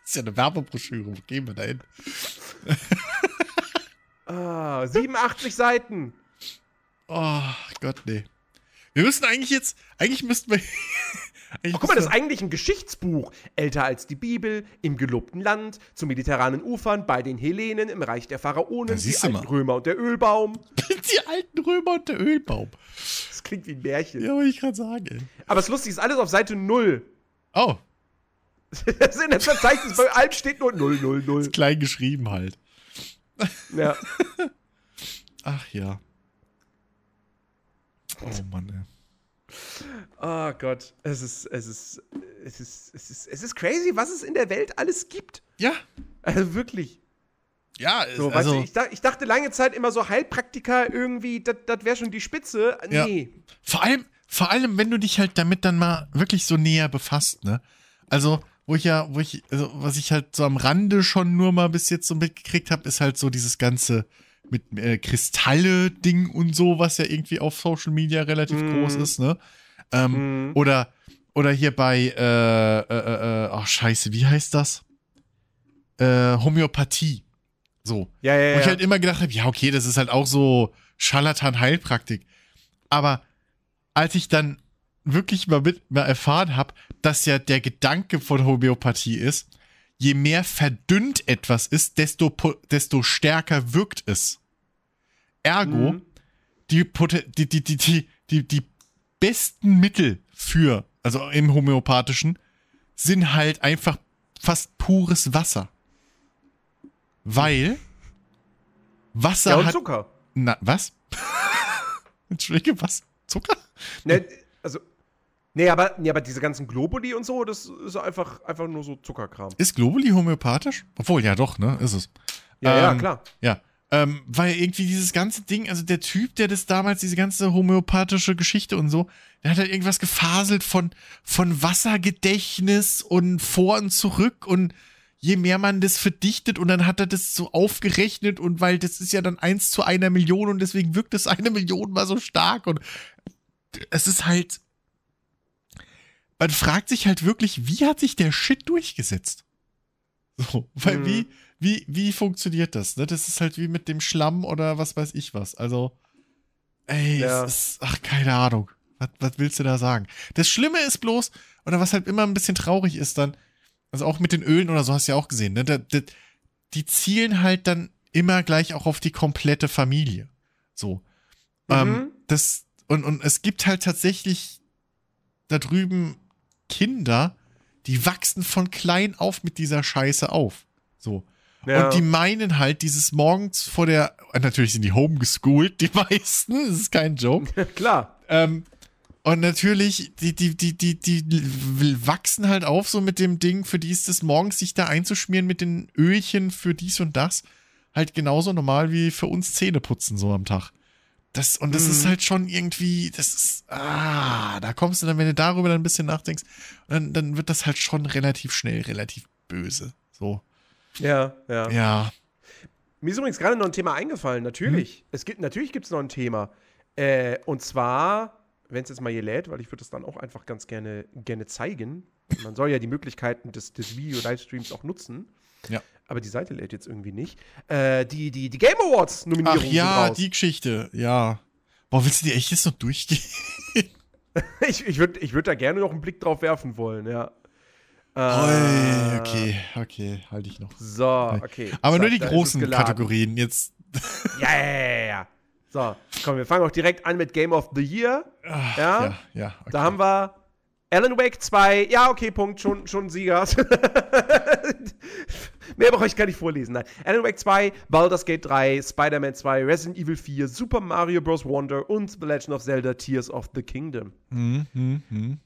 ist ja eine Werbebroschüre, wo gehen wir da hin? ah, 87 Seiten. Oh Gott, nee. Wir müssen eigentlich jetzt, eigentlich müssten wir Oh, guck mal, das ist eigentlich ein Geschichtsbuch. Älter als die Bibel, im gelobten Land, zu mediterranen Ufern, bei den Hellenen, im Reich der Pharaonen, die alten mal. Römer und der Ölbaum. die alten Römer und der Ölbaum. Das klingt wie ein Märchen. Ja, wollte ich gerade sagen. Aber das Lustige ist alles auf Seite 0. Oh. das ist in der Verzeichnis bei allem steht nur 0, 0, 0. Ist klein geschrieben halt. Ja. Ach ja. Oh Mann, ey. Oh Gott, es ist, es ist, es ist, es ist, es ist crazy, was es in der Welt alles gibt. Ja. Also wirklich. Ja, so, also, weißt du, ich, ich, dachte lange Zeit immer so Heilpraktiker irgendwie, das wäre schon die Spitze. Nee. Ja. Vor allem, vor allem, wenn du dich halt damit dann mal wirklich so näher befasst, ne? Also, wo ich ja, wo ich, also, was ich halt so am Rande schon nur mal bis jetzt so mitgekriegt habe, ist halt so dieses ganze mit äh, Kristalle-Ding und so, was ja irgendwie auf Social Media relativ mm. groß ist, ne? Ähm, mm. Oder oder hier bei, äh, äh, äh, ach scheiße, wie heißt das? Äh, Homöopathie. So. Ja, ja, ja. Wo ich halt immer gedacht habe, ja, okay, das ist halt auch so Scharlatan-Heilpraktik. Aber als ich dann wirklich mal, mit, mal erfahren habe, dass ja der Gedanke von Homöopathie ist, je mehr verdünnt etwas ist, desto, desto stärker wirkt es. Ergo, mhm. die, die, die, die, die, die, die besten Mittel für, also im Homöopathischen, sind halt einfach fast pures Wasser. Weil Wasser ja, und hat. Zucker. Na, was? Entschuldige, was? Zucker? Ne, also, Nee, aber, nee, aber diese ganzen Globuli und so, das ist einfach, einfach nur so Zuckerkram. Ist Globuli homöopathisch? Obwohl, ja doch, ne? Ist es. Ja, ähm, ja, klar. Ja. Ähm, weil irgendwie dieses ganze Ding, also der Typ, der das damals, diese ganze homöopathische Geschichte und so, der hat halt irgendwas gefaselt von, von Wassergedächtnis und vor und zurück und je mehr man das verdichtet und dann hat er das so aufgerechnet und weil das ist ja dann eins zu einer Million und deswegen wirkt das eine Million mal so stark und es ist halt, man fragt sich halt wirklich, wie hat sich der Shit durchgesetzt? So, weil mhm. wie, wie, wie funktioniert das? Ne? Das ist halt wie mit dem Schlamm oder was weiß ich was. Also, ey, ja. ist, ach, keine Ahnung. Was, was willst du da sagen? Das Schlimme ist bloß, oder was halt immer ein bisschen traurig ist dann, also auch mit den Ölen oder so hast du ja auch gesehen, ne? Da, da, die zielen halt dann immer gleich auch auf die komplette Familie. So. Mhm. Ähm, das, und, und es gibt halt tatsächlich da drüben Kinder, die wachsen von klein auf mit dieser Scheiße auf. So. Ja. Und die meinen halt, dieses morgens vor der, natürlich sind die homeschooled, die meisten, das ist kein Joke. Klar. Ähm, und natürlich, die, die, die, die, die wachsen halt auf so mit dem Ding, für die ist es morgens, sich da einzuschmieren mit den Ölchen für dies und das, halt genauso normal wie für uns Zähne putzen so am Tag. Das, und das mhm. ist halt schon irgendwie, das ist, ah, da kommst du dann, wenn du darüber dann ein bisschen nachdenkst, dann, dann wird das halt schon relativ schnell, relativ böse. So. Ja, ja. Ja. Mir ist übrigens gerade noch ein Thema eingefallen, natürlich. Hm. Es gibt, natürlich gibt es noch ein Thema. Äh, und zwar, wenn es jetzt mal hier lädt, weil ich würde das dann auch einfach ganz gerne, gerne zeigen. Man soll ja die Möglichkeiten des, des Video-Livestreams auch nutzen. Ja. Aber die Seite lädt jetzt irgendwie nicht. Äh, die, die, die Game Awards Nominierung. Ach ja, die Geschichte, ja. Boah, willst du die echt jetzt noch durchgehen? ich ich würde ich würd da gerne noch einen Blick drauf werfen wollen, ja. Äh, okay, okay, halte ich noch. So, okay. Aber nur die großen Kategorien jetzt. Ja, ja, ja, ja. So, komm, wir fangen auch direkt an mit Game of the Year. Ach, ja, ja. ja okay. Da haben wir Alan Wake 2. Ja, okay, Punkt, schon, schon Sieger. Mehr brauche ich gar nicht vorlesen. Nein. Alan Wake 2, Baldur's Gate 3, Spider-Man 2, Resident Evil 4, Super Mario Bros. Wonder und The Legend of Zelda Tears of the Kingdom. Hm, hm, hm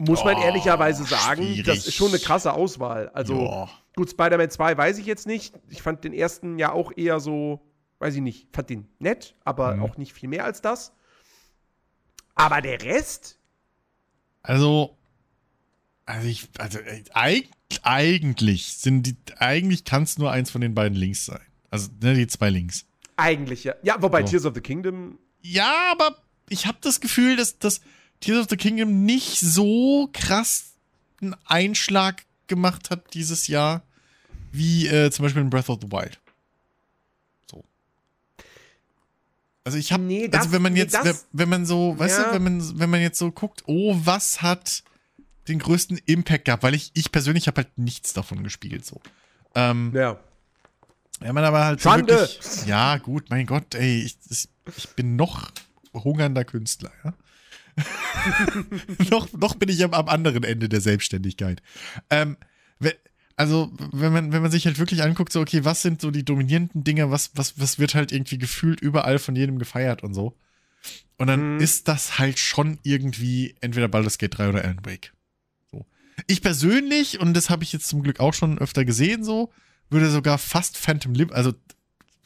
muss man oh, ehrlicherweise sagen, schwierig. das ist schon eine krasse Auswahl. Also, jo. gut, Spider-Man 2 weiß ich jetzt nicht. Ich fand den ersten ja auch eher so, weiß ich nicht, fand den nett, aber mhm. auch nicht viel mehr als das. Aber der Rest? Also, also ich, also äh, eigentlich sind die, eigentlich kann es nur eins von den beiden Links sein. Also, ne, die zwei Links. Eigentlich, ja. Ja, wobei so. Tears of the Kingdom. Ja, aber ich habe das Gefühl, dass das Tears of the Kingdom nicht so krass einen Einschlag gemacht hat dieses Jahr, wie äh, zum Beispiel in Breath of the Wild. So. Also ich habe, nee, also wenn man jetzt, nee, das, wenn man so, weißt ja. du, wenn man, wenn man jetzt so guckt, oh, was hat den größten Impact gehabt, weil ich, ich persönlich habe halt nichts davon gespielt, so. Ähm, ja. Wenn man aber halt so wirklich, ja, gut, mein Gott, ey, ich, ich bin noch hungernder Künstler, ja. noch, noch bin ich am, am, anderen Ende der Selbstständigkeit. Ähm, also, wenn man, wenn man sich halt wirklich anguckt, so, okay, was sind so die dominierenden Dinge, was, was, was wird halt irgendwie gefühlt überall von jedem gefeiert und so. Und dann mhm. ist das halt schon irgendwie entweder Baldur's Gate 3 oder Alan Wake. So. Ich persönlich, und das habe ich jetzt zum Glück auch schon öfter gesehen, so, würde sogar fast Phantom Liberty, also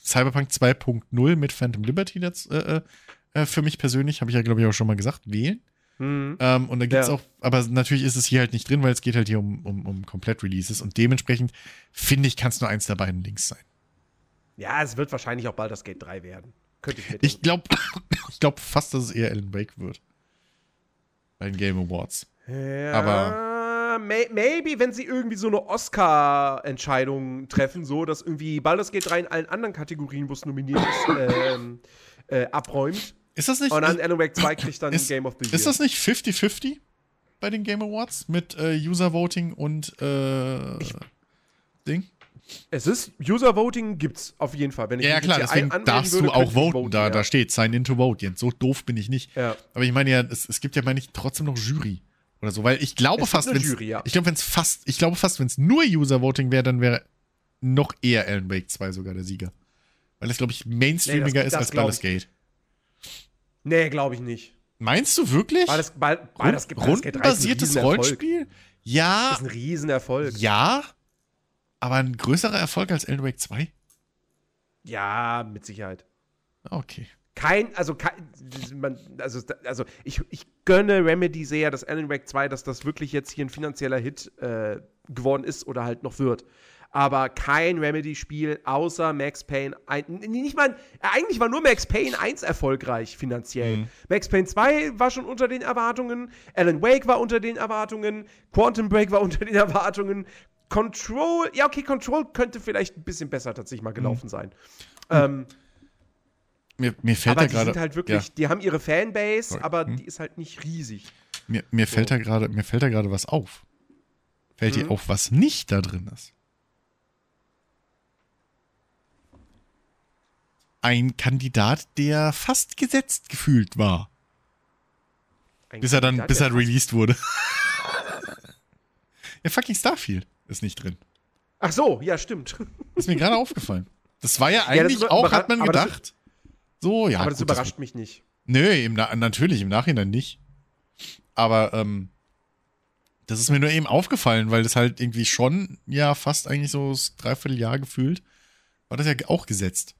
Cyberpunk 2.0 mit Phantom Liberty jetzt, äh, äh äh, für mich persönlich, habe ich ja, glaube ich, auch schon mal gesagt, wählen. Mhm. Ähm, und da gibt es ja. auch, aber natürlich ist es hier halt nicht drin, weil es geht halt hier um, um, um Komplett-Releases und dementsprechend finde ich, kann es nur eins der beiden Links sein. Ja, es wird wahrscheinlich auch bald das Gate 3 werden. Könnte ich Ich glaube ich glaub fast, dass es eher Alan Wake wird. Bei den Game Awards. Ja, aber. May, maybe, wenn sie irgendwie so eine Oscar-Entscheidung treffen, so, dass irgendwie Baldur's Gate 3 in allen anderen Kategorien, wo es nominiert ist, ähm, äh, abräumt ist das nicht? Und dann Alan Wake 2 kriegt dann ist, Game of the Year. Ist das nicht 50-50 bei den Game Awards mit äh, User Voting und äh, ich, Ding? Es ist User Voting gibt's auf jeden Fall. Wenn ich ja, ja klar, deswegen darfst würde, du auch voten. voten da, ja. da steht Sign in to vote. Jetzt so doof bin ich nicht. Ja. Aber ich meine ja, es, es gibt ja meine ich trotzdem noch Jury oder so, weil ich glaube es fast, wenn ja. ich glaube, wenn es fast, ich glaube fast, wenn es nur User Voting wäre, dann wäre noch eher Alan Wake 2 sogar der Sieger, weil es glaube ich mainstreamiger nee, das, ist das als Baldur's Gate. Nee, glaube ich nicht. Meinst du wirklich? Weil das, weil, weil das, das rundenbasiertes Rollenspiel? Ja. Das ist ein Riesenerfolg. Ja. Aber ein größerer Erfolg als Alan Wake 2? Ja, mit Sicherheit. Okay. Kein, also, kein, man, also, also ich, ich gönne Remedy sehr, dass Alan Wake 2, dass das wirklich jetzt hier ein finanzieller Hit äh, geworden ist oder halt noch wird aber kein Remedy-Spiel außer Max Payne. Ein, nicht mal, eigentlich war nur Max Payne 1 erfolgreich finanziell. Mhm. Max Payne 2 war schon unter den Erwartungen, Alan Wake war unter den Erwartungen, Quantum Break war unter den Erwartungen, Control, ja, okay, Control könnte vielleicht ein bisschen besser tatsächlich mal gelaufen mhm. sein. Mhm. Ähm, mir, mir fällt aber da gerade. Die sind halt wirklich, ja. die haben ihre Fanbase, Sorry. aber hm? die ist halt nicht riesig. Mir, mir so. fällt da gerade, mir fällt da gerade was auf. Fällt dir mhm. auf, was nicht da drin ist? Ein Kandidat, der fast gesetzt gefühlt war. Ein bis er dann, bis er released wurde. ja, fucking Starfield ist nicht drin. Ach so, ja, stimmt. Ist mir gerade aufgefallen. Das war ja eigentlich ja, auch, hat man gedacht. So, ja. Aber das gut, überrascht das, mich nicht. Nö, im, natürlich, im Nachhinein nicht. Aber, ähm, das ist mir nur eben aufgefallen, weil das halt irgendwie schon, ja, fast eigentlich so das Dreivierteljahr gefühlt, war das ja auch gesetzt.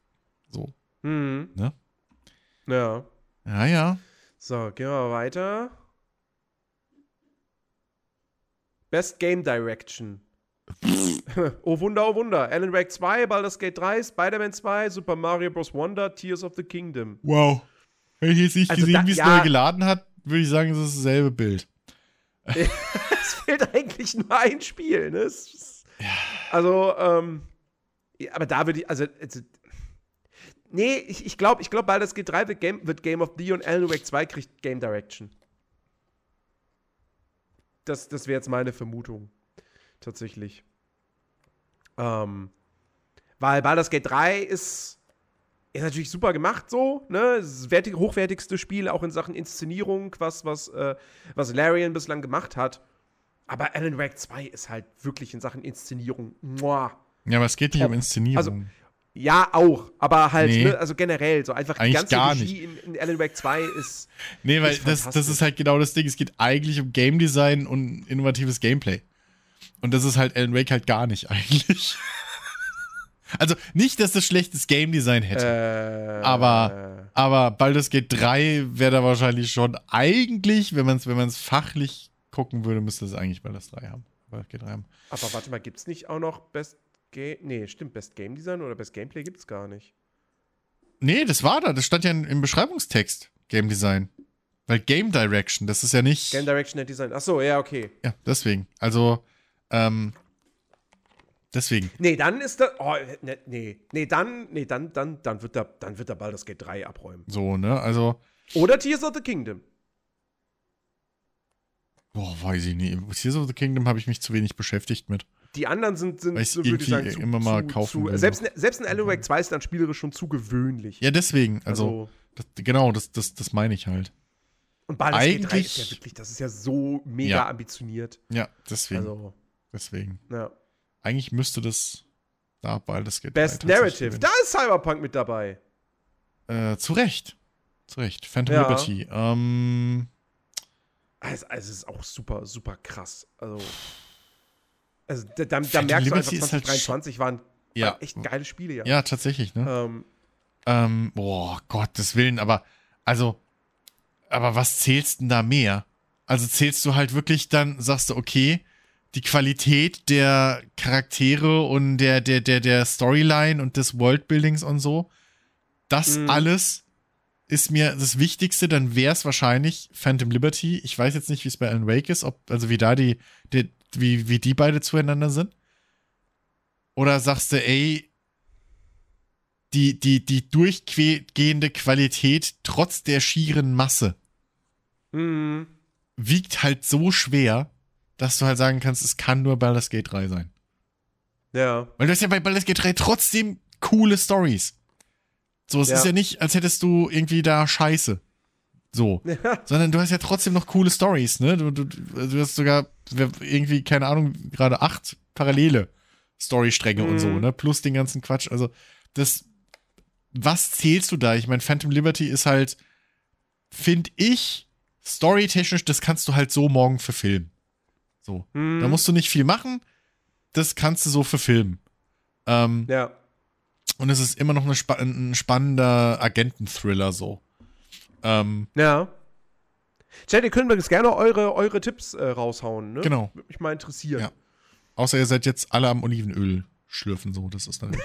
So. Mhm. Ne? Ja. Ja, ja. So, gehen wir weiter. Best Game Direction. oh Wunder, oh Wunder. Alan Wake 2, Baldur's Gate 3, Spider-Man 2, Super Mario Bros. Wonder, Tears of the Kingdom. Wow. Hätte ich jetzt nicht also gesehen, wie es ja, neu geladen hat, würde ich sagen, es ist dasselbe Bild. es fehlt eigentlich nur ein Spiel, ne? Ja. Also, ähm, aber da würde ich, also, also Nee, ich, ich glaube, ich glaub, Baldur's Gate 3 wird Game, wird Game of the Year und Alan Wake 2 kriegt Game Direction. Das, das wäre jetzt meine Vermutung. Tatsächlich. Ähm, weil Baldur's Gate 3 ist, ist natürlich super gemacht so, ne? Das wertig, hochwertigste Spiel auch in Sachen Inszenierung, was, was, äh, was Larian bislang gemacht hat. Aber Alan Wake 2 ist halt wirklich in Sachen Inszenierung. Muah. Ja, aber es geht nicht Top. um Inszenierung. Also, ja, auch, aber halt, nee. ne, also generell, so einfach eigentlich die ganze gar Regie nicht. in, in Alan Wake 2 ist. Nee, weil ist das, das ist halt genau das Ding. Es geht eigentlich um Game Design und innovatives Gameplay. Und das ist halt Alan Wake halt gar nicht eigentlich. also nicht, dass das schlechtes Game Design hätte. Äh, aber, aber Baldur's Gate 3 wäre da wahrscheinlich schon eigentlich, wenn man es wenn fachlich gucken würde, müsste es eigentlich Baldur's 3 haben. Baldur's Gate 3 haben. Aber warte mal, gibt es nicht auch noch Best Game. Nee, stimmt, Best Game Design oder Best Gameplay gibt es gar nicht. Nee, das war da. Das stand ja im Beschreibungstext. Game Design. Weil Game Direction, das ist ja nicht. Game Direction and Design. Achso, ja, okay. Ja, deswegen. Also, ähm. Deswegen. Nee, dann ist da. Oh, ne, nee. Nee, dann, nee, dann, dann, dann wird da, dann wird da bald das Gate 3 abräumen. So, ne? Also. Oder Tears of the Kingdom. Boah, weiß ich nicht. Tears of the Kingdom habe ich mich zu wenig beschäftigt mit. Die anderen sind, sind so, würde ich sagen, zu, immer mal zu, kaufen zu, selbst, selbst ein Alan Wake 2 ist dann spielerisch schon zu gewöhnlich. Ja, deswegen. Also, also das, genau, das, das, das meine ich halt. Und Baldur's Gate 3 ist ja wirklich, das ist ja so mega ja. ambitioniert. Ja, deswegen. Also, deswegen. Ja. Eigentlich müsste das da Baldur's Gate Best 3 Narrative, da ist Cyberpunk mit dabei. Äh, zu Recht. Zu Recht. Phantom ja. Liberty. Ähm. Also, also, es ist auch super, super krass. Also. Also da, da, da merkst du einfach, 2023 halt waren, ja. waren echt geile Spiele, ja. Ja, tatsächlich, ne? Ähm, ähm, boah, Gottes Willen, aber, also, aber was zählst denn da mehr? Also zählst du halt wirklich dann, sagst du, okay, die Qualität der Charaktere und der, der, der, der Storyline und des Worldbuildings und so, das mhm. alles ist mir das Wichtigste, dann wäre es wahrscheinlich Phantom Liberty. Ich weiß jetzt nicht, wie es bei Alan Wake ist, ob, also wie da die, die, wie, wie die beide zueinander sind? Oder sagst du, ey, die, die, die durchgehende Qualität trotz der schieren Masse mhm. wiegt halt so schwer, dass du halt sagen kannst, es kann nur Baldur's Gate 3 sein. Ja. Weil du hast ja bei Baldur's Gate 3 trotzdem coole Stories. So, es ja. ist ja nicht, als hättest du irgendwie da Scheiße. So. Ja. Sondern du hast ja trotzdem noch coole Stories, ne? Du, du, du hast sogar irgendwie, keine Ahnung, gerade acht parallele Storystränge mhm. und so, mhm. ne? Plus den ganzen Quatsch. Also, das, was zählst du da? Ich meine, Phantom Liberty ist halt, finde ich, storytechnisch, das kannst du halt so morgen verfilmen. So. Mhm. Da musst du nicht viel machen. Das kannst du so verfilmen. Ähm, ja. Und es ist immer noch eine spa ein spannender Agenten-Thriller so. Ähm, ja. Chat, ihr könnt übrigens gerne eure, eure Tipps äh, raushauen, ne? Genau. Würde mich mal interessieren. Ja. Außer ihr seid jetzt alle am Olivenöl schlürfen, so. Das ist dann.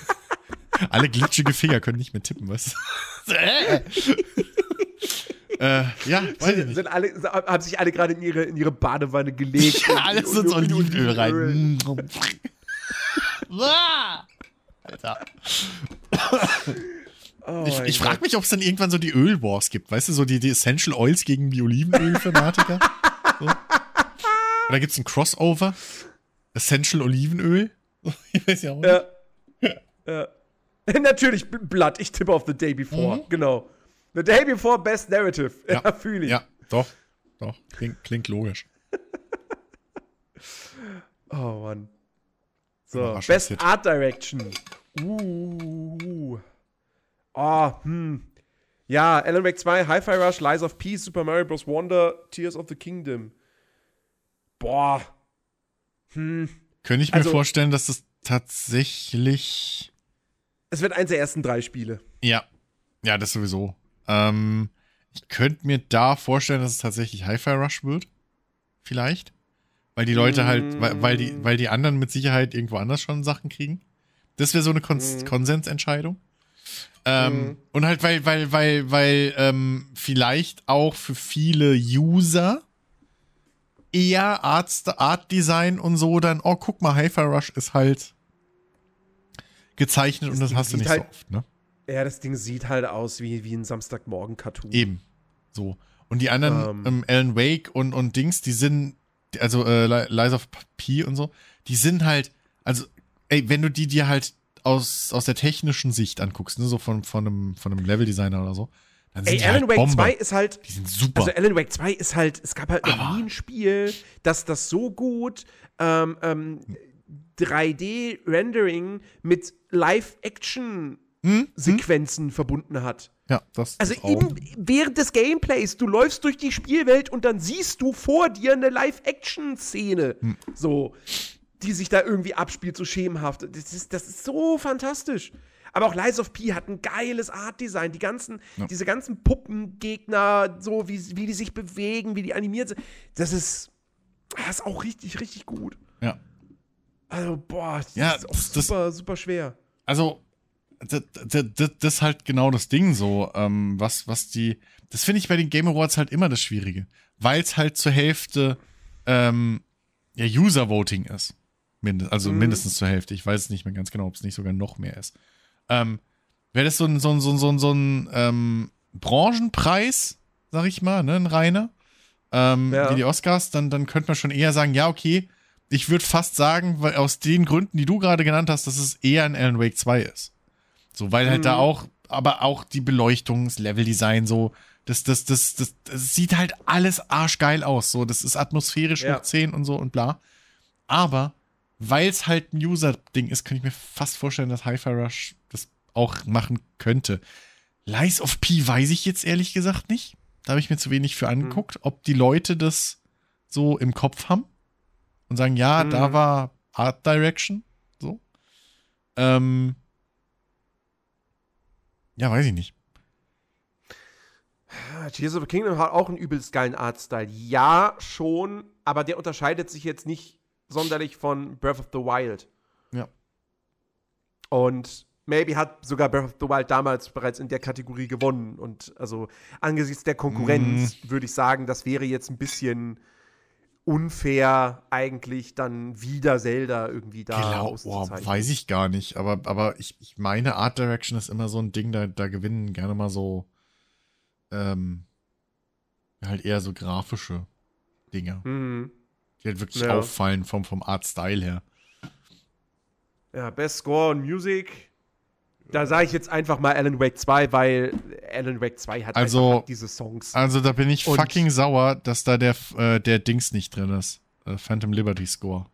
alle glitschige Finger können nicht mehr tippen, du? äh, ja, weiß ich nicht. Sind alle, haben sich alle gerade in ihre, in ihre Badewanne gelegt. ja, alles ins Olivenöl rein. Alter. Oh ich, ich frage mich, ob es dann irgendwann so die Ölwars gibt. Weißt du, so die, die Essential Oils gegen die Olivenöl-Fanatiker. so. Oder gibt es ein Crossover? Essential Olivenöl? ich weiß ja auch nicht. Ja. ja. Natürlich Blood. Ich tippe auf The Day Before. Mhm. Genau. The Day Before Best Narrative. Ja, ja fühle ich. Ja, doch. Doch. Klingt, klingt logisch. oh Mann. So, Best Hit. Art Direction. Uh. Oh, hm. Ja, Alan Wake 2, Hi-Fi Rush, Lies of Peace, Super Mario Bros. Wonder, Tears of the Kingdom. Boah. Hm. Könnte ich mir also, vorstellen, dass das tatsächlich. Es wird eins der ersten drei Spiele. Ja. Ja, das sowieso. Ähm, ich könnte mir da vorstellen, dass es tatsächlich Hi-Fi Rush wird. Vielleicht. Weil die Leute halt, weil, weil, die, weil die anderen mit Sicherheit irgendwo anders schon Sachen kriegen. Das wäre so eine Kon mhm. Konsensentscheidung. Ähm, mhm. Und halt, weil, weil, weil, weil ähm, vielleicht auch für viele User eher Art, Art Design und so dann, oh, guck mal, Hi-Fi Rush ist halt gezeichnet das und das Ding hast du nicht halt, so oft, ne? Ja, das Ding sieht halt aus wie, wie ein Samstagmorgen-Cartoon. Eben. So. Und die anderen, ähm, ähm, Alan Wake und, und Dings, die sind also äh, Lies of P und so, die sind halt, also, ey, wenn du die dir halt aus, aus der technischen Sicht anguckst, ne, so von, von einem, von einem Leveldesigner oder so, dann sind Ey, Alan halt Wake Bombe. 2 ist halt. Die sind super. Also Alan Wake 2 ist halt, es gab halt noch nie ein Spiel, das das so gut ähm, ähm, 3D-Rendering mit Live-Action hm? Verbunden hat. Ja, das Also im, während des Gameplays, du läufst durch die Spielwelt und dann siehst du vor dir eine Live-Action-Szene. Hm. So, die sich da irgendwie abspielt, so schemenhaft. Das ist, das ist so fantastisch. Aber auch Lies of P hat ein geiles Artdesign. Die ganzen, ja. diese ganzen Puppengegner, so wie, wie die sich bewegen, wie die animiert sind. Das ist, das ist auch richtig, richtig gut. Ja. Also, boah, das ja, ist auch super, das, super schwer. Also, das, das, das, ist halt genau das Ding so, ähm, was, was die, das finde ich bei den Game Awards halt immer das Schwierige, weil es halt zur Hälfte ähm, ja, User-Voting ist. Mindest, also mhm. mindestens zur Hälfte. Ich weiß es nicht mehr ganz genau, ob es nicht sogar noch mehr ist. Ähm, Wäre das so ein, so ein, so ein, so ein, so ein ähm, Branchenpreis, sag ich mal, ne, ein reiner, ähm, ja. wie die Oscars, dann, dann könnte man schon eher sagen, ja, okay, ich würde fast sagen, weil aus den Gründen, die du gerade genannt hast, dass es eher ein Alan Wake 2 ist. So, weil halt mhm. da auch, aber auch die Beleuchtung, das Leveldesign, so, das, das, das, das, das sieht halt alles arschgeil aus. So, das ist atmosphärisch ja. hoch 10 und so und bla. Aber weil es halt ein User-Ding ist, kann ich mir fast vorstellen, dass Hi-Fi Rush das auch machen könnte. Lies of P weiß ich jetzt ehrlich gesagt nicht. Da habe ich mir zu wenig für mhm. angeguckt, mhm. ob die Leute das so im Kopf haben und sagen, ja, mhm. da war Art Direction. So. Ähm, ja, weiß ich nicht. Tears of the Kingdom hat auch einen übelst geilen Artstyle. Ja, schon, aber der unterscheidet sich jetzt nicht sonderlich von Breath of the Wild. Ja. Und maybe hat sogar Breath of the Wild damals bereits in der Kategorie gewonnen. Und also angesichts der Konkurrenz mm. würde ich sagen, das wäre jetzt ein bisschen unfair, eigentlich dann wieder Zelda irgendwie da genau, oh, weiß ich gar nicht. Aber, aber ich, ich meine, Art Direction ist immer so ein Ding, da, da gewinnen gerne mal so ähm, halt eher so grafische Dinge. Mhm. Die halt wirklich ja. auffallen vom, vom Art-Style her. Ja, Best Score und Music. Da sage ich jetzt einfach mal Alan Wake 2, weil Alan Wake 2 hat also, diese Songs. Also da bin ich und fucking sauer, dass da der, äh, der Dings nicht drin ist. Äh, Phantom Liberty Score.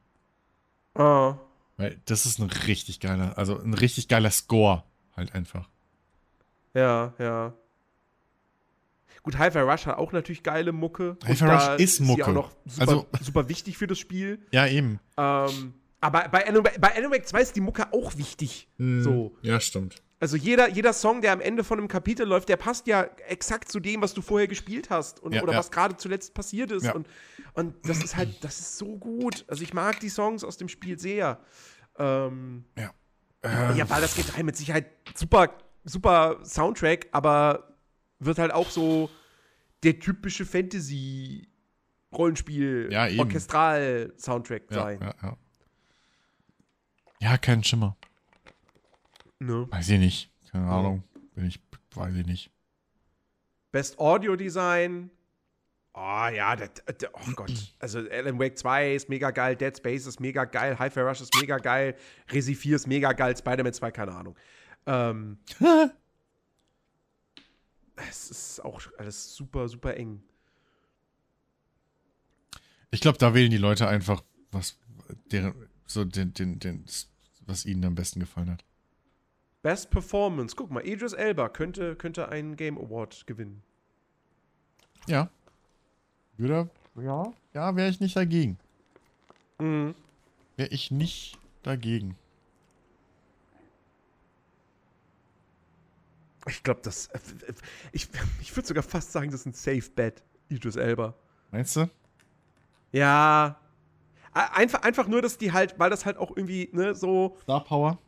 Oh. Weil das ist ein richtig geiler, also ein richtig geiler Score halt einfach. Ja, ja. Gut, Hi-Fi Rush hat auch natürlich geile Mucke. Hi-Fi Rush ist Mucke. Ist auch noch super, also, super wichtig für das Spiel. Ja, eben. Ähm, aber bei Animal 2 ist die Mucke auch wichtig. Mm, so. Ja, stimmt. Also jeder, jeder Song, der am Ende von einem Kapitel läuft, der passt ja exakt zu dem, was du vorher gespielt hast und, ja, oder ja. was gerade zuletzt passiert ist. Ja. Und, und das ist halt, das ist so gut. Also ich mag die Songs aus dem Spiel sehr. Ähm, ja. Ähm. Ja, Baldur's Gate 3 mit Sicherheit super, super Soundtrack, aber wird halt auch so der typische Fantasy- Rollenspiel, ja, Orchestral-Soundtrack sein. Ja, ja. Ja, kein Schimmer. Ne? Weiß ich nicht. Keine Ahnung. Bin ich, weiß ich nicht. Best Audio Design. Oh ja, das, das, oh Gott. Also Alan Wake 2 ist mega geil, Dead Space ist mega geil, Hi-Fi Rush ist mega geil, Resi 4 ist mega geil, Spider-Man 2, keine Ahnung. Ähm, es ist auch alles super, super eng. Ich glaube, da wählen die Leute einfach, was deren, so den, den, den was ihnen am besten gefallen hat. Best Performance. Guck mal, Idris Elba könnte, könnte einen Game Award gewinnen. Ja. Würde. Ja. Ja, wäre ich nicht dagegen. Mhm. Wäre ich nicht dagegen. Ich glaube, das. Ich, ich würde sogar fast sagen, das ist ein Safe Bet, Idris Elba. Meinst du? Ja, Einfach, einfach nur, dass die halt, weil das halt auch irgendwie, ne, so. Star Power?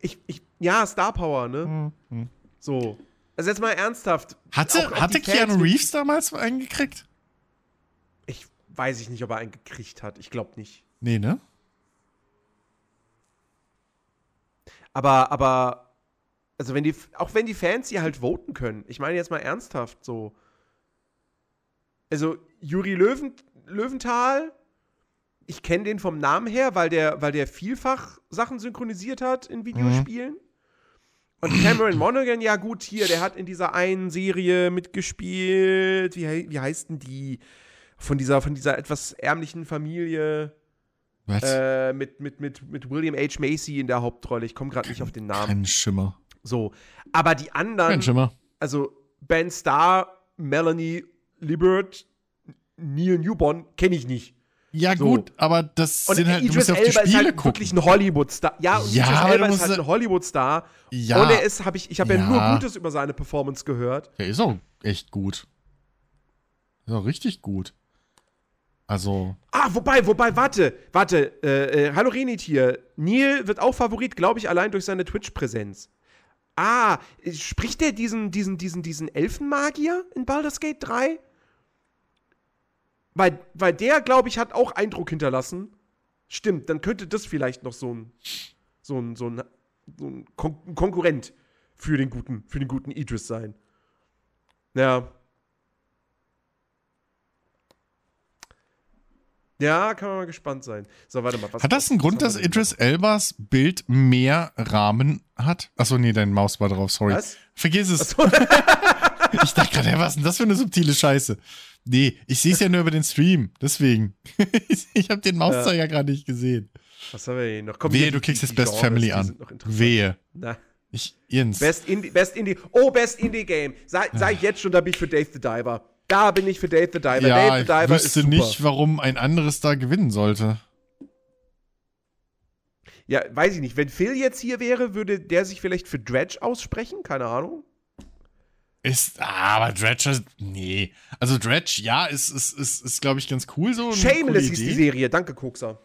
Ich, ich, ja, Star Power, ne? Mhm. So. Also jetzt mal ernsthaft. Hatte, auch, auch hatte Keanu Reeves damals einen gekriegt? Ich weiß ich nicht, ob er einen gekriegt hat. Ich glaube nicht. Nee, ne? Aber, aber, also wenn die, auch wenn die Fans hier halt voten können, ich meine jetzt mal ernsthaft so. Also, Juri Löwen, Löwenthal ich kenne den vom Namen her, weil der, weil der vielfach Sachen synchronisiert hat in Videospielen. Mhm. Und Cameron Monaghan, ja gut, hier, der hat in dieser einen Serie mitgespielt. Wie, wie heißt denn die? Von dieser, von dieser etwas ärmlichen Familie. Was? Äh, mit, mit, mit, mit William H. Macy in der Hauptrolle. Ich komme gerade nicht auf den Namen. Kein Schimmer. So. Aber die anderen. Also Ben Starr, Melanie Libert, Neil Newborn kenne ich nicht. Ja, so. gut, aber das und sind halt, Idris du musst Elba auf die Spiele ist halt gucken. wirklich ein Hollywood-Star. Ja, und ja, Idris Elba ist halt ein Hollywood-Star. Ja. Und er ist, habe ich, ich habe ja. ja. nur Gutes über seine Performance gehört. Der ist auch echt gut. Ist auch richtig gut. Also. Ah, wobei, wobei, warte, warte. Äh, äh, hallo Renit hier. Neil wird auch Favorit, glaube ich, allein durch seine Twitch-Präsenz. Ah, spricht der diesen, diesen, diesen, diesen Elfenmagier in Baldur's Gate 3? Weil, weil der, glaube ich, hat auch Eindruck hinterlassen. Stimmt, dann könnte das vielleicht noch so ein, so ein, so ein, so ein Kon Konkurrent für den guten, für den guten Idris sein. Ja. Ja, kann man mal gespannt sein. So, warte mal. Was, hat das einen Grund, dass Idris Elbas Bild mehr Rahmen hat? Achso, nee, dein Maus war drauf, sorry. Was? Vergiss es. So. ich dachte gerade, was ist denn das für eine subtile Scheiße? Nee, ich sehe es ja nur über den Stream, deswegen. ich habe den Mauszeiger ja. gerade nicht gesehen. Was haben wir hier noch? Komm, Wehe, du kriegst jetzt Best Family an. Wehe. Na. Ich, Jens. Best Indie, Best Indie. Oh, Best Indie Game. Sag, sag ich jetzt schon, da bin ich für Dave the Diver. Da bin ich für Dave the Diver. Ja, Dave the Diver ich wüsste nicht, warum ein anderes da gewinnen sollte. Ja, weiß ich nicht. Wenn Phil jetzt hier wäre, würde der sich vielleicht für Dredge aussprechen? Keine Ahnung. Ist, ah, aber Dredge, nee. Also Dredge, ja, ist, ist, ist, ist glaube ich, ganz cool so. Shameless hieß die Serie, danke, Kokser.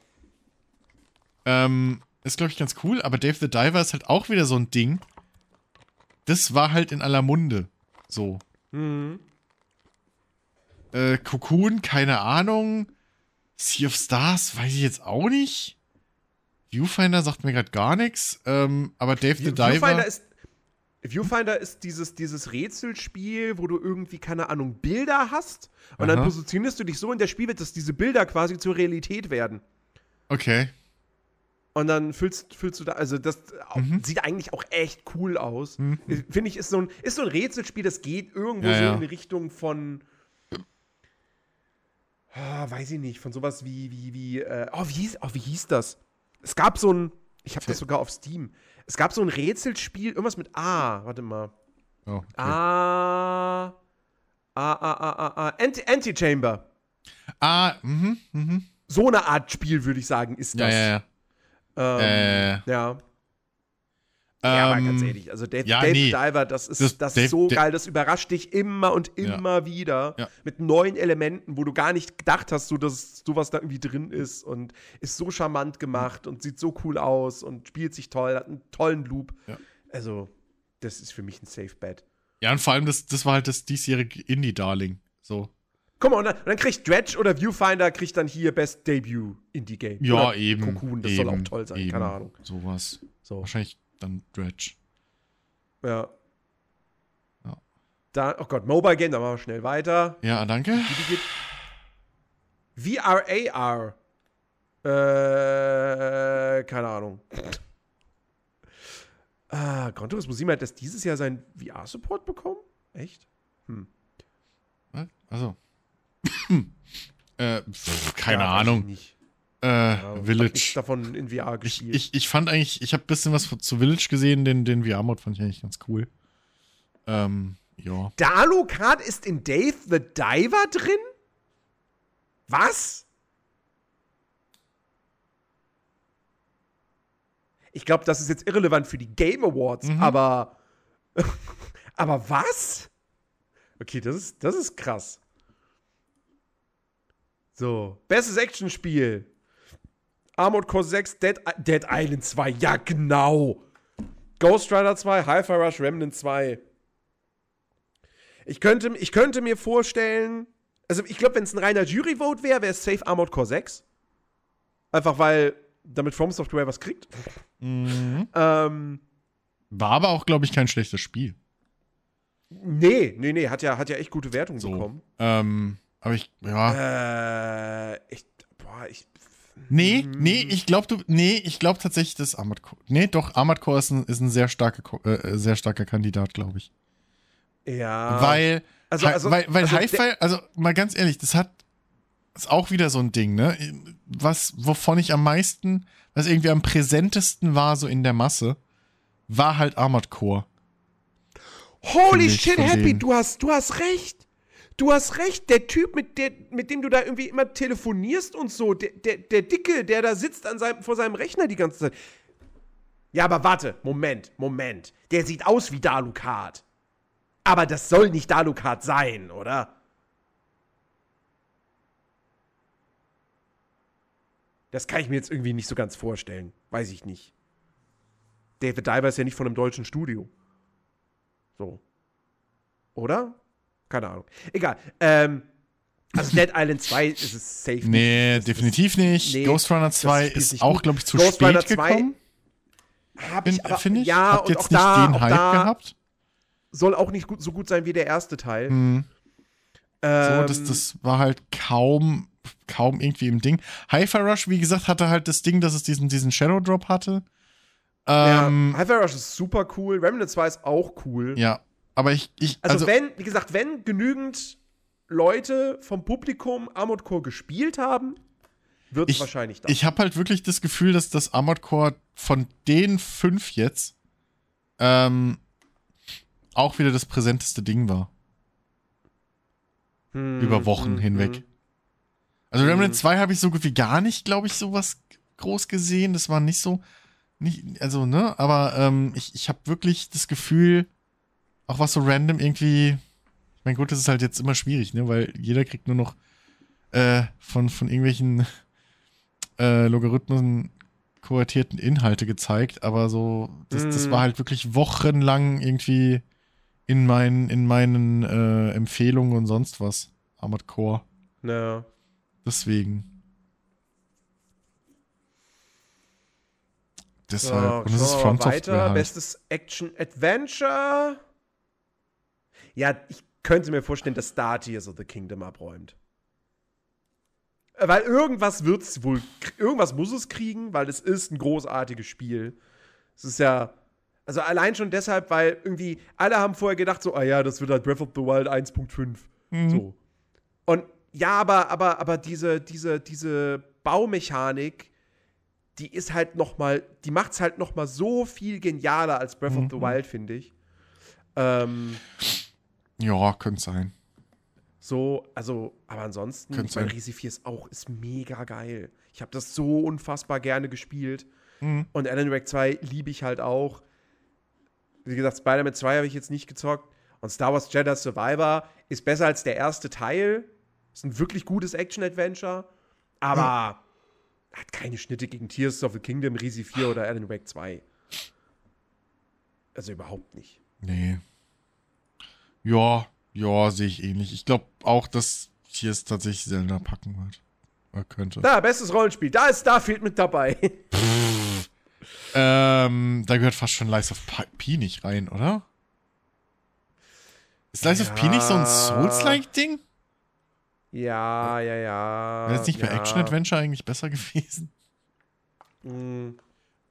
Ähm, ist, glaube ich, ganz cool, aber Dave the Diver ist halt auch wieder so ein Ding. Das war halt in aller Munde. So. Mhm. Äh, Cocoon, keine Ahnung. Sea of Stars, weiß ich jetzt auch nicht. Viewfinder sagt mir gerade gar nichts. Ähm, aber Dave the Diver. Viewfinder ist Viewfinder ist dieses, dieses Rätselspiel, wo du irgendwie, keine Ahnung, Bilder hast und Aha. dann positionierst du dich so in der Spielwelt, dass diese Bilder quasi zur Realität werden. Okay. Und dann füllst, füllst du da, also das mhm. sieht eigentlich auch echt cool aus. Mhm. Finde ich, ist so, ein, ist so ein Rätselspiel, das geht irgendwo ja, so ja. in die Richtung von, oh, weiß ich nicht, von sowas wie, wie, wie, äh, oh, wie hieß, oh, wie hieß das? Es gab so ein, ich habe das sogar auf Steam. Es gab so ein Rätselspiel, irgendwas mit A. Warte mal. Oh, okay. A. Ah, ah, ah, ah, ah. Anti Antichamber. Ah, mhm, mhm. So eine Art Spiel, würde ich sagen, ist das. Ja, ja, ja. Ähm, äh, ja. Ja, aber ganz ähm, ehrlich, also Dave, ja, Dave nee. Diver, das ist, das, das Dave, ist so geil, das überrascht dich immer und immer ja. wieder ja. mit neuen Elementen, wo du gar nicht gedacht hast, so, dass sowas da irgendwie drin ist und ist so charmant gemacht und sieht so cool aus und spielt sich toll, hat einen tollen Loop. Also, das ist für mich ein Safe Bet. Ja, und vor allem, das, das war halt das diesjährige Indie-Darling. So. Guck mal, und dann, und dann, kriegt Dredge oder Viewfinder kriegt dann hier Best Debut Indie-Game. Ja, oder eben. Cocoon, das eben, soll auch toll sein, eben, keine Ahnung. Sowas. So. Wahrscheinlich dann Dredge. Ja. ja. Da, oh Gott, Mobile Game, da machen wir schnell weiter. Ja, danke. VRAR. Äh, keine Ahnung. Ah, Gran Turismo 7 hat das dieses Jahr seinen VR-Support bekommen? Echt? Hm. Also. äh, pf, keine ja, Ahnung. Nicht. Äh, ja, Village. Ich davon in VR gespielt. Ich, ich, ich fand eigentlich, ich habe ein bisschen was zu Village gesehen, den, den VR-Mod fand ich eigentlich ganz cool. Ähm, ja. Dalokart ist in Dave the Diver drin? Was? Ich glaube, das ist jetzt irrelevant für die Game Awards, mhm. aber. aber was? Okay, das ist, das ist krass. So, bestes Actionspiel. Armored Core 6, Dead, Dead Island 2, ja genau. Ghost Rider 2, Hi-Fi Rush, Remnant 2. Ich könnte, ich könnte mir vorstellen, also ich glaube, wenn es ein reiner Jury-Vote wäre, wäre es safe Armored Core 6. Einfach weil damit From Software was kriegt. Mhm. Ähm, War aber auch, glaube ich, kein schlechtes Spiel. Nee, nee, nee, hat ja, hat ja echt gute Wertungen so, bekommen. Ähm, aber ich, ja. Äh, ich, boah, ich. Nee, nee, ich glaube, du, nee, ich glaube tatsächlich, dass Armored Core, nee, doch, Armored Core ist ein, ist ein sehr, starke, äh, sehr starker Kandidat, glaube ich. Ja. Weil, also, also, weil, weil also, Hi-Fi, also mal ganz ehrlich, das hat, ist auch wieder so ein Ding, ne? Was, wovon ich am meisten, was irgendwie am präsentesten war, so in der Masse, war halt Armored Core. Holy shit, Happy, du hast, du hast recht. Du hast recht, der Typ, mit, der, mit dem du da irgendwie immer telefonierst und so, der, der, der Dicke, der da sitzt an seinem, vor seinem Rechner die ganze Zeit. Ja, aber warte, Moment, Moment. Der sieht aus wie Dalukat. Aber das soll nicht Dalukat sein, oder? Das kann ich mir jetzt irgendwie nicht so ganz vorstellen. Weiß ich nicht. David Diver ist ja nicht von einem deutschen Studio. So. Oder? Keine Ahnung. Egal. Ähm, also Dead Island 2 ist es safe. Nee, nicht. definitiv nicht. Nee, Ghost Runner 2 ist auch, glaube ich, zu Ghost spät Runner 2 gekommen. Hab ich aber, Finde ich. Ja, Habt jetzt nicht da, den Hype gehabt. Soll auch nicht gut, so gut sein wie der erste Teil. Hm. Ähm, so, das, das war halt kaum, kaum irgendwie im Ding. Hi-Fi Rush, wie gesagt, hatte halt das Ding, dass es diesen, diesen Shadow Drop hatte. Ähm, ja, Hi-Fi Rush ist super cool. Remnant 2 ist auch cool. Ja, aber ich. ich also, also, wenn, wie gesagt, wenn genügend Leute vom Publikum Armored Core gespielt haben, wird es wahrscheinlich das. Ich habe halt wirklich das Gefühl, dass das Armored Core von den fünf jetzt ähm, auch wieder das präsenteste Ding war. Hm, Über Wochen hm, hinweg. Hm. Also Remnant hm. 2 habe ich so gut wie gar nicht, glaube ich, sowas groß gesehen. Das war nicht so. Nicht, also, ne, aber ähm, ich, ich habe wirklich das Gefühl, auch was so random irgendwie. Ich meine, gut, das ist halt jetzt immer schwierig, ne? Weil jeder kriegt nur noch äh, von, von irgendwelchen äh, Logarithmen kuratierten Inhalte gezeigt, aber so, das, mm. das war halt wirklich wochenlang irgendwie in meinen, in meinen äh, Empfehlungen und sonst was. Armored Core. Ja. Deswegen. Deshalb. So, und es ist Front weiter. Halt. Bestes Action Adventure. Ja, ich könnte mir vorstellen, dass Star Tears of the Kingdom abräumt. Weil irgendwas wird es wohl, irgendwas muss es kriegen, weil es ist ein großartiges Spiel. Es ist ja, also allein schon deshalb, weil irgendwie alle haben vorher gedacht so, ah ja, das wird halt Breath of the Wild 1.5. Mhm. So. Und ja, aber, aber, aber diese, diese, diese Baumechanik, die ist halt noch mal, die macht's halt noch mal so viel genialer als Breath mhm. of the mhm. Wild, finde ich. Ähm, ja, könnte sein. So, also, aber ansonsten, Könnte mein Risi 4 ist auch ist mega geil. Ich habe das so unfassbar gerne gespielt. Mhm. Und Alan Wake 2 liebe ich halt auch. Wie gesagt, Spider-Man 2 habe ich jetzt nicht gezockt. Und Star Wars Jedi Survivor ist besser als der erste Teil. Ist ein wirklich gutes Action-Adventure. Aber mhm. hat keine Schnitte gegen Tears of the Kingdom, Risi 4 oder Alan Wake 2. Also überhaupt nicht. Nee. Ja, ja, sehe ich ähnlich. Ich glaube auch, dass hier es tatsächlich Zelda packen wird. Oder könnte. Da, bestes Rollenspiel. Da ist Starfield mit dabei. ähm, da gehört fast schon Lies of P nicht rein, oder? Ist Lies ja. of P nicht so ein Souls-like-Ding? Ja, ja, ja. Wäre es nicht ja. bei Action-Adventure eigentlich besser gewesen? Mhm.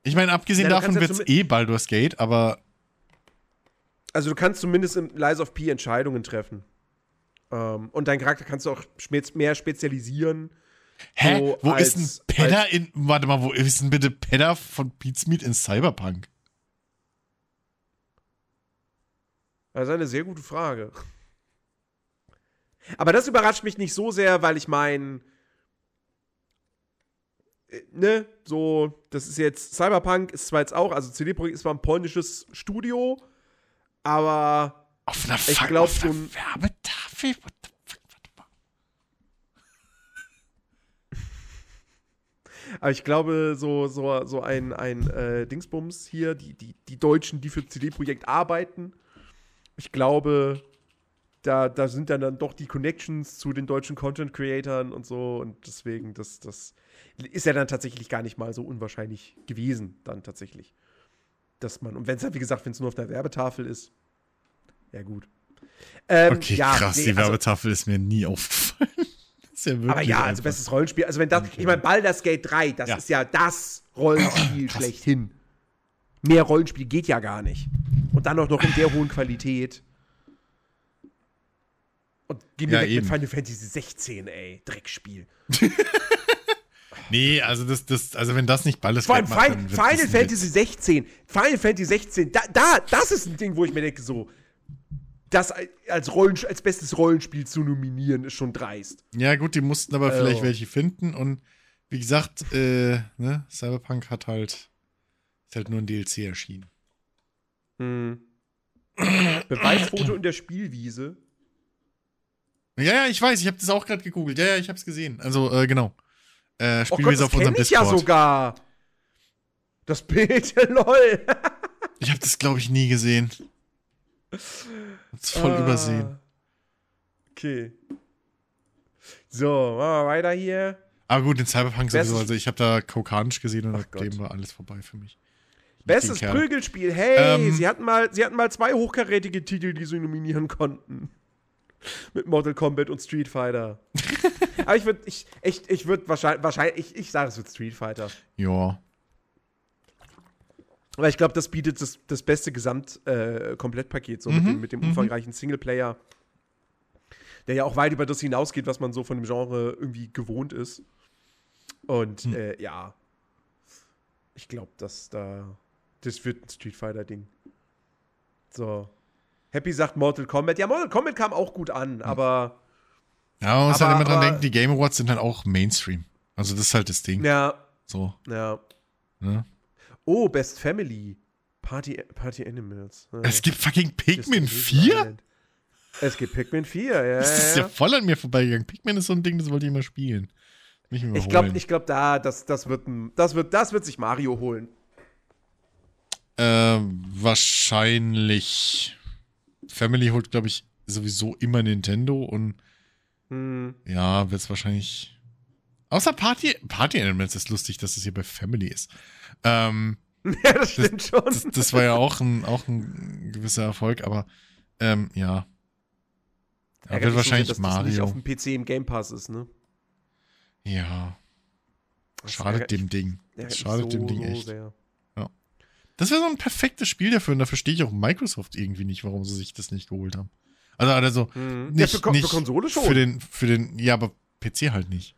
Ich meine, abgesehen ja, davon wird es eh Baldur's Gate, aber also du kannst zumindest im Lies of P Entscheidungen treffen. Ähm, und deinen Charakter kannst du auch mehr spezialisieren. Hä? So wo als, ist ein Pedder in. Warte mal, wo ist denn bitte Pedder von Pete's Meat in Cyberpunk? Das ist eine sehr gute Frage. Aber das überrascht mich nicht so sehr, weil ich meine, äh, ne, so, das ist jetzt, Cyberpunk ist zwar jetzt auch, also CD-Projekt ist zwar ein polnisches Studio, aber auf einer ich glaube so ein Werbetafel. What the fuck? Aber ich glaube, so, so, so ein, ein äh, Dingsbums hier, die, die, die Deutschen, die für CD-Projekt arbeiten, ich glaube, da, da sind dann, dann doch die Connections zu den deutschen Content-Creatern und so. Und deswegen, das, das ist ja dann tatsächlich gar nicht mal so unwahrscheinlich gewesen, dann tatsächlich dass man, und wenn es halt, wie gesagt, wenn es nur auf der Werbetafel ist, ja gut. Ähm, okay, ja, krass, nee, die also, Werbetafel ist mir nie aufgefallen. ja aber ja, also bestes Rollenspiel. Also wenn das, okay. ich meine, Baldur's Gate 3, das ja. ist ja das Rollenspiel schlechthin. Mehr Rollenspiel geht ja gar nicht. Und dann auch noch in der hohen Qualität. Und geh mir ja, mit Final Fantasy 16, ey. Dreckspiel. Nee, also das, das, also wenn das nicht Balles Vor allem macht, Final, Final Fantasy 16, Final Fantasy 16, da, da, das ist ein Ding, wo ich mir denke, so, das als, Rollen, als bestes Rollenspiel zu nominieren, ist schon dreist. Ja, gut, die mussten aber also. vielleicht welche finden und wie gesagt, äh, ne, Cyberpunk hat halt, ist halt nur ein DLC erschienen. Hm. Beweisfoto in der Spielwiese. Ja, ja, ich weiß, ich habe das auch gerade gegoogelt. Ja, ja, ich habe es gesehen. Also, äh, genau. Äh, spielen wir es auf unserem ich Discord. ja sogar. Das Bild, lol. ich habe das, glaube ich, nie gesehen. Hab's voll ah. übersehen. Okay. So, machen wir weiter hier. Aber gut, in Cyberpunk Bestes sowieso. Also ich habe da Kokanisch gesehen und dem war alles vorbei für mich. Bestes Prügelspiel. Hey, ähm, sie, hatten mal, sie hatten mal zwei hochkarätige Titel, die sie nominieren konnten. Mit Mortal Kombat und Street Fighter. Aber ich würde, ich, ich, ich würde wahrscheinlich, wahrscheinlich, ich, ich sage es wird Street Fighter. Ja. Weil ich glaube, das bietet das, das beste Gesamt-Komplettpaket, äh, so mhm. mit dem, mit dem mhm. umfangreichen Singleplayer, der ja auch weit über das hinausgeht, was man so von dem Genre irgendwie gewohnt ist. Und mhm. äh, ja, ich glaube, dass da, das wird ein Street Fighter-Ding. So. Happy sagt Mortal Kombat. Ja, Mortal Kombat kam auch gut an, aber. Ja, man muss aber, halt immer dran denken, die Game Awards sind halt auch Mainstream. Also, das ist halt das Ding. Ja. So. Ja. ja. Oh, Best Family. Party, Party Animals. Ja. Es gibt fucking Pikmin 4? Es gibt Pikmin 4, ja. Das ist ja voll an mir vorbeigegangen. Pikmin ist so ein Ding, das wollte ich immer spielen. ich glaube, ich glaub, da, das, das, wird, das, wird, das wird sich Mario holen. Äh, wahrscheinlich. Family holt, glaube ich, sowieso immer Nintendo und hm. ja, wird es wahrscheinlich. Außer Party, Party Animals ist lustig, dass es hier bei Family ist. Ähm, ja, das stimmt das, schon. Das, das, war ja auch ein, auch ein gewisser Erfolg, aber ähm, ja. Ja, wird wahrscheinlich dass Mario. Das nicht auf dem PC im Game Pass ist, ne? Ja. Das schadet dem Ding. Das schadet so, dem Ding echt. Ja. Das wäre so ein perfektes Spiel dafür und dafür stehe ich auch Microsoft irgendwie nicht, warum sie sich das nicht geholt haben. Also, also mhm. nicht, ja, für, nicht für Konsole schon. Für den, für den, ja, aber PC halt nicht.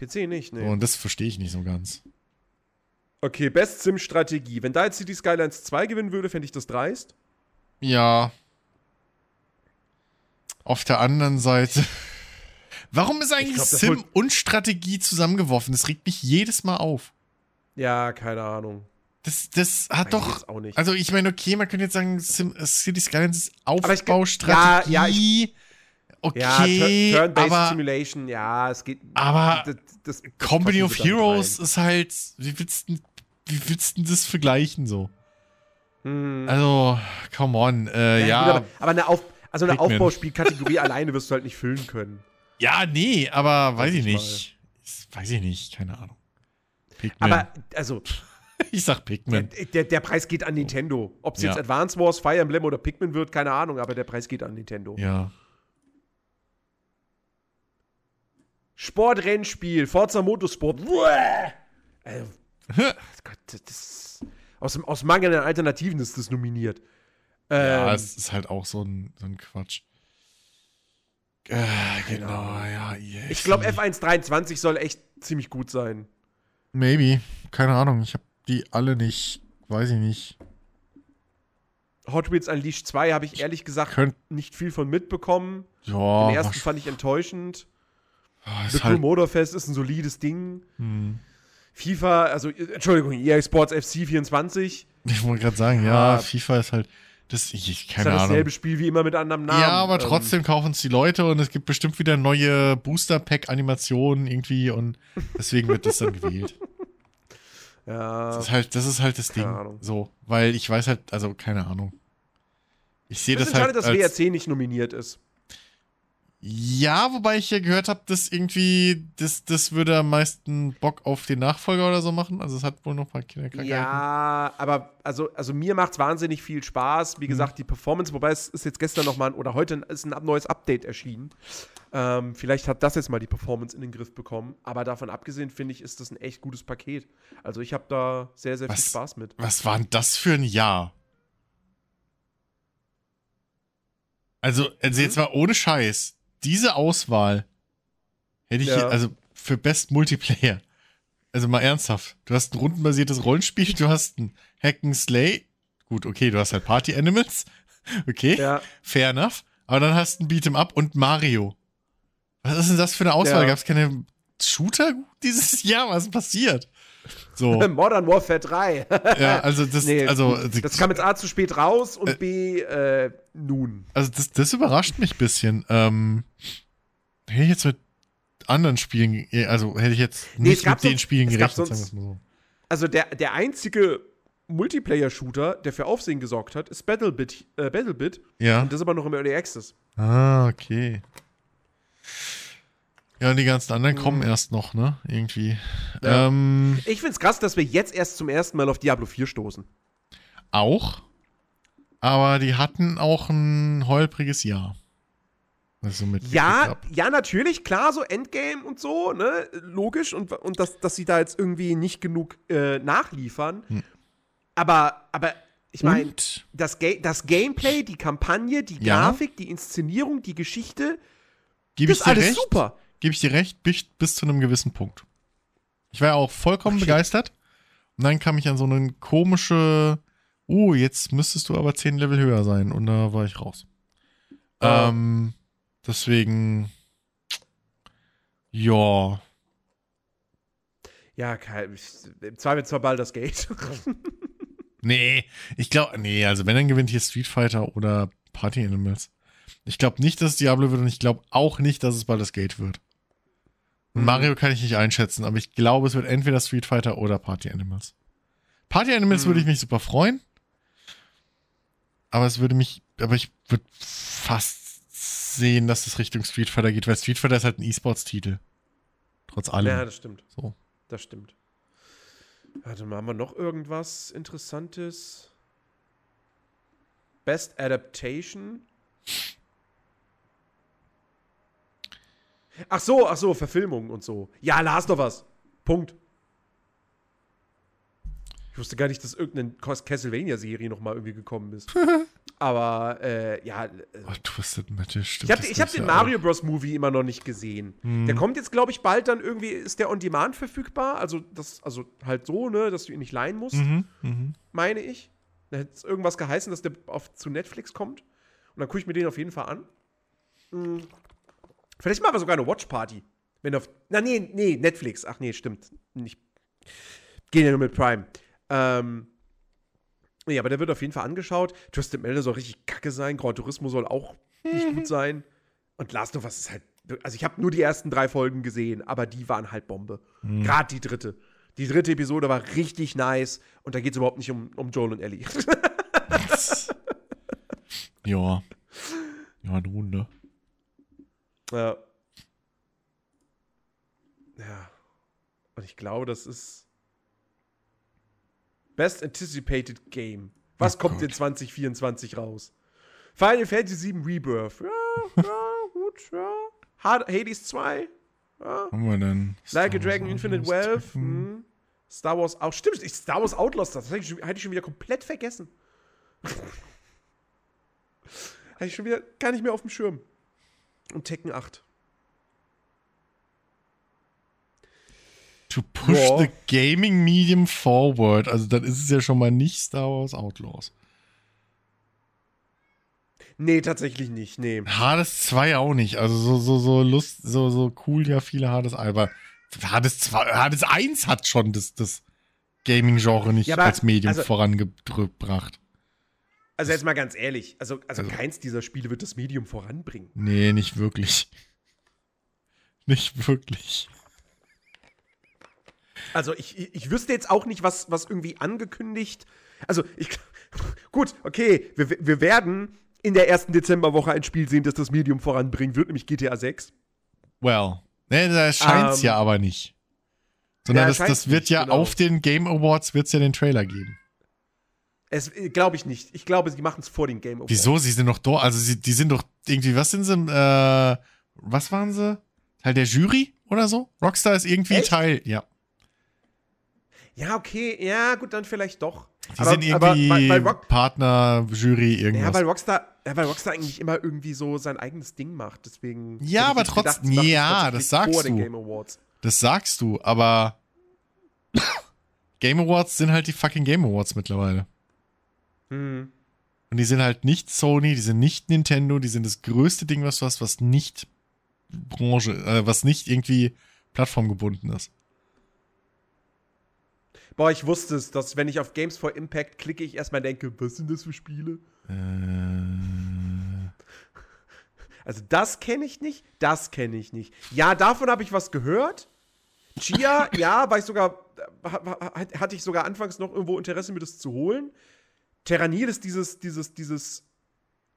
PC nicht, ne. Und das verstehe ich nicht so ganz. Okay, Best Sim Strategie. Wenn da jetzt City Skylines 2 gewinnen würde, fände ich das dreist. Ja. Auf der anderen Seite. Warum ist eigentlich glaub, Sim und Strategie zusammengeworfen? Das regt mich jedes Mal auf. Ja, keine Ahnung. Das, das hat doch. Also, ich meine, okay, man könnte jetzt sagen, Sim, City Skylines ist Aufbaustrategie. Ja, ja, ich, okay, ja, Turn-Based Simulation, ja, es geht. Aber das, das, Company of Heroes ist halt. Wie willst, du, wie willst du das vergleichen so? Hm. Also, come on, äh, ja. ja. Gut, aber, aber, eine, Auf, also eine Aufbauspielkategorie alleine wirst du halt nicht füllen können. Ja, nee, aber weiß, weiß ich nicht. Mal. Weiß ich nicht, keine Ahnung. Pikmin. Aber, also. ich sag Pikmin. Der, der, der, Preis geht an Nintendo. Ob es ja. jetzt Advance Wars, Fire Emblem oder Pikmin wird, keine Ahnung, aber der Preis geht an Nintendo. Ja. Sportrennspiel, Forza Motorsport. Also, Gott, das, aus, aus Mangel an Alternativen ist das nominiert. Ja, ähm, es ist halt auch so ein, so ein Quatsch. Äh, genau, ja. Yes. Ich glaube, F123 soll echt ziemlich gut sein. Maybe. Keine Ahnung. Ich habe die alle nicht. Weiß ich nicht. Hot Wheels Unleashed 2 habe ich ehrlich gesagt nicht viel von mitbekommen. Ja. Den ersten fand ich enttäuschend. Oh, The halt Motorfest ist ein solides Ding. Hm. FIFA, also Entschuldigung, EA Sports FC 24. Ich wollte gerade sagen, ja, ja, FIFA ist halt das ich keine ist ja dasselbe Spiel wie immer mit anderem Namen. Ja, aber ähm, trotzdem kaufen es die Leute und es gibt bestimmt wieder neue Booster Pack Animationen irgendwie und deswegen wird das dann gewählt. Ja. Das ist halt das ist halt das Ding Ahnung. so, weil ich weiß halt, also keine Ahnung. Ich sehe das, das halt schade, dass WRC nicht nominiert ist. Ja, wobei ich ja gehört habe, dass irgendwie, das, das würde am meisten Bock auf den Nachfolger oder so machen. Also es hat wohl noch ein paar Kinderkrankheiten. Ja, aber also, also mir macht es wahnsinnig viel Spaß. Wie mhm. gesagt, die Performance, wobei es ist jetzt gestern noch mal oder heute ist ein neues Update erschienen. Ähm, vielleicht hat das jetzt mal die Performance in den Griff bekommen. Aber davon abgesehen, finde ich, ist das ein echt gutes Paket. Also ich habe da sehr, sehr was, viel Spaß mit. Was war denn das für ein Jahr? Also, also jetzt mhm. mal ohne Scheiß diese Auswahl hätte ich, ja. also für Best Multiplayer. Also mal ernsthaft. Du hast ein rundenbasiertes Rollenspiel, du hast ein Hacken Slay. Gut, okay, du hast halt Party Animals. Okay, ja. fair enough. Aber dann hast du ein Beat'em Up und Mario. Was ist denn das für eine Auswahl? Ja. Gab es keine Shooter dieses Jahr? Was ist passiert? So. Modern Warfare 3. ja, also das, nee, also das kam jetzt A zu spät raus und äh, B äh, nun. Also das, das überrascht mich ein bisschen. Ähm, hätte ich jetzt mit anderen Spielen, also hätte ich jetzt nicht nee, mit den Spielen gerechnet, sonst, sagen wir mal so. Also der, der einzige Multiplayer-Shooter, der für Aufsehen gesorgt hat, ist Battlebit. Äh, Battlebit. Ja. Und das ist aber noch im Early Access. Ah, okay. Ja, und die ganzen anderen mhm. kommen erst noch, ne? Irgendwie. Ja. Ähm, ich find's krass, dass wir jetzt erst zum ersten Mal auf Diablo 4 stoßen. Auch. Aber die hatten auch ein holpriges Jahr. Also ja, ja, natürlich, klar, so Endgame und so, ne? Logisch. Und, und dass, dass sie da jetzt irgendwie nicht genug äh, nachliefern. Hm. Aber, aber ich meine, das, Ga das Gameplay, die Kampagne, die Grafik, ja. die Inszenierung, die Geschichte, Gib das ist alles recht? super gebe ich dir recht, bis, bis zu einem gewissen Punkt. Ich war ja auch vollkommen Ach, begeistert. Und dann kam ich an so eine komische, oh, jetzt müsstest du aber zehn Level höher sein. Und da war ich raus. Oh. Ähm, deswegen, ja. Ja, kein, im Zweifelsfall bald das Gate. nee, ich glaube, nee, also wenn, dann gewinnt hier Street Fighter oder Party Animals. Ich glaube nicht, dass es Diablo wird und ich glaube auch nicht, dass es bald das Gate wird. Mhm. Mario kann ich nicht einschätzen, aber ich glaube, es wird entweder Street Fighter oder Party Animals. Party Animals mhm. würde ich mich super freuen. Aber es würde mich, aber ich würde fast sehen, dass es Richtung Street Fighter geht, weil Street Fighter ist halt ein E-Sports-Titel. Trotz allem. Ja, das stimmt. So. Das stimmt. Warte mal, haben wir noch irgendwas Interessantes? Best Adaptation? Ach so, ach so, Verfilmung und so. Ja, Last of Us. Punkt. Ich wusste gar nicht, dass irgendeine Castlevania-Serie noch mal irgendwie gekommen ist. Aber äh, ja. Äh, oh, Twisted Metal, stimmt. Ich habe hab den ja Mario Bros. Movie immer noch nicht gesehen. Hm. Der kommt jetzt, glaube ich, bald dann irgendwie, ist der on demand verfügbar? Also, das, also halt so, ne, dass du ihn nicht leihen musst, mhm, mh. meine ich. Da hätte es irgendwas geheißen, dass der auf, zu Netflix kommt. Und dann gucke ich mir den auf jeden Fall an. Hm. Vielleicht machen wir sogar eine Watch Party. Wenn auf. Na, nee, nee, Netflix. Ach nee, stimmt. Nicht. Gehen ja nur mit Prime. Ähm. Nee, aber der wird auf jeden Fall angeschaut. Twisted Metal soll richtig kacke sein. Gran Turismo soll auch nicht gut sein. Und Last of Us ist halt. Also, ich habe nur die ersten drei Folgen gesehen, aber die waren halt Bombe. Mhm. Gerade die dritte. Die dritte Episode war richtig nice. Und da geht es überhaupt nicht um, um Joel und Ellie. ja. Ja, nun, ne? Ja. Ja. Und ich glaube, das ist Best Anticipated Game. Was oh kommt Gott. in 2024 raus? Final Fantasy VII Rebirth. Ja, ja, gut, ja. Hades 2. Ja. Haben wir denn? Star like a Dragon Infinite Wealth. Hm. Star Wars auch. Stimmt, Star Wars Outlaws, das hatte ich, schon, hatte ich schon wieder komplett vergessen. hatte ich schon wieder gar nicht mehr auf dem Schirm. Und Tekken 8. To push Boah. the gaming medium forward. Also dann ist es ja schon mal nicht Star Wars Outlaws. Nee, tatsächlich nicht, nee. Hades 2 auch nicht. Also so, so, so Lust, so, so cool ja viele Hades, aber Hades 2, Hades 1 hat schon das, das Gaming-Genre nicht ja, aber, als Medium also, vorangebracht. Also jetzt mal ganz ehrlich, also, also, also keins dieser Spiele wird das Medium voranbringen. Nee, nicht wirklich. Nicht wirklich. Also ich, ich wüsste jetzt auch nicht, was, was irgendwie angekündigt. Also ich. Gut, okay, wir, wir werden in der ersten Dezemberwoche ein Spiel sehen, das das Medium voranbringen wird, nämlich GTA 6. Well, ne, da scheint es um, ja aber nicht. Sondern ja, das, das wird nicht, ja genau. auf den Game Awards wird's ja den Trailer geben. Es äh, glaube ich nicht. Ich glaube, sie machen es vor den Game Awards. Wieso? Sie sind doch dort. Also sie, die sind doch irgendwie. Was sind sie? Äh, was waren sie? Teil der Jury oder so? Rockstar ist irgendwie Echt? Teil. Ja. Ja, okay, ja, gut, dann vielleicht doch. Die aber, sind irgendwie weil, weil Rock Partner, Jury, irgendwas. Ja, weil Rockstar, ja, weil Rockstar eigentlich immer irgendwie so sein eigenes Ding macht, deswegen. Ja, aber trotzdem, ja, das sagst du. Das sagst du, aber Game Awards sind halt die fucking Game Awards mittlerweile. Hm. Und die sind halt nicht Sony, die sind nicht Nintendo, die sind das größte Ding, was du hast, was nicht Branche, äh, was nicht irgendwie plattformgebunden ist. Boah, ich wusste es, dass wenn ich auf Games for Impact klicke, ich erstmal denke, was sind das für Spiele? Äh. Also das kenne ich nicht, das kenne ich nicht. Ja, davon habe ich was gehört. Chia, ja, war ich sogar, hatte ich sogar anfangs noch irgendwo Interesse, mir das zu holen. Terranil ist dieses, dieses, dieses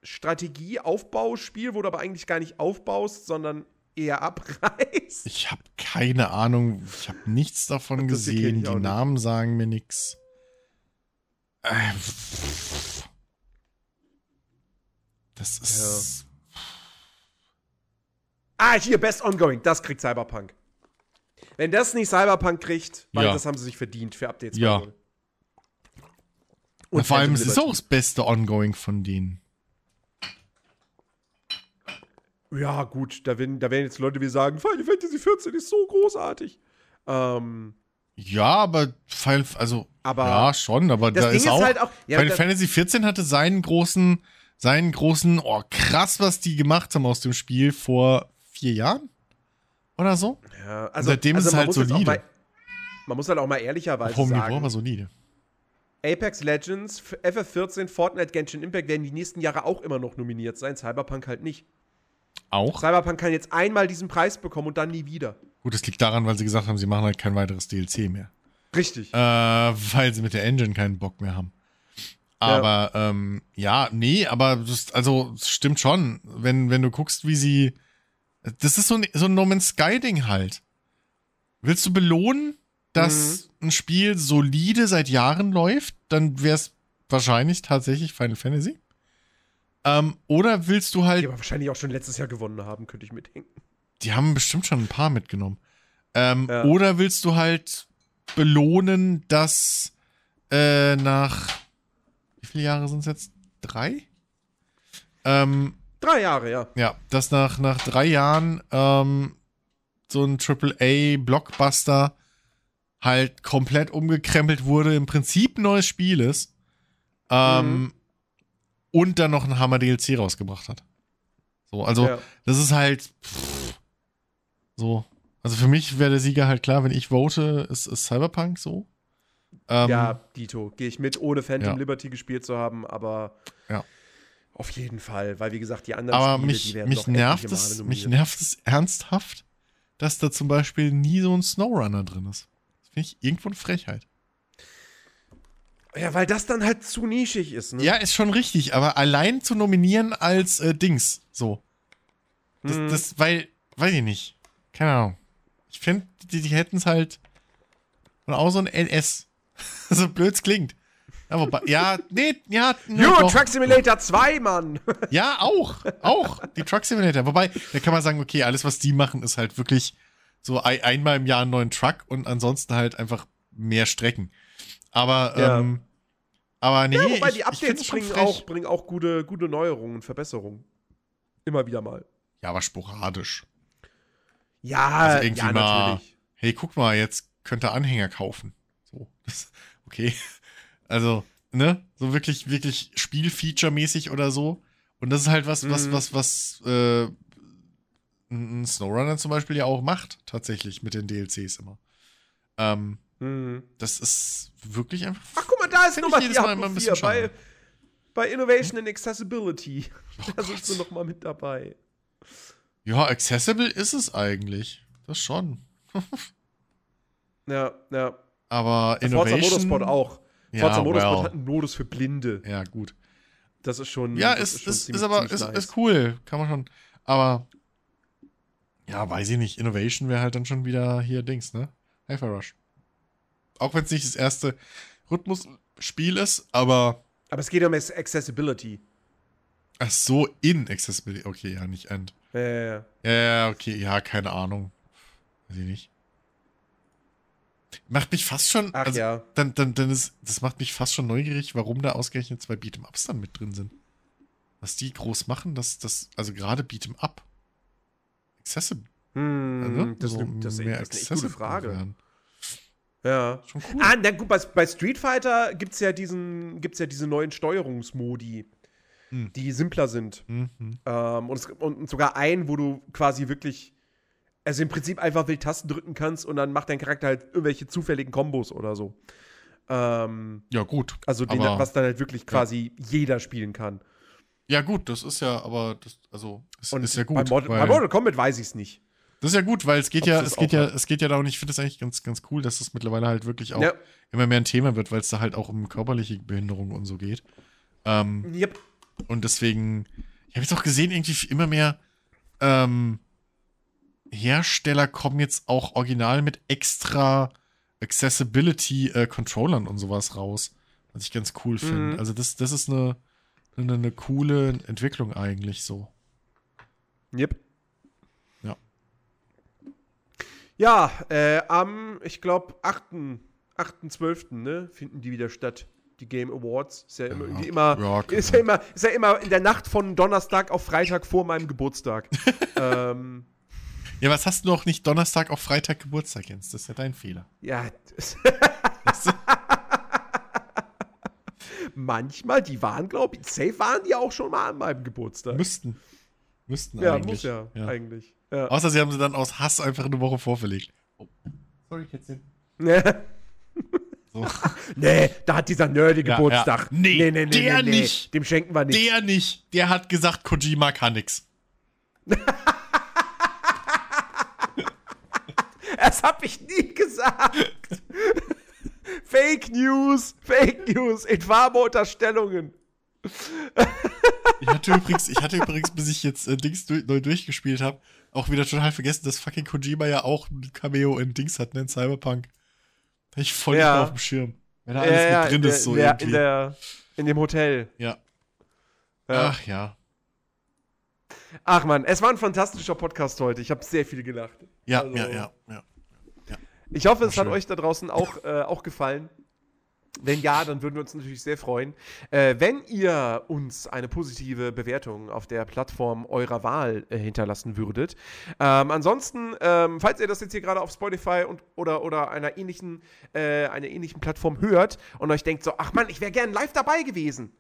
Strategie-Aufbauspiel, wo du aber eigentlich gar nicht aufbaust, sondern eher abreißt? Ich habe keine Ahnung. Ich habe nichts davon gesehen. Die Namen nicht. sagen mir nichts. Äh, das ist. Ja. Ah, hier, Best Ongoing. Das kriegt Cyberpunk. Wenn das nicht Cyberpunk kriegt, weil ja. das haben sie sich verdient für Updates. Ja. Und vor allem, es ist auch das beste Ongoing von denen. ja, gut, da werden, da werden jetzt Leute wie sagen, Final Fantasy 14 ist so großartig. Ähm, ja, aber Final, also aber ja schon, aber da Ding ist auch, halt auch ja, Final Fantasy 14 hatte seinen großen, seinen großen, oh krass, was die gemacht haben aus dem Spiel vor vier Jahren oder so. Ja, also seitdem also ist es halt solide. Mal, man muss halt auch mal ehrlicherweise Auf sagen. Niveau war solide. Apex Legends, FF14, Fortnite, Genshin Impact werden die nächsten Jahre auch immer noch nominiert sein, Cyberpunk halt nicht. Auch? Cyberpunk kann jetzt einmal diesen Preis bekommen und dann nie wieder. Gut, das liegt daran, weil sie gesagt haben, sie machen halt kein weiteres DLC mehr. Richtig. Äh, weil sie mit der Engine keinen Bock mehr haben. Aber ja, ähm, ja nee, aber das, also das stimmt schon. Wenn, wenn du guckst, wie sie. Das ist so ein, so ein No Man's Sky-Ding halt. Willst du belohnen, dass mhm. ein Spiel solide seit Jahren läuft, dann wäre es wahrscheinlich tatsächlich Final Fantasy. Ähm, oder willst du halt. Die aber wahrscheinlich auch schon letztes Jahr gewonnen haben, könnte ich mitdenken. Die haben bestimmt schon ein paar mitgenommen. Ähm, ja. Oder willst du halt belohnen, dass äh, nach. Wie viele Jahre sind es jetzt? Drei? Ähm, drei Jahre, ja. Ja, dass nach, nach drei Jahren ähm, so ein AAA-Blockbuster halt komplett umgekrempelt wurde, im Prinzip ein neues Spiel ist. Ähm, mhm und dann noch ein Hammer DLC rausgebracht hat. So, also ja. das ist halt pff, so. Also für mich wäre der Sieger halt klar, wenn ich vote, ist, ist Cyberpunk so. Ähm, ja, Dito, gehe ich mit, ohne Phantom ja. Liberty gespielt zu haben, aber ja. auf jeden Fall, weil wie gesagt, die anderen aber Spiele, mich, die werden mich nervt es, mich nervt es ernsthaft, dass da zum Beispiel nie so ein Snowrunner drin ist. Finde ich irgendwo eine Frechheit. Ja, weil das dann halt zu nischig ist, ne? Ja, ist schon richtig, aber allein zu nominieren als äh, Dings, so. Das, hm. das, weil, weiß ich nicht. Keine Ahnung. Ich finde, die, die hätten es halt. Und auch so ein NS. so blöd klingt. Aber, ja, nee, ja. Euro doch. Truck Simulator 2, Mann. Ja, auch. Auch. Die Truck Simulator. Wobei, da kann man sagen, okay, alles, was die machen, ist halt wirklich so einmal im Jahr einen neuen Truck und ansonsten halt einfach mehr Strecken. Aber, ja. ähm, aber nee. Ja, wobei die Updates bringen, auch, bringen auch gute, gute Neuerungen, Verbesserungen. Immer wieder mal. Ja, aber sporadisch. Ja, also irgendwie ja, mal, natürlich. Hey, guck mal, jetzt könnt ihr Anhänger kaufen. So, das, okay. Also, ne? So wirklich, wirklich Spielfeature-mäßig oder so. Und das ist halt was, was, mhm. was, was, äh, ein Snowrunner zum Beispiel ja auch macht, tatsächlich mit den DLCs immer. Ähm, mhm. Das ist wirklich einfach. Ach, guck mal, da ist Nummer jedes Mal immer ein bisschen bei, bei Innovation and Accessibility. Oh da sind sie nochmal mit dabei. Ja, accessible ist es eigentlich. Das schon. ja, ja. Aber Innovation. Forza Motorsport auch. Ja, Forza Motorsport well. hat einen Modus für Blinde. Ja, gut. Das ist schon. Ja, ist, ist, ist, ist aber ist, ist cool. Kann man schon. Aber. Ja, weiß ich nicht. Innovation wäre halt dann schon wieder hier Dings, ne? Hyper Rush. Auch wenn es nicht das erste Rhythmusspiel ist, aber. Aber es geht um Accessibility. Ach so, in Accessibility. Okay, ja, nicht End. Ja, ja, ja. Ja, okay, ja, keine Ahnung. Weiß ich nicht. Macht mich fast schon. Ach also, ja. Dann, dann, dann ist, das macht mich fast schon neugierig, warum da ausgerechnet zwei Beat'em-Ups dann mit drin sind. Was die groß machen, dass das, also gerade Beat'em Up. Accessible. Hm, also, das, so das, mehr das ist eine gute Frage. Werden. Ja. Schon cool. Ah, na gut, bei, bei Street Fighter gibt es ja diesen, gibt's ja diese neuen Steuerungsmodi hm. die simpler sind. Mhm. Ähm, und, es, und, sogar ein, wo du quasi wirklich, also im Prinzip einfach wild Tasten drücken kannst und dann macht dein Charakter halt irgendwelche zufälligen Kombos oder so. Ähm, ja, gut. Also, den, was dann halt wirklich quasi ja. jeder spielen kann. Ja, gut, das ist ja, aber das, also, es ist ja gut. Bei, Mod bei Mortal Kombat weiß ich es nicht. Das ist ja gut, weil es geht ja, es geht ja, es geht ja darum, ich finde es eigentlich ganz, ganz cool, dass es mittlerweile halt wirklich auch ja. immer mehr ein Thema wird, weil es da halt auch um körperliche Behinderung und so geht. Ähm, yep. Und deswegen, ich habe jetzt auch gesehen, irgendwie immer mehr ähm, Hersteller kommen jetzt auch original mit extra Accessibility-Controllern äh, und sowas raus. Was ich ganz cool finde. Mhm. Also, das, das ist eine, eine, eine coole Entwicklung eigentlich so. Yep. Ja. Ja, äh, am, ich glaube, 8.12. Ne, finden die wieder statt die Game Awards. Ist ja immer, ja, immer, ja, ist, ja immer, ist ja immer in der Nacht von Donnerstag auf Freitag vor meinem Geburtstag. ähm, ja, was hast du noch nicht Donnerstag auf Freitag Geburtstag, Jens? Das ist ja dein Fehler. Ja. Manchmal, die waren, glaube ich, safe waren die auch schon mal an meinem Geburtstag. Müssten. Müssten ja, eigentlich. Ja, muss ja, ja. eigentlich. Ja. Außer sie haben sie dann aus Hass einfach eine Woche vorverlegt. Oh. Sorry, Kätzchen. So. nee, da hat dieser Nerdy ja, Geburtstag. Ja. Nee, nee, nee, nee, der nee, nicht. Dem schenken wir nicht. Der nicht. Der hat gesagt, Kojima kann nix. das hab ich nie gesagt. Fake News, Fake News, infame Unterstellungen. ich hatte übrigens, ich hatte übrigens, bis ich jetzt äh, Dings du neu durchgespielt habe, auch wieder total vergessen, dass fucking Kojima ja auch ein Cameo in Dings hat, ne, in Cyberpunk. Hab ich voll ja. nicht auf dem Schirm. Wenn da alles ja, mit drin der, ist, so der, irgendwie. In, der, in dem Hotel. Ja. ja. Ach ja. Ach man, es war ein fantastischer Podcast heute. Ich habe sehr viel gelacht. Ja, also, ja, ja, ja, ja. Ich hoffe, es hat euch da draußen auch, äh, auch gefallen. Wenn ja, dann würden wir uns natürlich sehr freuen. Äh, wenn ihr uns eine positive Bewertung auf der Plattform eurer Wahl äh, hinterlassen würdet. Ähm, ansonsten, ähm, falls ihr das jetzt hier gerade auf Spotify und, oder, oder einer, ähnlichen, äh, einer ähnlichen Plattform hört und euch denkt so, ach man, ich wäre gern live dabei gewesen.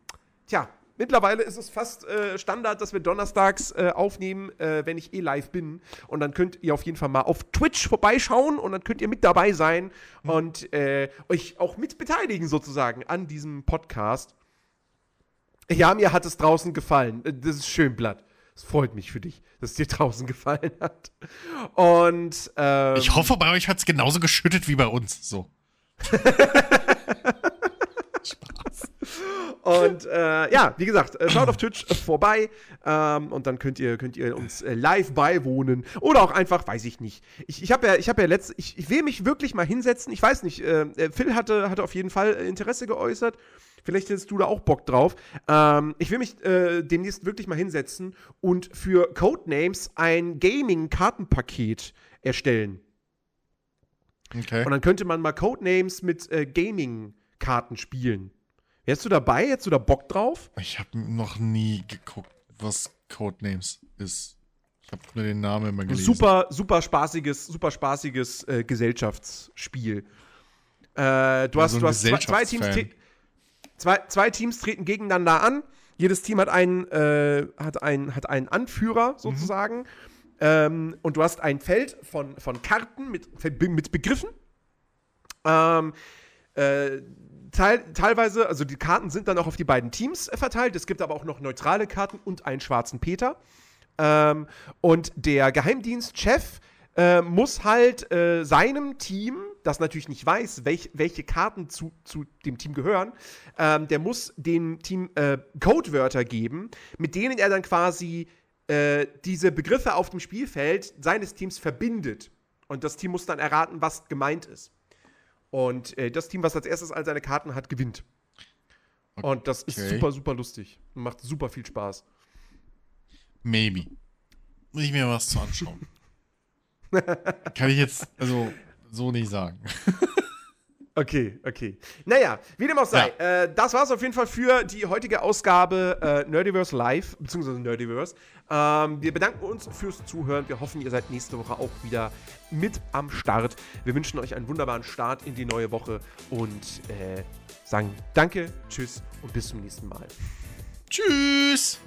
Tja, mittlerweile ist es fast äh, Standard, dass wir donnerstags äh, aufnehmen, äh, wenn ich eh live bin. Und dann könnt ihr auf jeden Fall mal auf Twitch vorbeischauen und dann könnt ihr mit dabei sein mhm. und äh, euch auch mit beteiligen sozusagen an diesem Podcast. Ja, mir hat es draußen gefallen. Äh, das ist schön, Blatt. Es freut mich für dich, dass es dir draußen gefallen hat. Und ähm, ich hoffe, bei euch hat es genauso geschüttet wie bei uns. So. Spaß. Und äh, ja, wie gesagt, äh, schaut auf Twitch äh, vorbei ähm, und dann könnt ihr, könnt ihr uns äh, live beiwohnen oder auch einfach, weiß ich nicht. Ich, ich habe ja, ich habe ja letzt, ich, ich will mich wirklich mal hinsetzen. Ich weiß nicht. Äh, äh, Phil hatte, hatte auf jeden Fall Interesse geäußert. Vielleicht hättest du da auch Bock drauf. Ähm, ich will mich demnächst wirklich mal hinsetzen und für Codenames ein Gaming-Kartenpaket erstellen. Okay. Und dann könnte man mal Codenames mit Gaming-Karten spielen. Wärst du dabei? Hättest du da Bock drauf? Ich habe noch nie geguckt, was Codenames ist. Ich habe nur den Namen immer gelesen. Super, super spaßiges, super spaßiges äh, Gesellschaftsspiel. Äh, du hast, du hast zwei, zwei, Teams zwei, zwei, Teams treten gegeneinander an. Jedes Team hat einen, äh, hat einen, hat einen Anführer mhm. sozusagen. Mhm. Ähm, und du hast ein Feld von, von Karten mit, mit Begriffen. Ähm, äh, Teil, teilweise, also die Karten sind dann auch auf die beiden Teams verteilt. Es gibt aber auch noch neutrale Karten und einen schwarzen Peter. Ähm, und der Geheimdienstchef äh, muss halt äh, seinem Team, das natürlich nicht weiß, welch, welche Karten zu, zu dem Team gehören, ähm, der muss dem Team äh, Codewörter geben, mit denen er dann quasi äh, diese Begriffe auf dem Spielfeld seines Teams verbindet. Und das Team muss dann erraten, was gemeint ist. Und äh, das Team, was als erstes all seine Karten hat, gewinnt. Okay. Und das ist super, super lustig. Macht super viel Spaß. Maybe. Muss ich mir was zu anschauen. Kann ich jetzt, also, so nicht sagen. Okay, okay. Naja, wie dem auch sei, ja. äh, das war es auf jeden Fall für die heutige Ausgabe äh, Nerdiverse Live, beziehungsweise Nerdiverse. Ähm, wir bedanken uns fürs Zuhören. Wir hoffen, ihr seid nächste Woche auch wieder mit am Start. Wir wünschen euch einen wunderbaren Start in die neue Woche und äh, sagen Danke, Tschüss und bis zum nächsten Mal. Tschüss!